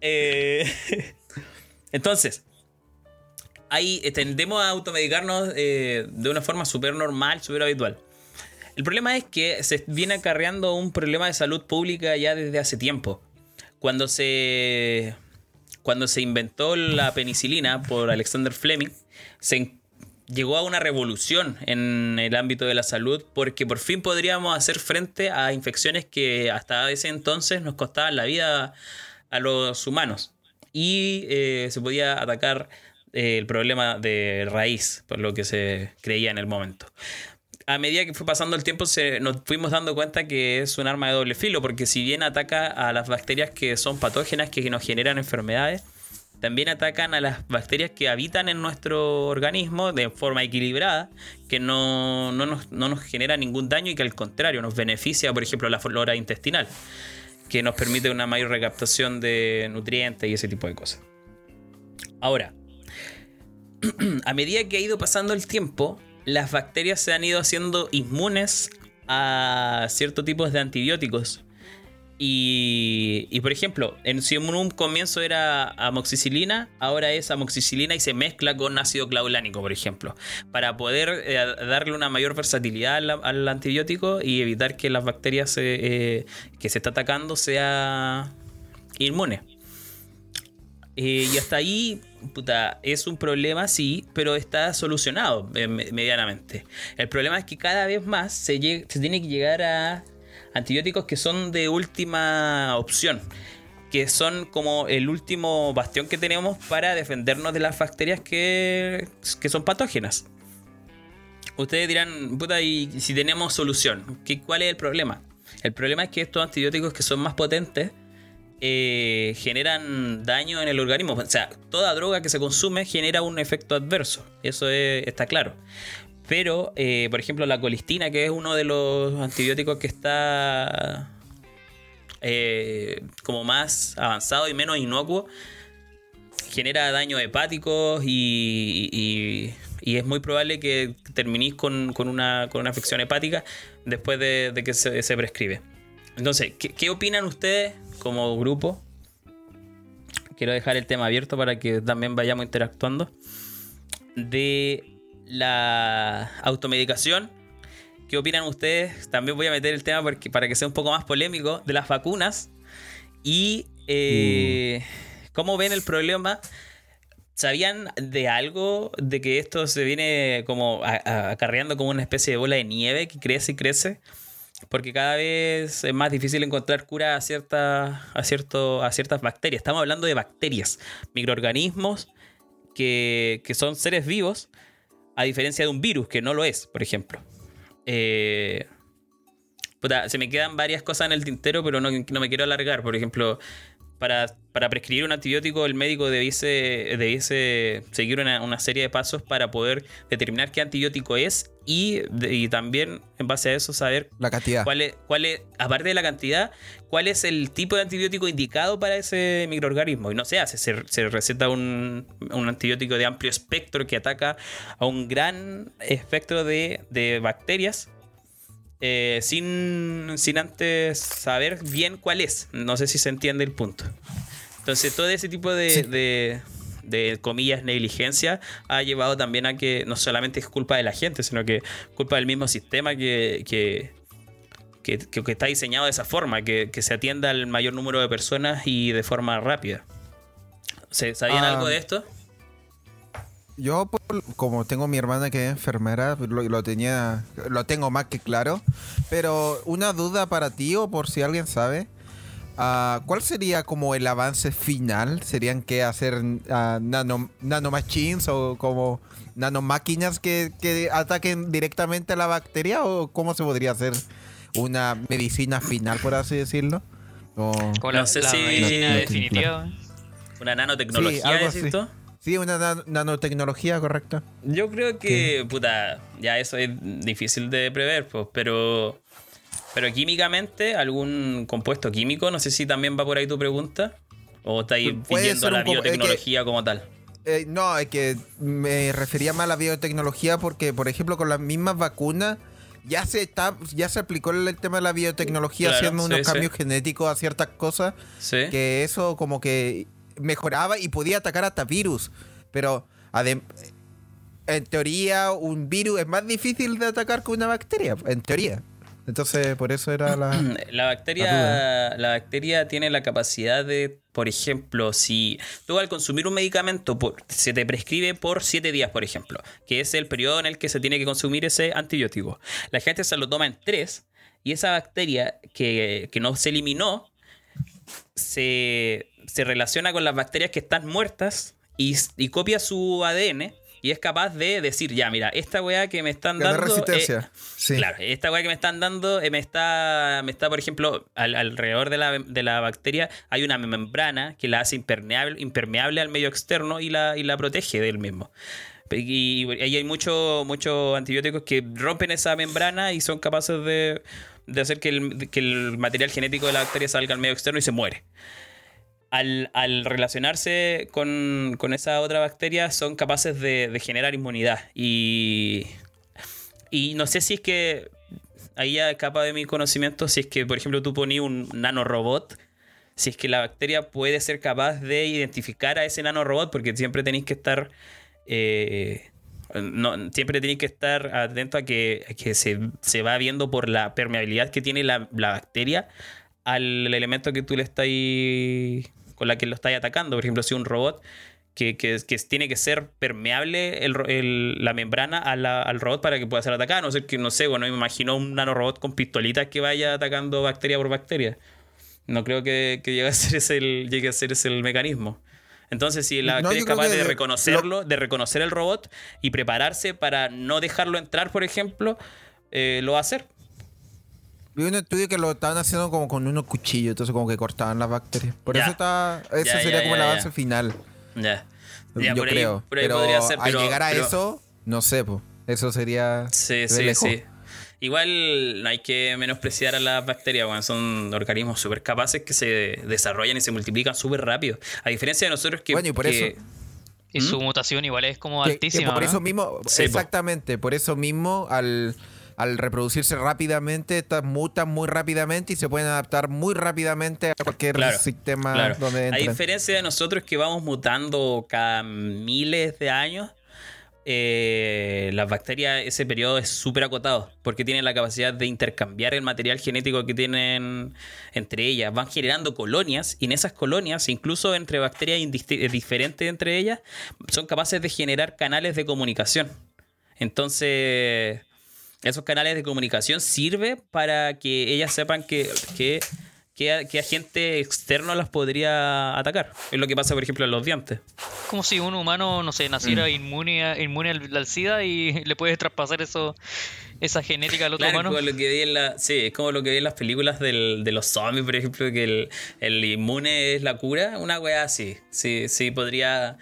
Eh, entonces, ahí eh, tendemos a automedicarnos eh, de una forma súper normal, súper habitual. El problema es que se viene acarreando un problema de salud pública ya desde hace tiempo. Cuando se, cuando se inventó la penicilina por Alexander Fleming, se llegó a una revolución en el ámbito de la salud porque por fin podríamos hacer frente a infecciones que hasta ese entonces nos costaban la vida a los humanos. Y eh, se podía atacar eh, el problema de raíz, por lo que se creía en el momento. A medida que fue pasando el tiempo, se, nos fuimos dando cuenta que es un arma de doble filo, porque si bien ataca a las bacterias que son patógenas, que nos generan enfermedades, también atacan a las bacterias que habitan en nuestro organismo de forma equilibrada, que no, no, nos, no, nos, genera ningún daño y que al contrario nos beneficia, por ejemplo, la flora intestinal, que nos permite una mayor recaptación de nutrientes y ese tipo de cosas. Ahora, a medida que ha ido pasando el tiempo, las bacterias se han ido haciendo inmunes a ciertos tipos de antibióticos. Y, por ejemplo, en, si en un comienzo era amoxicilina, ahora es amoxicilina y se mezcla con ácido claulánico, por ejemplo, para poder eh, darle una mayor versatilidad al, antibiótico y evitar que las bacterias eh, que se está atacando sea inmune. Eh, y hasta ahí, puta, es un problema, sí, pero está solucionado medianamente. El problema es que cada vez más se, tiene que llegar a antibióticos que son de última opción, que son como el último bastión que tenemos para defendernos de las bacterias que, son patógenas. Ustedes dirán, puta, y si tenemos solución, ¿qué, ¿cuál es el problema? El problema es que estos antibióticos que son más potentes eh, generan daño en el organismo. O sea, toda droga que se consume genera un efecto adverso. Eso está claro. Pero, eh, por ejemplo, la colistina, que es uno de los antibióticos que está eh, como más avanzado y menos inocuo, genera daños hepáticos y, es muy probable que terminéis con, una, afección hepática después de, que se, prescribe. Entonces, ¿qué, opinan ustedes como grupo? Quiero dejar el tema abierto para que también vayamos interactuando. De la automedicación. ¿Qué opinan ustedes? También voy a meter el tema para que sea un poco más polémico de las vacunas. Y eh, mm. cómo ven el problema. ¿Sabían de algo? De que esto se viene como acarreando como una especie de bola de nieve que crece y crece. Porque cada vez es más difícil encontrar cura a, cierta, a, cierto, a ciertas bacterias. Estamos hablando de bacterias, microorganismos que, que son seres vivos a diferencia de un virus, que no lo es, por ejemplo. Eh, se me quedan varias cosas en el tintero, pero no, no me quiero alargar. Por ejemplo, para, para, prescribir un antibiótico, el médico debiese, debiese seguir una, serie de pasos para poder determinar qué antibiótico es y, y, también, en base a eso, saber la cantidad. Cuál es, cuál es, aparte de la cantidad, cuál es el tipo de antibiótico indicado para ese microorganismo. Y no se hace, se, se receta un, un, antibiótico de amplio espectro que ataca a un gran espectro de, de bacterias eh, sin, sin antes saber bien cuál es. No sé si se entiende el punto. Entonces, todo ese tipo de, de, comillas, negligencia ha llevado también a que no solamente es culpa de la gente, sino que culpa del mismo sistema que, que, que, está diseñado de esa forma, que, se atienda al mayor número de personas y de forma rápida. ¿Sabían algo de esto? Yo, como tengo mi hermana que es enfermera, lo, tenía, lo tengo más que claro. Pero una duda para ti o por si alguien sabe, uh, ¿cuál sería como el avance final? ¿Serían que hacer uh, nano, nanomachines o como nanomáquinas que, que ataquen directamente a la bacteria? ¿O cómo se podría hacer una medicina final, por así decirlo? O, no sé si medicina definitiva. Una nanotecnología, sí, Sí, una nanotecnología, correcta. Yo creo que, puta, ya eso es difícil de prever, pues, pero. Pero químicamente, algún compuesto químico, no sé si también va por ahí tu pregunta. ¿O estáis pidiendo la biotecnología como tal? Eh, no, es que me refería más a la biotecnología porque, por ejemplo, con las mismas vacunas ya se está, ya se aplicó el tema de la biotecnología haciendo unos cambios genéticos a ciertas cosas. Sí. Que eso como que mejoraba y podía atacar hasta virus. Pero en teoría, un virus es más difícil de atacar que una bacteria, en teoría. Entonces, por eso era la. La bacteria, la bacteria tiene la capacidad de, por ejemplo, si tú al consumir un medicamento por- se te prescribe por 7 días, por ejemplo, que es el periodo en el que se tiene que consumir ese antibiótico. La gente se lo toma en 3 y esa bacteria que, que no se eliminó se, se relaciona con las bacterias que están muertas y, y copia su ADN y es capaz de decir, ya, mira, esta weá que me están Ganar dando... eh, resistencia. sí. Claro, esta weá que me están dando eh, me está, me está por ejemplo, al- alrededor de la, de la bacteria hay una membrana que la hace impermeable, impermeable al medio externo y la, y la protege del mismo. Y, y ahí hay muchos muchos antibióticos que rompen esa membrana y son capaces de, de hacer que el, que el material genético de la bacteria salga al medio externo y se muere. Al, relacionarse con, esa otra bacteria son capaces de, generar inmunidad. Y, no sé si es que ahí ya escapa de mi conocimiento, si es que, por ejemplo, tú ponías un nanorobot, si es que la bacteria puede ser capaz de identificar a ese nanorobot, porque siempre tenéis que estar. eh, siempre tenéis que estar atento a que, a que se, se va viendo por la permeabilidad que tiene la, la bacteria al elemento que tú le estás con la que lo estás atacando. Por ejemplo, si un robot que, que- que tiene que ser permeable el ro- el- la membrana a la- al robot para que pueda ser atacado. No sé que no sé, bueno, me imagino un nanorobot con pistolitas que vaya atacando bacteria por bacteria. No creo que, que llegue a ser ese el, llegue a ser ese el mecanismo. Entonces, si la bacteria es capaz de lo- reconocerlo, de reconocer el robot y prepararse para no dejarlo entrar, por ejemplo, eh, lo va a hacer. Vi un estudio que lo estaban haciendo como con unos cuchillos, entonces como que cortaban las bacterias. Por Ya. eso está, eso Ya, sería ya, como el avance final. Ya. Yo por ahí- creo. por ahí pero podría ser, al pero- llegar a pero- eso, no sé, pues. Eso sería. Sí, sí, lejos. sí. Igual no hay que menospreciar a las bacterias, weón. son organismos súper capaces que se desarrollan y se multiplican súper rápido. A diferencia de nosotros que... Bueno, y por que- eso- Y su mutación igual es como Que- que altísima. por ¿no? eso mismo, Sí, po. exactamente, por eso mismo, al, al reproducirse rápidamente, estas mutan muy rápidamente y se pueden adaptar muy rápidamente a cualquier Claro, sistema Claro. donde A diferencia de nosotros que vamos mutando cada miles de años, eh, las bacterias ese periodo es súper acotado porque tienen la capacidad de intercambiar el material genético que tienen entre ellas. Van generando colonias y en esas colonias, incluso entre bacterias eh, diferentes entre ellas, son capaces de generar canales de comunicación. Entonces, esos canales de comunicación sirven para que ellas sepan que, que, que, que agente externo las podría atacar. Es lo que pasa, por ejemplo, en los dientes. como si un humano, no sé, naciera Mm. inmune, a- inmune al, al SIDA y le puedes traspasar eso, esa genética al otro Claro, humano. como lo que vi en la, sí, es como lo que vi en las películas del- de los zombies, por ejemplo, que el, el inmune es la cura. Una wea así. Sí, sí, podría,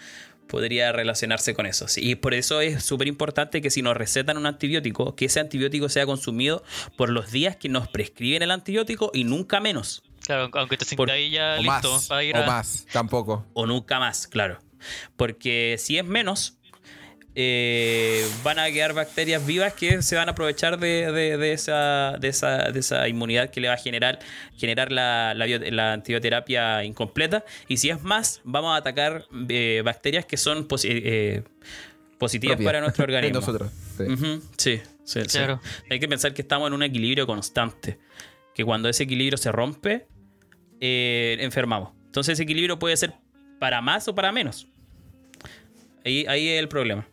podría relacionarse con eso. sí. Y por eso es súper importante que si nos recetan un antibiótico, que ese antibiótico sea consumido por los días que nos prescriben el antibiótico y nunca menos. Claro, aunque te Por- sientas ahí ya o listo más, para ir o a... más, tampoco. o nunca más, claro. Porque si es menos, eh, van a quedar bacterias vivas que se van a aprovechar de, de- de esa, de, esa, de esa inmunidad que le va a generar, generar la, la, bio- la antibioterapia incompleta. Y si es más, vamos a atacar eh, bacterias que son posi- eh, positivas Propia. para nuestro organismo. nosotros. sí. Claro. Hay que pensar que estamos en un equilibrio constante. Que cuando ese equilibrio se rompe, eh, enfermamos. Entonces ese equilibrio puede ser para más o para menos. Ahí, ahí es el problema.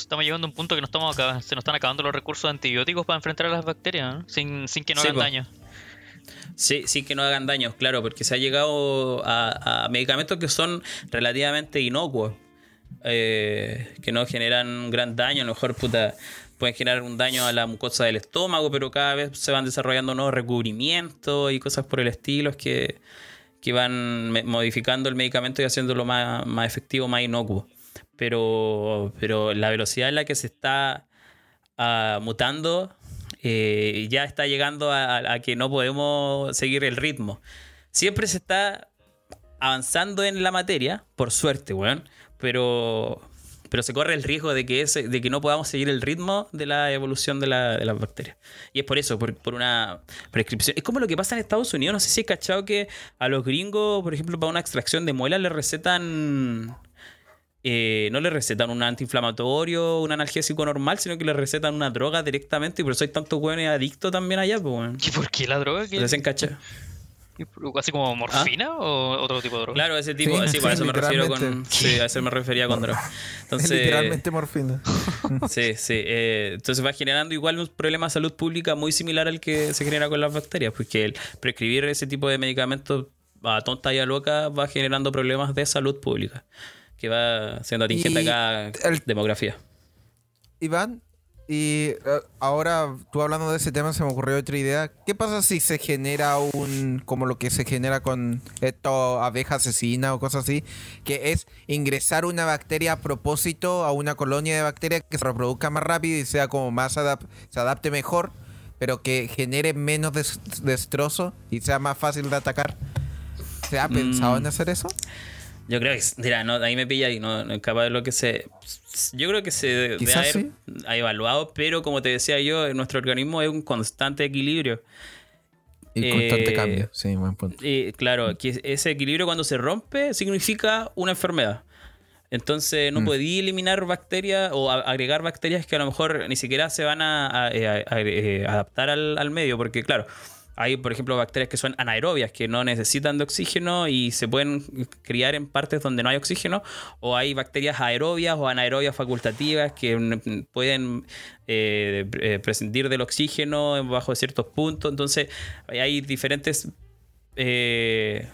Estamos llegando a un punto que nos estamos acá, se nos están acabando los recursos antibióticos para enfrentar a las bacterias, ¿no? sin, sin que Sí, hagan po. daño. Sí, sí que no hagan daño, claro, porque se ha llegado a, a medicamentos que son relativamente inocuos, eh, que no generan gran daño, a lo mejor puta, pueden generar un daño a la mucosa del estómago, pero cada vez se van desarrollando nuevos recubrimientos y cosas por el estilo que, que van modificando el medicamento y haciéndolo más, más efectivo, más inocuo. Pero, pero la velocidad en la que se está ah, mutando eh, ya está llegando a, que no podemos seguir el ritmo. Siempre se está avanzando en la materia, por suerte, weón, pero, pero se corre el riesgo de que, ese, de que no podamos seguir el ritmo de la evolución de, la- de las bacterias. Y es por eso, por, por una prescripción. Es como lo que pasa en Estados Unidos, no sé si has cachado que a los gringos, por ejemplo, para una extracción de muelas le recetan eh, no le recetan un antiinflamatorio, un analgésico normal, sino que le recetan una droga directamente y por eso hay tantos hueones adictos también allá, pues, weón. ¿Y por qué la droga? ¿Qué- Se hacen cacha. ¿Así como morfina o otro tipo de droga? Claro, ese tipo, Sí, sí, eso me refiero con. Sí, a eso me refería con droga. Entonces. literalmente morfina. Sí, sí. eh, entonces va generando igual un problema de salud pública muy similar al que se genera con las bacterias, porque el prescribir ese tipo de medicamentos a tonta y a loca va generando problemas de salud pública, que va siendo atingente Y a cada el- demografía. Iván, y eh, ahora tú hablando de ese tema se me ocurrió otra idea. ¿Qué pasa si se genera un, como lo que se genera con esto, abeja asesina o cosas así, que es ingresar una bacteria a propósito a una colonia de bacterias que se reproduzca más rápido y sea como más adap- se adapte mejor, pero que genere menos des- destrozo y sea más fácil de atacar? ¿Se ha pensado Mm. en hacer eso? Yo creo que, mira, no, ahí me pilla y no, no es capaz de lo que se. Yo creo que se debe haber sí. evaluado, pero como te decía yo, nuestro organismo es un constante equilibrio. Y constante Eh, cambio, sí, buen punto. Y claro, que ese equilibrio cuando se rompe significa una enfermedad. Entonces no Mm. podí eliminar bacterias o agregar bacterias que a lo mejor ni siquiera se van a, a- eh, a- a- eh, adaptar al, al medio, porque claro, hay por ejemplo bacterias que son anaerobias, que no necesitan de oxígeno y se pueden criar en partes donde no hay oxígeno, o hay bacterias aerobias o anaerobias facultativas que mm, pueden eh, eh, prescindir del oxígeno bajo ciertos puntos, entonces hay diferentes... eh,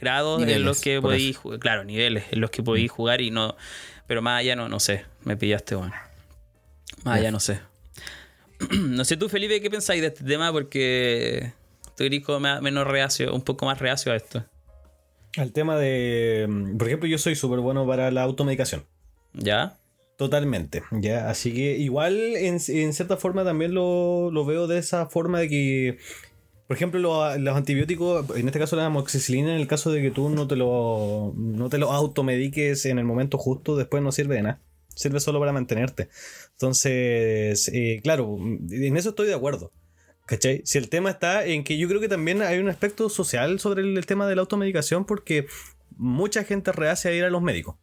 grados en los que podéis jugar. Claro, niveles en los que podéis jugar y no. Pero más allá no, no sé. Me pillaste, bueno. Más allá no sé. no sé tú, Felipe, ¿qué pensáis de este tema? Porque tú eres como me- menos reacio, un poco más reacio a esto. Al tema de. mm, Por ejemplo, yo soy súper bueno para la automedicación. ¿Ya? Totalmente, ya. Así que igual en, en cierta forma también lo, lo veo de esa forma de que, por ejemplo, lo- los antibióticos, en este caso la amoxicilina, en el caso de que tú no te lo, no te lo automediques en el momento justo, después no sirve de nada. Sirve solo para mantenerte. Entonces, eh, claro, en eso estoy de acuerdo. ¿Cachai? Si el tema está en que yo creo que también hay un aspecto social sobre el, el tema de la automedicación porque mucha gente rehace a ir a los médicos.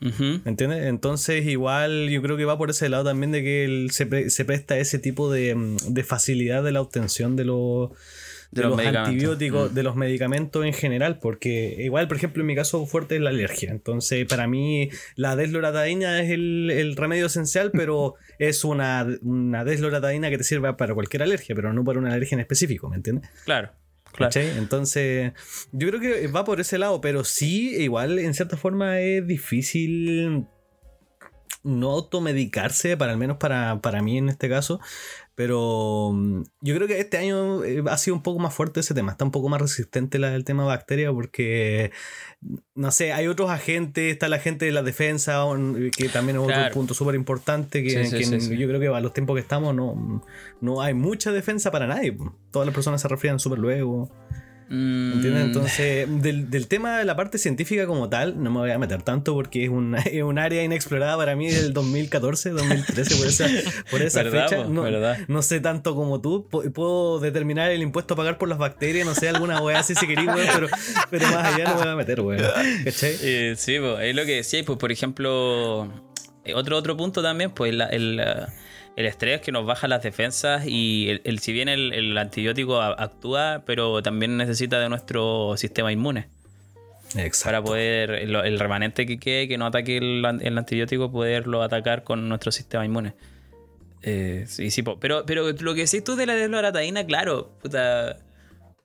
Ujú. ¿Entiendes? Entonces, igual yo creo que va por ese lado también de que él se, pre- se presta ese tipo de, mm, de facilidad de la obtención de, los De los antibióticos, Mm. de los medicamentos en general, porque igual, por ejemplo, en mi caso fuerte es la alergia. Entonces, para mí, la desloratadina es el, el remedio esencial, pero es una, una desloratadina que te sirve para cualquier alergia, pero no para una alergia en específico, ¿me entiendes? Claro. Claro. Entonces, yo creo que va por ese lado, pero sí, igual, en cierta forma es difícil no automedicarse, para al menos para, para mí en este caso. Pero mm, yo creo que este año eh, ha sido un poco más fuerte ese tema, está un poco más resistente la- el tema bacteria porque, no sé, hay otros agentes, está la gente de la defensa, un- que también es otro Claro. punto súper importante, que, Sí, sí, que sí, sí. yo creo que a los tiempos que estamos no, no hay mucha defensa para nadie. Todas las personas se resfrían súper luego. Mm, ¿Entiendes? Entonces, del, del tema de la parte científica como tal, no me voy a meter tanto porque es un, es un área inexplorada para mí del 2014, 2013, por esa, por esa ¿Verdad, fecha. po? No, no sé tanto como tú. Pu- Puedo determinar el impuesto a pagar por las bacterias, no sé, alguna weá así si queréis, weón, pero, pero más allá no me voy a meter, weón. ¿Cachai? Eh, sí, pues, es lo que decía, pues por ejemplo, eh, otro, otro punto también, pues la- el, el estrés que nos baja las defensas y el, el- si bien el, el antibiótico actúa, pero también necesita de nuestro sistema inmune Exacto. para poder, el, el remanente que quede, que no ataque el, an- el antibiótico, poderlo atacar con nuestro sistema inmune. Eh, sí, sí, pero, pero lo que decís tú de la desloratadina, claro, puta,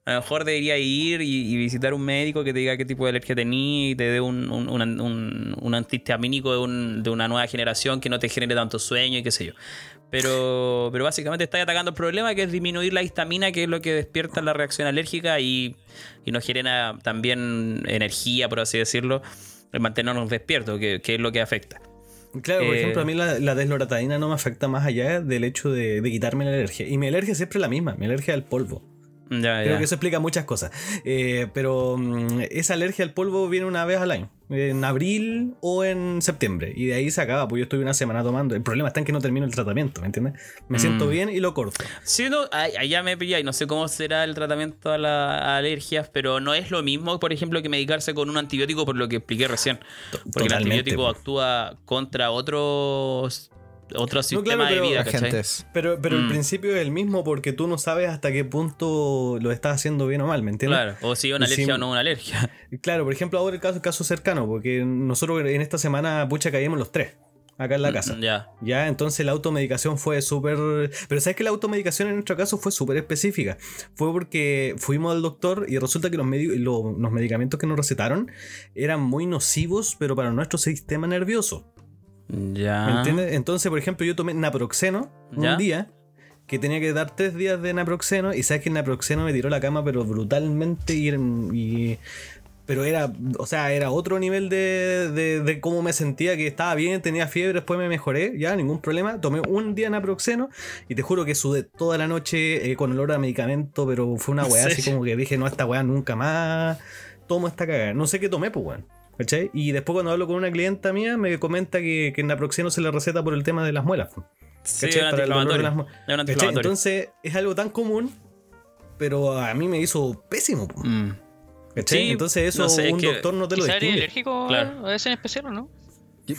a lo mejor debería ir y, y visitar un médico que te diga qué tipo de alergia tenía y te dé un, un, un- un- antihistamínico de, un- de una nueva generación que no te genere tanto sueño y qué sé yo. Pero, pero básicamente está atacando el problema que es disminuir la histamina, que es lo que despierta la reacción alérgica y, y nos genera también energía, por así decirlo, el mantenernos despiertos, que, que es lo que afecta. Claro, por Eh, ejemplo, a mí la, la desloratadina no me afecta más allá del hecho de, de quitarme la alergia. Y mi alergia siempre es la misma, mi alergia al polvo. Ya, Creo ya. que eso explica muchas cosas. Eh, pero mm, esa alergia al polvo viene una vez al año. En abril o en septiembre. Y de ahí se acaba, pues yo estoy una semana tomando. El problema está en que no termino el tratamiento, ¿me entiendes? Me siento Mm. bien y lo corto. Sí, no, ya me pillé y no sé cómo será el tratamiento a las alergias, pero no es lo mismo, por ejemplo, que medicarse con un antibiótico por lo que expliqué recién. Porque el antibiótico actúa contra otros otro sistema claro, de vida. Pero, pero el Mm. principio es el mismo porque tú no sabes hasta qué punto lo estás haciendo bien o mal, ¿me entiendes? Claro, o si es una Y alergia si- o no una alergia. Claro, por ejemplo, ahora el caso, caso cercano, porque nosotros en esta semana, pucha, caímos los tres, acá en la casa. Ya. Ya, entonces la automedicación fue súper... Pero sabes que la automedicación en nuestro caso fue súper específica. Fue porque fuimos al doctor y resulta que los, medi- lo- los medicamentos que nos recetaron eran muy nocivos, pero para nuestro sistema nervioso. Ya. ¿Me entiendes? Entonces, por ejemplo, yo tomé naproxeno ¿Ya? un día que tenía que dar tres días de naproxeno y sabes que el naproxeno me tiró la cama pero brutalmente y, y- pero era, o sea, era otro nivel de, de, de cómo me sentía, que estaba bien, tenía fiebre, después me mejoré, ya, ningún problema. Tomé un día naproxeno y te juro que sudé toda la noche eh, con olor a medicamento, pero fue una ¿En weá así como que dije, no, esta weá nunca más tomo esta cagada. No sé qué tomé, pues weón. ¿Cachai? Y después cuando hablo con una clienta mía me comenta que, que el naproxeno se le receta por el tema de las muelas. pues. Sí, el dolor de las mu- Es un ¿Cachai? antiinflamatorio. Entonces es algo tan común, pero a mí me hizo pésimo. po. Mm. ¿Cachai? Sí, Entonces eso no sé, es un que doctor no te lo eres distingue. alérgico Claro. a ese en especial, ¿o no?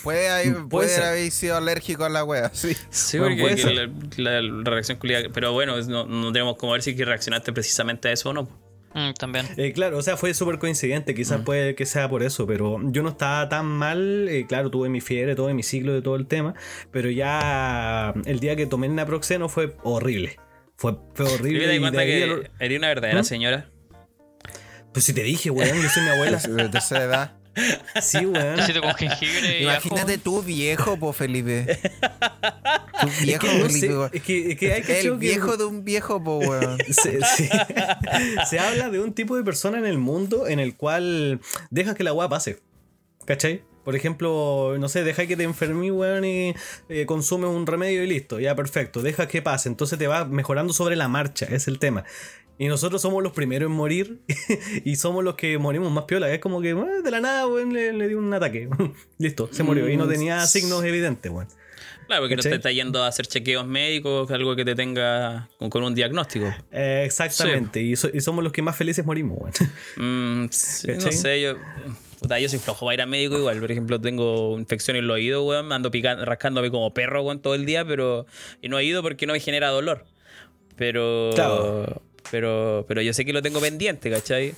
Puede, haber- Puede puede haber sido alérgico a la wea, sí. Sí, Bueno, porque puede que ser. la, la reacción culiada. Pero bueno, no, no tenemos como ver si reaccionaste precisamente a eso o no. Mm, también. Eh, claro, o sea, fue súper coincidente, quizás Mm. puede que sea por eso, pero yo no estaba tan mal, eh, claro, tuve mi fiebre, todo mi ciclo de todo el tema, pero ya el día que tomé el naproxeno fue horrible. Fue, fue ¿Te horrible. y cuenta que eres una verdadera ¿Mm? señora? Pues si te dije, weón, yo soy mi abuela. De tercera edad. Sí, weón. Con jengibre. Imagínate tú viejo, po Felipe. Tú viejo, que no sé, Felipe. es que, es que hay que El viejo de un viejo, po, weón. se, se- se habla de un tipo de persona en el mundo en el cual dejas que la weá pase. ¿Cachai? Por ejemplo, no sé, deja que te enfermes, weón, y eh, consumes un remedio y listo, ya perfecto, deja que pase, entonces te va mejorando sobre la marcha, es el tema. Y nosotros somos los primeros en morir y somos los que morimos más piola. Es como que eh, de la nada, weón, le, le dio un ataque. listo, se murió y no tenía signos evidentes, weón. Claro, porque no te está yendo a hacer chequeos médicos, algo que te tenga con, con un diagnóstico. Eh, exactamente, y, so- y somos los que más felices morimos, weón. Mm, sí, no sé, yo. Puta, yo soy flojo para ir a médico igual. Por ejemplo, tengo infección en los oídos, weón. Me ando picando, rascándome como perro, weón, todo el día, pero. Y no he ido porque no me genera dolor. Pero. Claro. Pero. Pero yo sé que lo tengo pendiente, ¿cachai?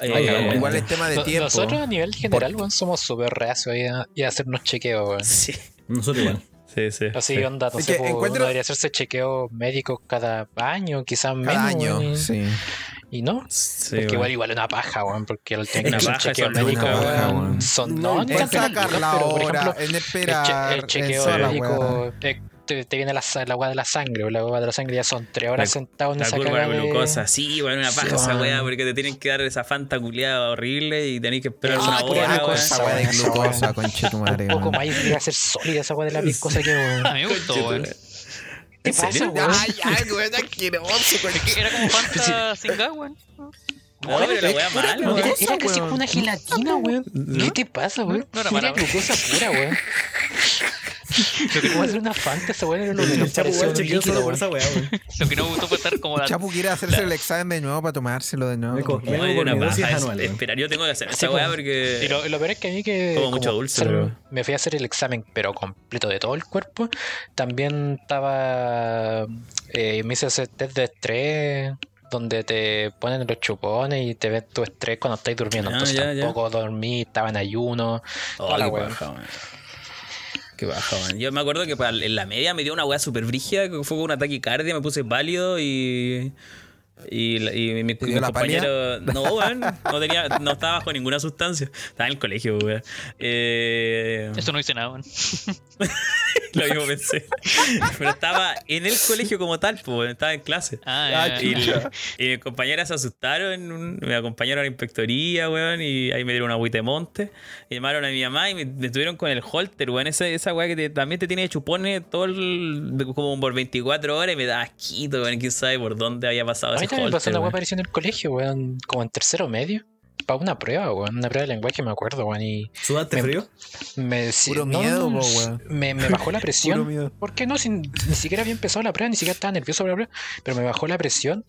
Ay, Eh. Igual es tema de No- tiempo. Nosotros a nivel general, weón, somos súper reacios ahí a, y a hacernos chequeos, weón. Sí, Nosotros igual. sí, sí. Así sí. onda, no sé, po, uno encuentro- debería hacerse chequeos médicos cada año, quizás menos. Cada año, weón, y, sí. y no. Sí, porque igual igual es una paja, weón, porque el tener Una que hacer un chequeo es médico, una paja, weón, son No, no, en sacar la pero por hora, ejemplo, en el, che- esperar, el chequeo médico te, te viene la, la weá de la sangre, o la weá de la sangre ya son tres horas La- sentado en La esa curva de de- glucosa, sí, weón, una paja Sí, esa weá, porque te tienen que dar esa fanta culiada horrible y tenés que esperar Ah, una hora, esa Esa weá de glucosa, conche tu madre. Un poco más y llega a ser sólida esa weá de la viscosa que, weón. A mí me gustó, weón. ¿Qué ¿En pasa, weón? Ay, ay, weón, asqueroso. Era como Fanta sin gas, weón. No, pero la weá mala, Era, weón. era casi como una gelatina, weón. ¿Qué te pasa, weón? No era mala, glucosa pura, weón. Lo que como hacer una Fanta, esa weón era lo que El nos Chapo pareció igual un chequeó líquido, solo por weón. esa weá. Lo que no me gustó fue estar como la. Chapu quiere hacerse el examen de nuevo para tomárselo de nuevo. Como Vengo hay una paja, es- anual, esperar, yo tengo que hacer esa weá porque. Y lo, lo peor es que a mí que. Como mucho dulce, pero- Me fui a hacer el examen, pero completo de todo el cuerpo. También estaba. eh, me hice ese test de estrés. Donde te ponen los chupones y te ven tu estrés cuando estás durmiendo. Ah, Entonces ya, ya. tampoco dormí, estaba en ayuno. Oh, toda la qué baja, man. Yo me acuerdo que en la media me dio una weá súper brígida, que fue con un ataque cardia, me puse válido y. Y, mi, compañeros. No, weón. No, tenía, no estaba bajo ninguna sustancia. Estaba en el colegio, weón. Eh, Eso no hice nada, weón. lo mismo pensé. Pero estaba en el colegio como tal, pues, weón, estaba en clase. Ah, ya, Y, y mis compañeras se asustaron, me acompañaron a la inspectoría, weón, y ahí me dieron una agüita de monte. Y llamaron a mi mamá y me, me estuvieron con el holter, weón, esa, esa weá que te- también te tiene de chupones todo el, como por 24 horas y me da asquito, weón, quién sabe por dónde había pasado ese también me pasó una weá parecida en el colegio, weón, como en tercero medio. Para una prueba, weón, una prueba de lenguaje, me acuerdo, weón, y ¿Sudaste Me- frío? me, Puro no, miedo, no, po, weón. me, me bajó la Puro presión. miedo. ¿Por qué no? Si ni siquiera había empezado la prueba, ni siquiera estaba nervioso por la prueba, pero me bajó la presión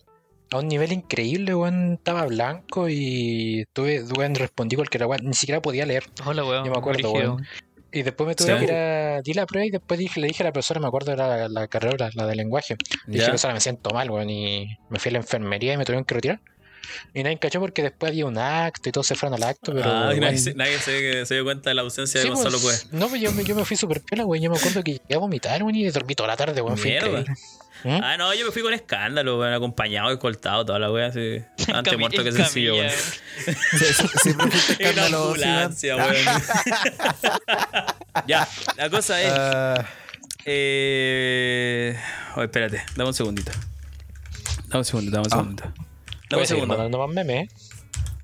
a un nivel increíble, weón. Estaba blanco y tuve, weón, respondí cualquier weón, ni siquiera podía leer. Hola, weón. Yo me acuerdo, weón. Y después me tuve Sí. que ir a. Di la prueba y después dije, le dije a la profesora, me acuerdo, era la, la carrera, la de lenguaje. Le dije, profesora, me siento mal, weón. Y me fui a la enfermería y me tuvieron que retirar. Y nadie cachó porque después había un acto y todos se fueron al acto, pero. Ah, y nadie, se, nadie se, se dio cuenta de la ausencia Sí, de Gonzalo pues, pues. No, pues yo, me- yo me fui súper piola, güey. Yo me acuerdo que llegué a vomitar, güey, y dormí toda la tarde, güey. Mierda. ¿Mm? Ah, no, yo me fui con escándalo, weón, acompañado, escoltado, toda la wea así. Antes muerto que en sencillo, sie- Siempre fuiste ambulancia, weón. ya, la cosa es. Ah, Eh... Oh, espérate, dame un segundito. Dame un segundito, dame un Ah. segundito. Dame un segundo. mandando más memes, ¿eh?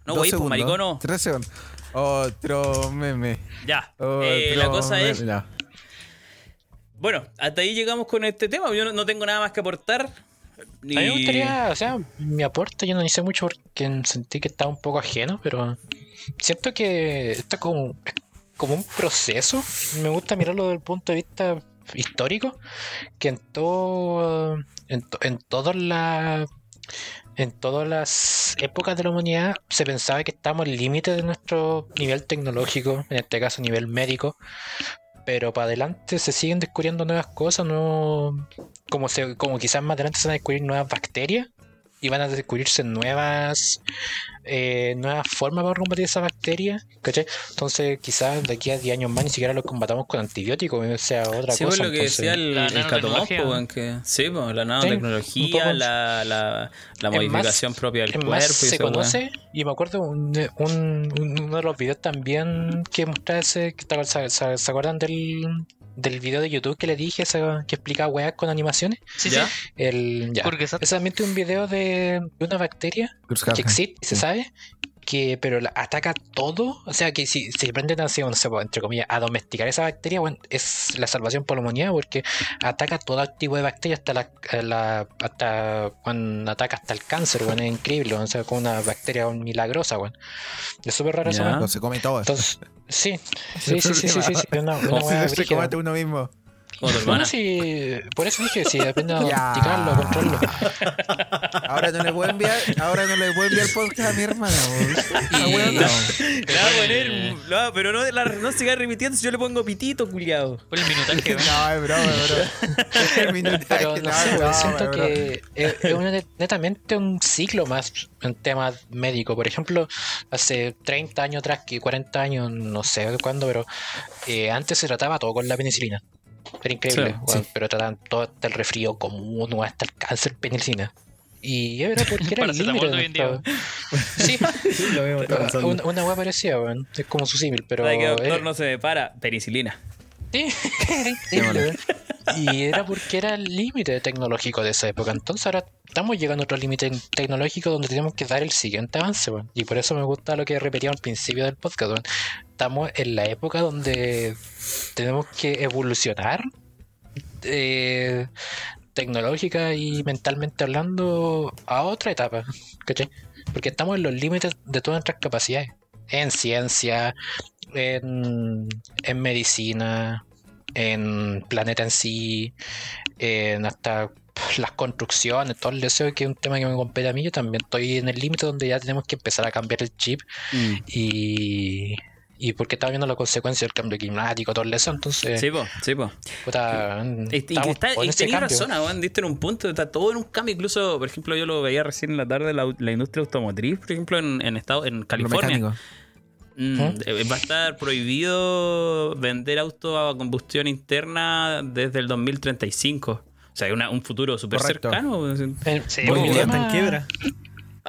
No, dos güey, pues segundos, maricono. Tres segundos. Otro meme. Ya. Otro Eh, la cosa es. Ya. Bueno, hasta ahí llegamos con este tema. Yo no, no tengo nada más que aportar. Ni... A mí me gustaría, o sea, mi aporte yo no hice mucho porque sentí que estaba un poco ajeno, pero siento que esto es como, como un proceso. Me gusta mirarlo desde el punto de vista histórico, que en todo, en, to- en todas las en todas las épocas de la humanidad se pensaba que estábamos al límite de nuestro nivel tecnológico, en este caso nivel médico, pero para adelante se siguen descubriendo nuevas cosas, no como se, como quizás más adelante se van a descubrir nuevas bacterias y van a descubrirse nuevas eh, nuevas formas para combatir esa bacteria, ¿cachai? Entonces quizás de aquí a 10 años más ni siquiera lo combatamos con antibióticos, o sea otra Sí, cosa. pues lo que entonces- decía el, La el pues, que sí, pues, la nanotecnología, la, la, la modificación más- propia del cuerpo. más, y se conoce, y me acuerdo un, un- un- uno de los videos también que mostraba ese, que te- se, se- ¿se acuerdan del, del video de YouTube que le dije, ese, que explica weas con animaciones? Sí, ¿Ya? sí. El, ya. Es solamente un video de, de una bacteria que existe, se sabe, que pero la- ataca todo, o sea que si se aprenden así, no sé, entre comillas, a domesticar esa bacteria, bueno, es la salvación por la humanidad porque ataca todo tipo de bacteria hasta la, la- hasta cuando ataca hasta el cáncer, bueno, es increíble, o sea, con una bacteria milagrosa, bueno. Es súper raro eso, bueno. Se come todo. Entonces, sí, sí, sí, sí, sí, sí, sí, se uno mismo. Como tu Bueno, hermana. sí, por eso dije, si aprende a Ya. domesticarlo, a controlarlo. Ahora no le puedo enviar, ahora no le puedo enviar podcast a mi hermana. weón. Ah, weón, no. Le va a poner. no, pero no, la- no siga repitiendo si yo le pongo pitito, culiado. Por el minutaje. No, es broma, es broma. El minutaje, Pero no, sé, no, weón, no, siento broma. que es, es una net- netamente un ciclo más en temas médicos. Por ejemplo, hace 30 años atrás, que 40 años, no sé cuándo, pero eh, antes se trataba todo con la penicilina. Era increíble, Sí, weón, pero trataban todo hasta el resfrío común o hasta el cáncer penicilina. Y era porque era el Paracetamol límite. de hoy en día, nuestro- Sí, Sí, lo una, una hueá parecida, weón. Es como su símil, pero. Ay, que doctor era- no se para. Penicilina. Sí. Y era porque era el límite tecnológico de esa época. Entonces ahora estamos llegando a otro límite tecnológico donde tenemos que dar el siguiente avance. Y por eso me gusta lo que repetía al principio del podcast. Estamos en la época donde tenemos que evolucionar eh, tecnológica y mentalmente hablando a otra etapa, ¿cachai? Porque estamos en los límites de todas nuestras capacidades. En ciencia, en, en medicina, en planeta en sí, en hasta las construcciones, todo el deseo que es un tema que me compete a mí, yo también estoy en el límite donde ya tenemos que empezar a cambiar el chip y, y porque estaba viendo la consecuencia del cambio climático, todo el deseo, entonces Sí, po, sí, po. puta, Y, y está, y cambio. razón, weón, diste en un punto, está todo en un cambio. Incluso, por ejemplo, yo lo veía recién en la tarde, la, la industria automotriz, por ejemplo, en, en, estado, en Lo California. Mm, ¿Eh? Va a estar prohibido vender autos a combustión interna desde el 2035. O sea, una- un futuro súper cercano. Eh, Sí, mi bien. está en quiebra.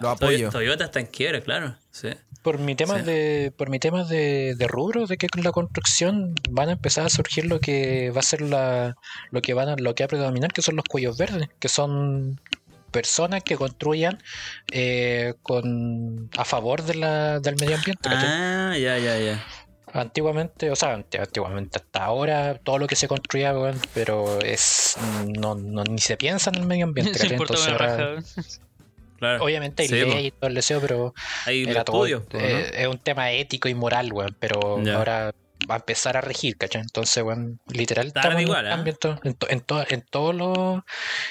Lo apoyo. Toyota está en quiebra, claro. Sí. por mi tema Sí. de por mi tema de, de rubro de que con la construcción van a empezar a surgir lo que va a ser la lo que van a, lo que va a predominar que son los cuellos verdes que son personas que construyan eh, con a favor de la, del medio ambiente. Ah, ya, ya, ya. Antiguamente, o sea, antiguamente hasta ahora todo lo que se construía, weón, pero es no, no ni se piensa en el medio ambiente. Claro. Obviamente hay Sí, ley y todo el deseo, pero Hay era todo- ¿no? eh, es un tema ético y moral, weón. Pero Ya. ahora va a empezar a regir, ¿cachai? Entonces, weón, literal, estamos en igual, ¿eh? cambio en, to- en, to- en, to- en todos los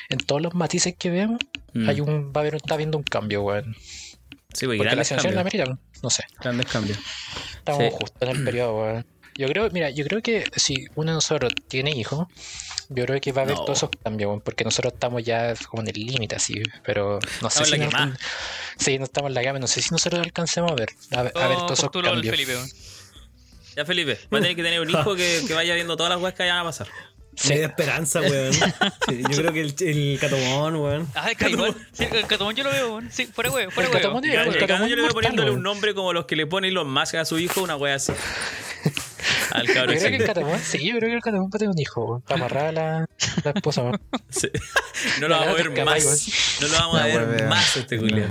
en todos los matices que vemos, Mm. hay un, va a haber, está habiendo un cambio, weón. Sí, pues Porque la no sé. Grandes cambios. Estamos Sí. justo en el periodo, weón. Yo creo, mira, yo creo que si uno de nosotros tiene hijos, yo creo que va a haber No. todos esos cambios, weón, porque nosotros estamos ya como en el límite, así, pero no sé Estamos si nos-. Sí, no estamos en la gama, no sé si nosotros alcancemos a ver, a, a ver Oh, todos esos cambios. Felipe. Ya, Felipe, va a tener que tener un hijo que, que vaya viendo todas las weas que vayan a pasar. Sí. Me da esperanza, weón. Sí, yo creo que el, el catomón, weón. Ah, que igual. Sí, el catomón yo lo veo, weón. Sí, fuera weón, fuera El weón. catomón el catomón año le veo mortal, poniéndole weón. un nombre como los que le pone Elon Musk a su hijo, una wea así. Al Yo cabrón creo que el sí, yo creo que el catamón va a tener un hijo, weón, para amarrar a la, la esposa, weón. Sí. No lo vamos a ver Capaz, más. No lo vamos a No, ver weón. más este Julio.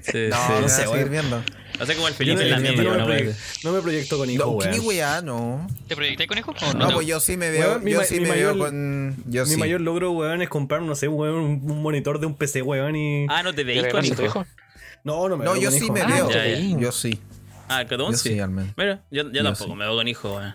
Sí, No, sí. no sé, seguir viendo. No sé como el Felipe no, en la no me no me proyecto con hijo, No, ¿qué weá? No. ¿Te proyectáis con hijos? o No, te- pues yo sí me veo. Weón, mi yo sí mi me mayor- veo con. Yo Mi sí. mayor logro, weón, es comprar, no sé, weón, un, monitor de un PC, weón, y... Ah, no te ¿De veis con si tu hijo. hijo? No, no me No, veo yo con sí hijo. me Ah, veo. ya, ya. Yo sí. Ah, Yo sí. al menos. Mira, yo, yo Yo tampoco sí. me veo con hijo, weón.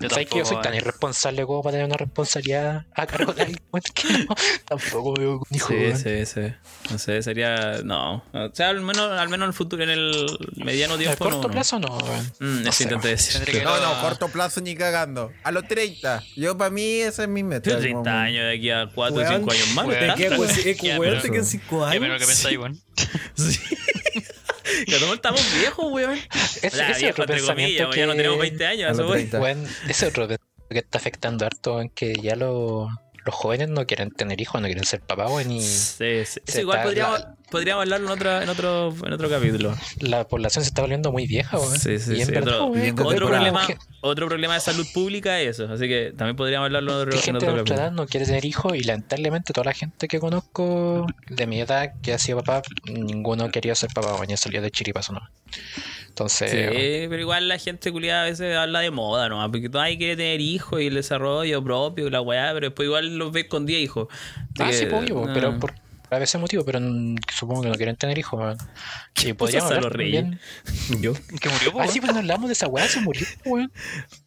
Yo ¿Sabes que yo soy tan weón. irresponsable como para tener una responsabilidad a cargo de alguien? que no, tampoco me veo con hijo, Sí, sí, sí. No sé, sería. No. O sea, al menos, al menos en el futuro, en el mediano tiempo. corto no, plazo no. Mm, No eso sé, intenté decir. Que No, no, corto plazo ni cagando. A los 30. Yo, para mí, esa es mi meta. Tengo 30 como- años de aquí a 4 o Weón, 5 años más. weón. ¿no? ¿De qué, Tanto, pues, weón. eh, Ya, weón, pero- te quedan cinco Qué años? menos que pensáis, weón. Sí. Catón, estamos viejos, weón. Ese, O sea, ese viejo, otro entre comillas, pensamiento weón, ya no que- tenemos 20 A años, eso, weón. 30. Weón, ese otro pensamiento que está afectando harto en que ya lo- los jóvenes no quieren tener hijos, no quieren ser papás, weón, y Sí, sí. Eso igual podríamos, la- podríamos hablarlo en otro, en otro, en otro capítulo. la población se está volviendo muy vieja, weón. Sí, sí, sí. verdad, Otro, otro problema, otro problema de salud pública es eso. Así que también podríamos hablarlo en otro, que en gente otro de nuestra edad capítulo. no quiere tener hijos y lamentablemente toda la gente que conozco de mi edad que ha sido papá, ninguno quería ser papá, weón, ya salió de chiripazo, ¿no? Entonces, Sí, pero igual la gente culiada a veces habla de moda, ¿no? Porque todo hay que tener hijos y el desarrollo propio y la weá, pero después igual los ves con 10 hijos. Así ah, que, sí, pues, obvio, ah. pero por a veces motivo, pero supongo que no quieren tener hijos, weón. Y podríamos hablar también. Yo. Que murió, Ah, weón. sí, pues no hablamos de esa weá, se murió, weón.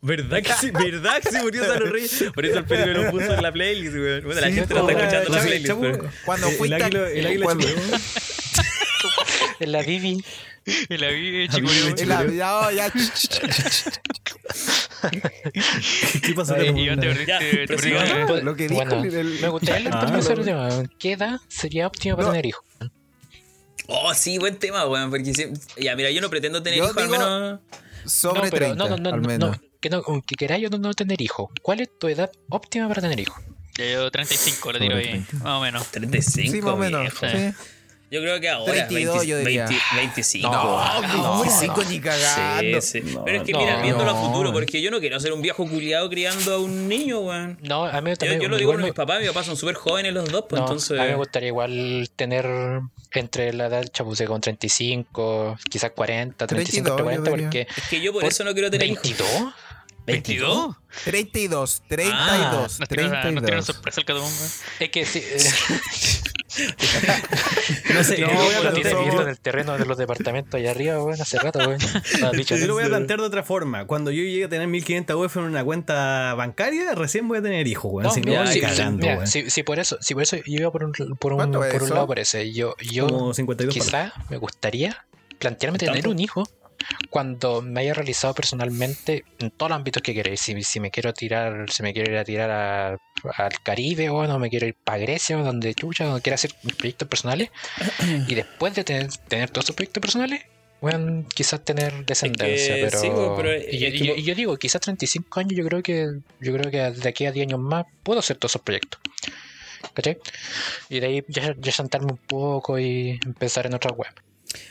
¿Verdad que sí? ¿Verdad que se murió Salo Reyes? Por eso el Felipe lo puso en la playlist, weón. Bueno, la Sí, gente no está escuchando la Chapu, playlist. Cuando el fuiste a- águila, el águila. En la Bibi. Y la A chico. En la- ya, ya. ¿Qué pasó? Eh, Catón? Iván, te perdiste, Ya, te perdiste, Lo que dijo bueno, el- me gustaría Ah, lo- el tema. ¿Qué edad sería óptima para No. tener hijos? Oh, sí, buen tema, weón. Porque sí- ya, mira, yo no pretendo tener Yo hijos, al menos. Sobre no, pero 30, no, no, no, al no, menos. no, que no, que queráis o no, no tener hijos. ¿Cuál es tu edad óptima para tener hijos? Ya yo 35 le tiro ahí, 30. más o menos. 35. Sí, más o menos. Sí. Yo creo que ahora. 32 yo diría. 20 25. No, no, 25 ni cagando. Sí, sí. No, Pero es que no, mira, viéndolo a no. futuro, porque yo no quiero ser un viejo culiado criando a un niño, weón. No, a mí Yo, también. yo lo digo por me- mis papás, mis papás son súper jóvenes los dos, pues no, entonces. A mí me gustaría igual tener entre la edad chapuse con 35, quizás 40, 35, 32, yo 40, diría. porque. Es que yo por, por eso no quiero tener hijos. ¿22? ¿22? 32, 32, Ah, Nos tiraron nos tiraron 32. sorpresa el catomón, weón. Es que sí. No sé, No, yo lo voy a lo plantear- tiene visto en el terreno de los departamentos allá arriba, weón, hace rato, weón. Ah, bicho, Yo lo voy a plantear de otra forma. Cuando yo llegue a tener 1500 UF en una cuenta bancaria, recién voy a tener hijos, weón. No, si no, mira, sí, sí, cagando, mira, sí, sí, por eso, sí, por eso yo iba por un, por un, ¿Cuánto es por un lado por ese. Yo, yo Como 52 palos. quizá me gustaría plantearme tener un hijo cuando me haya realizado personalmente en todos los ámbitos que queréis. Si, si me quiero tirar, si me quiero ir a tirar a- al Caribe o no me quiero ir para Grecia o donde chucha, donde quiera hacer mis proyectos personales. y después de tener, tener todos esos proyectos personales, bueno, quizás tener descendencia, que pero, sí, pues, pero y, yo- es yo digo, quizás 35 años, yo creo que yo creo que de aquí a 10 años más puedo hacer todos esos proyectos. ¿Cachai? Y de ahí ya, ya sentarme un poco y empezar en otra web.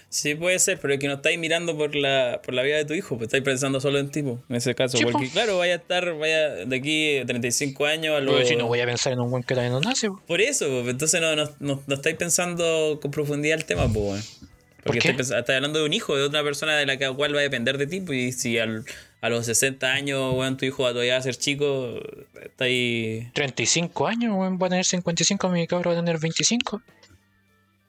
Sí, puede ser, pero es que no estáis mirando por la, por la vida de tu hijo, pues estáis pensando solo en ti, pues, en ese caso. Sí, porque, po. claro, vaya a estar vaya de aquí a 35 años a Luego, los. si no voy a pensar en un buen que todavía no nace. po. Por eso, pues, entonces no, no, no, no estáis pensando con profundidad el tema, pues. Porque estáis hablando de un hijo, de otra persona de la que- cual va a depender de ti, pues, y si al- a los 60 años, weón, tu hijo va todavía a ser chico, estáis. 35 años, weón, voy a tener 55, mi cabro va a tener 25.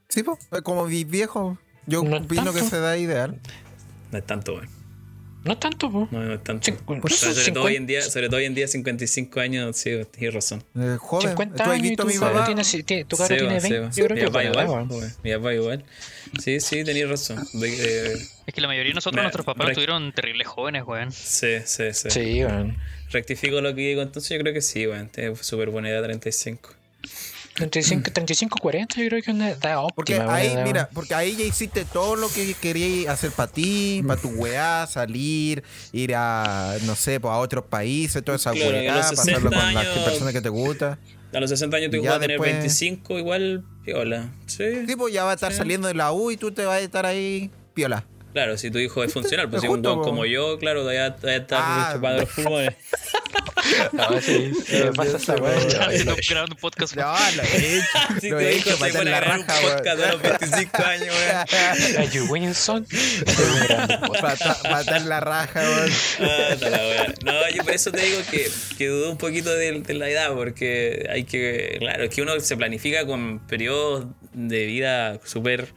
Sí, po, como mi viejo. Yo No opino que se da ideal. No es tanto, weón. No es tanto, po. No, no es tanto. Por sea, eso, sobre, todo 50 hoy en día, sobre todo hoy en día, 55 años, sí, tienes razón. Eh, joven. 50 ¿Tú has años y tu a mi tiene, tu Sí, tiene va, sí, 20. va. Yo creo Mi que papá igual, weón. Mi papá igual. Sí, sí, tenías razón. De- eh, Es que la mayoría de nosotros, Me- nuestros papás, estuvieron terribles jóvenes, weón. sí, sí, sí. Sí, weón. Rectifico lo que digo, entonces yo creo que sí, weón. Súper buena edad, 35. 35, 35, 40, yo creo que es una edad óptima. Porque ahí, edad- mira, porque ahí ya hiciste todo lo que querías hacer para ti, para tu weá, salir, ir a, no sé, pues a otros países, toda esa Claro, weá, pasarlo 60 con las años- personas que te gustan. A los 60 años tú Ya vas a tener después- 25, igual, piola. Sí. Sí, pues ya va a estar Sí. saliendo de la U y tú te vas a estar ahí piola. Claro, si tu hijo es funcional, pues Es si es un po. como yo, claro, todavía todavía está Ah, chupando los pulmones. No, sí, sí, me pasa esa grabando un podcast. No, lo he hecho. Si lo tu he hijo hecho se pone la a grabar un podcast a los 25 años, weón. A you Wilson. Para matar la raja, weón. Ah. No, yo por eso te digo que, que dudo un poquito de, de la edad, porque hay que. Claro, es que uno se planifica con periodos de vida súper.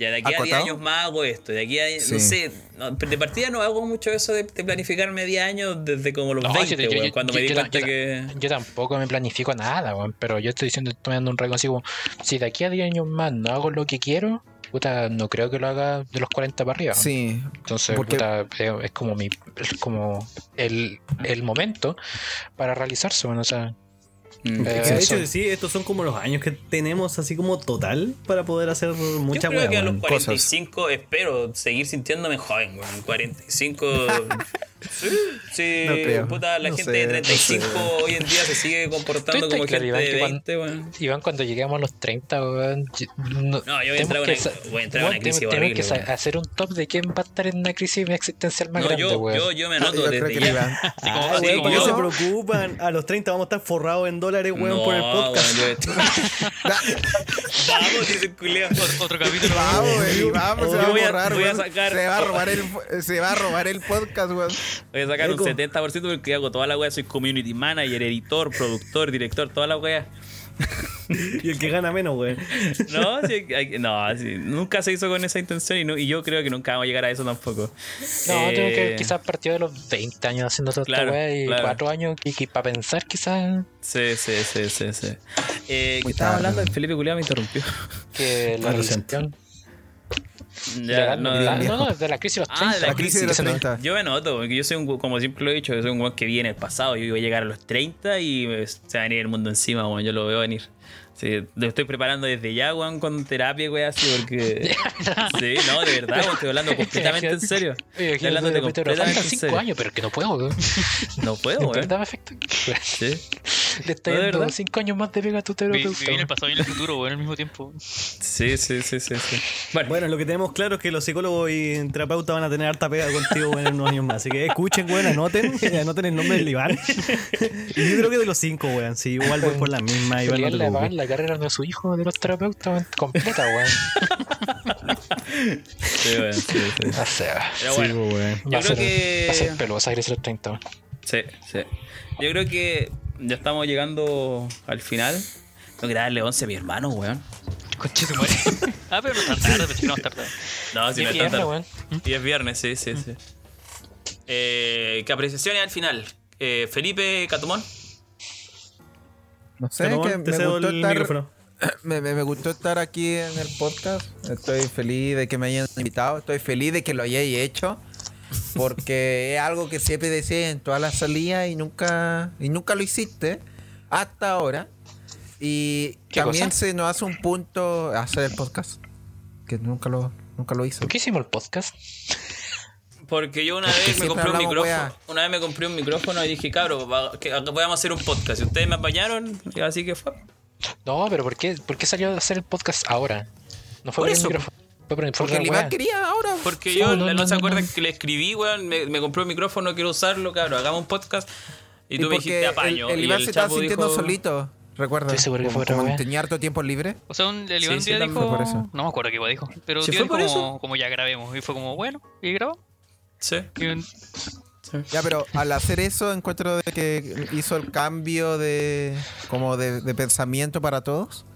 Ya de aquí a 10 ¿Acotado? años más hago esto, de aquí a. Sí. No sé, no, de partida no hago mucho eso de, de planificarme 10 años desde como los No, 20, yo- yo- cuando yo- me di yo- cuenta yo- que. Yo tampoco me planifico nada, weón. Pero yo estoy diciendo, estoy dando un rango así como, si de aquí a 10 años más no hago lo que quiero, puta, no creo que lo haga de los 40 para arriba. Sí, Entonces, porque- puta, es, es como mi, es como el, el momento para realizarse, bueno, o sea, Mm. Eh, de hecho, sí, estos son como los años que tenemos así como total para poder hacer Yo muchas creo que a los weas. 45 espero seguir sintiéndome joven, weón. 45. sí, sí, No creo. puta, la No gente sé, de no 35 sé. hoy en día se sigue comportando como claro, gente Iván, de que 20, weón. Iván, cuando lleguemos a los 30, weón, yo- no, No, yo voy a entrar a que una- voy a entrar a una weón, crisis tenemos horrible, que weón. hacer un top de quién va a estar en una crisis existencial más No, grande, yo, weón. yo, yo me Yo anoto creo desde que ya. Iván. Así como, Ah, así weón, como ¿por qué yo. se preocupan? A los 30 vamos a estar forrados en dólares, weón, por el No, podcast. weón, yo- Vamos, dice el culiao. Otro, otro capítulo. Vamos, güey, vamos, se Yo va a borrar, weón. sacar- Se va a robar el, se va a robar el podcast, weón. Voy a sacar Eco. un 70% porque hago toda la wea. Soy community manager, editor, productor, director, toda la wea. Y el que gana menos, weón. No, sí, hay- no sí, nunca se hizo con esa intención y, no- y yo creo que nunca vamos a llegar a eso tampoco. No, tengo que Eh, quizás partido de los 20 años haciendo toda Claro, esta y claro. 4 años y, y para pensar quizás Sí, sí, sí, sí, sí. Eh, ¿Qué Muy estaba hablando? Felipe Culeado me interrumpió. que la Ya, no, ah, no, no, de la crisis de los Ah, 30. de la La crisis de los que se- 30. Yo me noto, porque yo soy un, como siempre lo he dicho, yo soy un weón que viene el pasado. Yo voy a llegar a los 30 y me- se va a venir el mundo encima, weón. Yo lo veo venir. Sí, lo estoy preparando desde ya, weón, con terapia, weón, así, porque. sí, no, de verdad, weón, estoy hablando completamente en serio. Oye, Estoy hablando de completamente en 5 serio. años, pero que no puedo, weón. No puedo, ¿De weón. verdad afecta? Sí. Le está No, de dando verdad. 5 años más de pega a tu Vi- terapeuta. Viví en el pasado y en el futuro, weón, al mismo tiempo. Sí, sí, sí, sí, sí. Bueno, Bueno, lo que tenemos claro es que los psicólogos y terapeutas van a tener harta pega contigo weón, en unos años más. Así que escuchen, weón, anoten, anoten el nombre del Iván. y yo creo que de los cinco, weón. Sí, igual voy por la misma, Iván. No te va a carrera de su hijo de los terapeutas weón, completa, weón. sí, weón, sí, sí. O sea, Pero Sí, bueno, weón. va, Yo a creo ser, que- va a ser peluosa crecer los 30. weón. sí, sí. Yo creo que ya estamos llegando al final. Tengo que darle 11 a mi hermano, weón. Conche tu madre. Ah, pero no tan tarde, pensé que no tan tarde. No, si Y no es viernes, tan tarde. weón. Y es viernes, sí, sí, sí. Eh, ¿Qué apreciaciones al final? Eh, Felipe Catumón. No sé, Pero, que weón, te me cedo gustó, el estar, micrófono. me, me- me gustó estar aquí en el podcast. Estoy feliz de que me hayan invitado. Estoy feliz de que lo hayáis hecho. Porque es algo que siempre decía en todas las salidas y nunca, y nunca lo hiciste hasta ahora. Y ¿Qué también cosa? se nos hace un punto hacer el podcast. Que nunca lo, nunca lo hizo. ¿Por qué hicimos el podcast? Porque yo una vez me compré un micrófono. Una vez me compré un micrófono y dije, que podamos hacer un podcast. Y ustedes me apañaron, y así que fue. No, pero ¿por qué, ¿por qué salió a hacer el podcast ahora? No fue Por por, eso, el micrófono. Fue por, fue Porque el Iván quería ahora. Porque Sí, yo, no, no, no, se acuerdan no. que le escribí, weón, me, me compré un micrófono, quiero usarlo, cabrón, hagamos un podcast. Y, tú me dijiste apaño. el, el y Iván el se estaba sintiendo dijo- solito. Recuerda. Estoy seguro que fue como tenía harto tiempo libre. O sea, un, el Sí, Iván sí, día también dijo. No me acuerdo qué igual dijo. Pero ¿Sí fue dijo por como, eso? como ya grabemos. Y fue como, bueno, y grabó. Sí. Un- Ya, pero al hacer eso encuentro de que hizo el cambio de como de, de pensamiento para todos.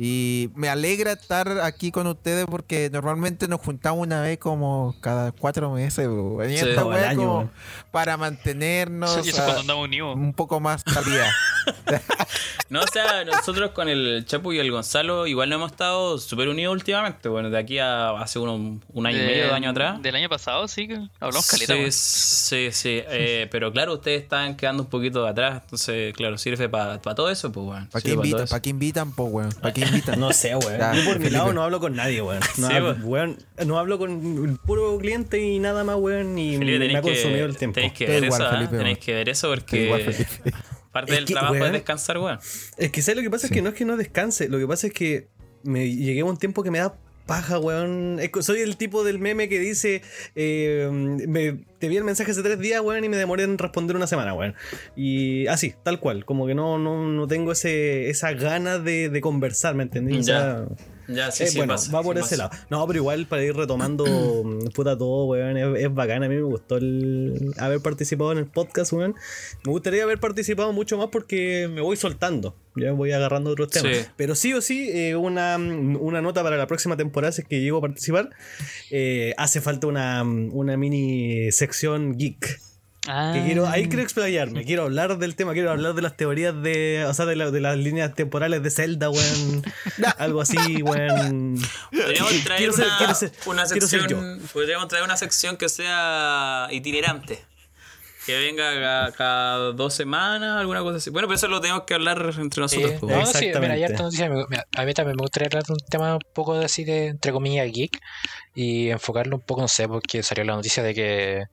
Y me alegra estar aquí con ustedes porque normalmente nos juntamos una vez como cada cuatro meses. Sí, esta año, como para mantenernos eso a- cuando andamos unidos. un poco más calidad. No, o sea, nosotros con el Chapu y el Gonzalo igual no hemos estado súper unidos últimamente. Bueno, de aquí a hace uno- un año y medio, dos años atrás. Del año pasado, sí, que hablamos caleta. Sí, sí, sí. eh, pero claro, ustedes están quedando un poquito atrás. Entonces, claro, sirve para todo eso, pues, weón. ¿Para qué pa' invitan? eso. ¿Para qué invitan, po, weón? ¿Para qué invitan? No sé, weón. Ya, Yo por mi lado no hablo con nadie, weón. No, Sí, hablo, weón. no hablo con el puro cliente y nada más, weón. Y Felipe, me tenéis ha consumido el tiempo. tenéis que ver igual, eso, ¿ah? Felipe, Tenéis weón. que ver eso igual, porque Felipe. parte Es del que, trabajo es weón, descansar, weón. Es que ¿sabes lo que pasa? Es que no es que no descanse. Lo que pasa es que me llegué a un tiempo que me da paja, weón. Soy el tipo del meme que dice: eh, me, Te vi el mensaje hace tres días, weón, y me demoré en responder una semana, weón. Y así, tal cual. Como que no, no, no tengo ese, esa gana de, de conversar, ¿me entendí? O Ya. sea, Ya, sí, eh, sí, bueno, pasa, va por sí ese pasa. lado. No, pero igual para ir retomando, puta todo, weón, es, es bacán. A mí me gustó el haber participado en el podcast, weón. Me gustaría haber participado mucho más porque me voy soltando. Ya voy agarrando otros temas. Sí. Pero sí o sí, eh, una, una nota para la próxima temporada, si es que llego a participar. eh, hace falta una, una mini sección geek. Ah. Que quiero, ahí quiero explayarme, quiero hablar del tema, quiero hablar de las teorías de, o sea, de, la- de las líneas temporales de Zelda, weón. algo así, weón. Podríamos traer Quiero ser- una, quiero ser- una quiero ser sección. Podríamos traer una sección que sea itinerante. Que venga cada, cada dos semanas, alguna cosa así. Bueno, pero eso lo tenemos que hablar entre nosotros. Pues. no, sí, mira, Exactamente. hay harta noticia. Me- mira, A mí también me gustaría hablar de un tema un poco de así de, entre comillas, geek y enfocarlo un poco, no sé, porque salió la noticia de que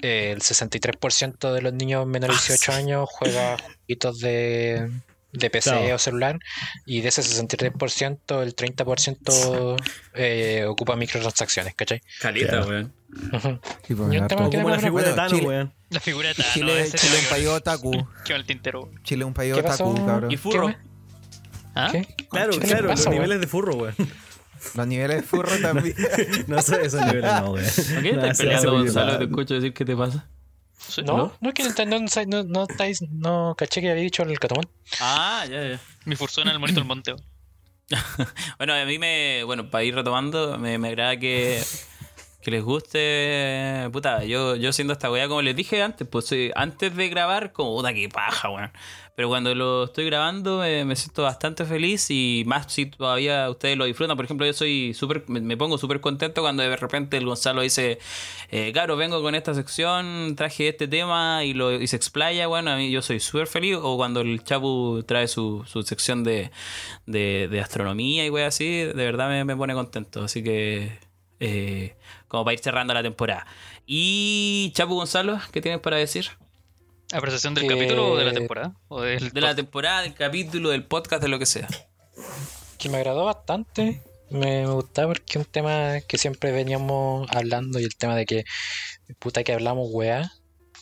eh, el 63% de los niños menores de 18 años juega jueguitos de, de PC Claro. o celular y de ese 63% el 30% eh, ocupa microtransacciones, ¿cachai? Calita, Claro. weón. Ujú. Sí, pues, la figura de Chile- weón. La figura de Thanos, Chile, Chile un país otaku. que va al tintero. Chile un país ¿Qué otaku, cabrón. Y furro. ¿Qué, ¿Ah? ¿Qué? Claro, ¿Qué claro, pasa, los weón? niveles de furro, weón. Los niveles de furro también. No sé, esos niveles no, weón. ¿Por qué estás peleando, Gonzalo? mal. Te escucho decir qué te pasa. Sí. No, no, es que no, no, no, no estáis, no caché que había dicho el catamón. Ah, ya, ya. Mi fursona el monito del monte. Bueno, a mí me. Bueno, para ir retomando, me, me agrada que. Que les guste. Puta, yo, yo siendo esta weá, como les dije antes, pues antes de grabar, como puta que paja, weón. Pero cuando lo estoy grabando me, me siento bastante feliz y más si todavía ustedes lo disfrutan. Por ejemplo, yo soy súper, me, pongo súper contento cuando de repente el Gonzalo dice, eh, vengo con esta sección, traje este tema y, lo, y se explaya, bueno, a mí yo soy súper feliz. O cuando el Chapu trae su, su sección de, de, de astronomía y wey así, de verdad me, me pone contento. Así que, eh, como para ir cerrando la temporada. Y Chapu Gonzalo, ¿qué tienes para decir? ¿Apreciación del Que- capítulo o de la temporada? ¿O del De la temporada, del capítulo, del podcast, de lo que sea. que me agradó bastante. Me, me gustaba porque es un tema que siempre veníamos hablando y el tema de que, puta que hablamos, weá.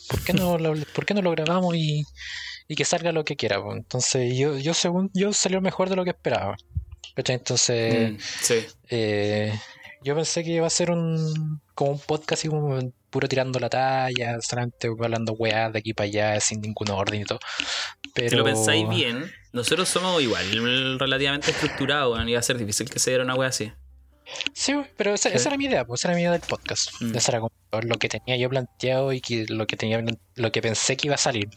¿Por qué no lo, por qué no lo grabamos y, y que salga lo que quiera? po? Entonces, yo, yo según yo salió mejor de lo que esperaba. Entonces, Mm, sí. eh, yo pensé que iba a ser un como un podcast así como puro tirando la talla, solamente hablando weá de aquí para allá sin ningún orden y todo. Pero Si lo pensáis bien, nosotros somos igual, relativamente estructurados, y va a ser difícil que se diera una wea así. Sí, pero esa, esa era mi idea, pues esa era mi idea del podcast. Mm. Esa era como lo que tenía yo planteado y que lo que tenía lo que pensé que iba a salir.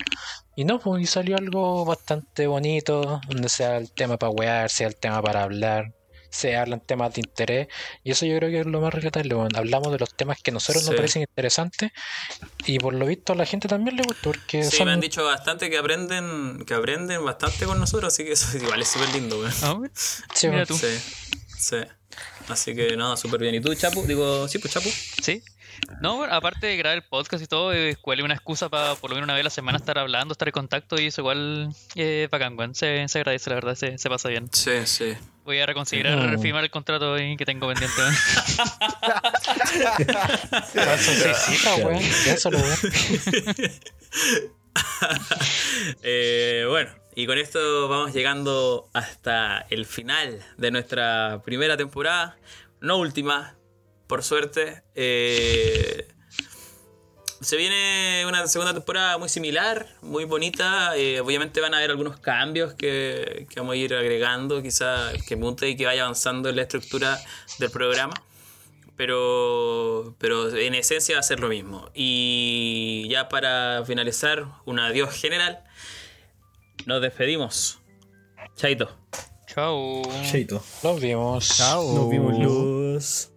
Y no, pues y salió algo bastante bonito, donde sea el tema para wear, sea el tema para hablar, se hablan temas de interés. Y eso yo creo que es lo más rescatable. Hablamos de los temas que a nosotros nos Sí. parecen interesantes y por lo visto a la gente también le gustó porque Sí, son me han dicho bastante que aprenden, que aprenden bastante con nosotros, así que eso igual es súper lindo. Ah. Sí, tú. Sí, sí. Así que nada, súper bien. ¿Y tú, Chapu? Digo, sí, pues Chapu. Sí. No, bueno, aparte de grabar el podcast y todo, eh, igual es una excusa para por lo menos una vez a la semana estar hablando, estar en contacto y eso igual eh, es bacán, weón. Se, se agradece, la verdad, se, se pasa bien. Sí, sí. Voy a reconsiderar Mm. firmar el contrato ahí que tengo pendiente. Eh, bueno, y con esto vamos llegando hasta el final de nuestra primera temporada. No última, por suerte. Eh, se viene una segunda temporada muy similar, muy bonita. Eh, obviamente van a haber algunos cambios que, que vamos a ir agregando, quizá que mute y que vaya avanzando en la estructura del programa. Pero, pero en esencia va a ser lo mismo. Y ya para finalizar, un adiós general. Nos despedimos. Chaito. Chao. Cheito. Nos vimos. Chao. Nos vimos luz.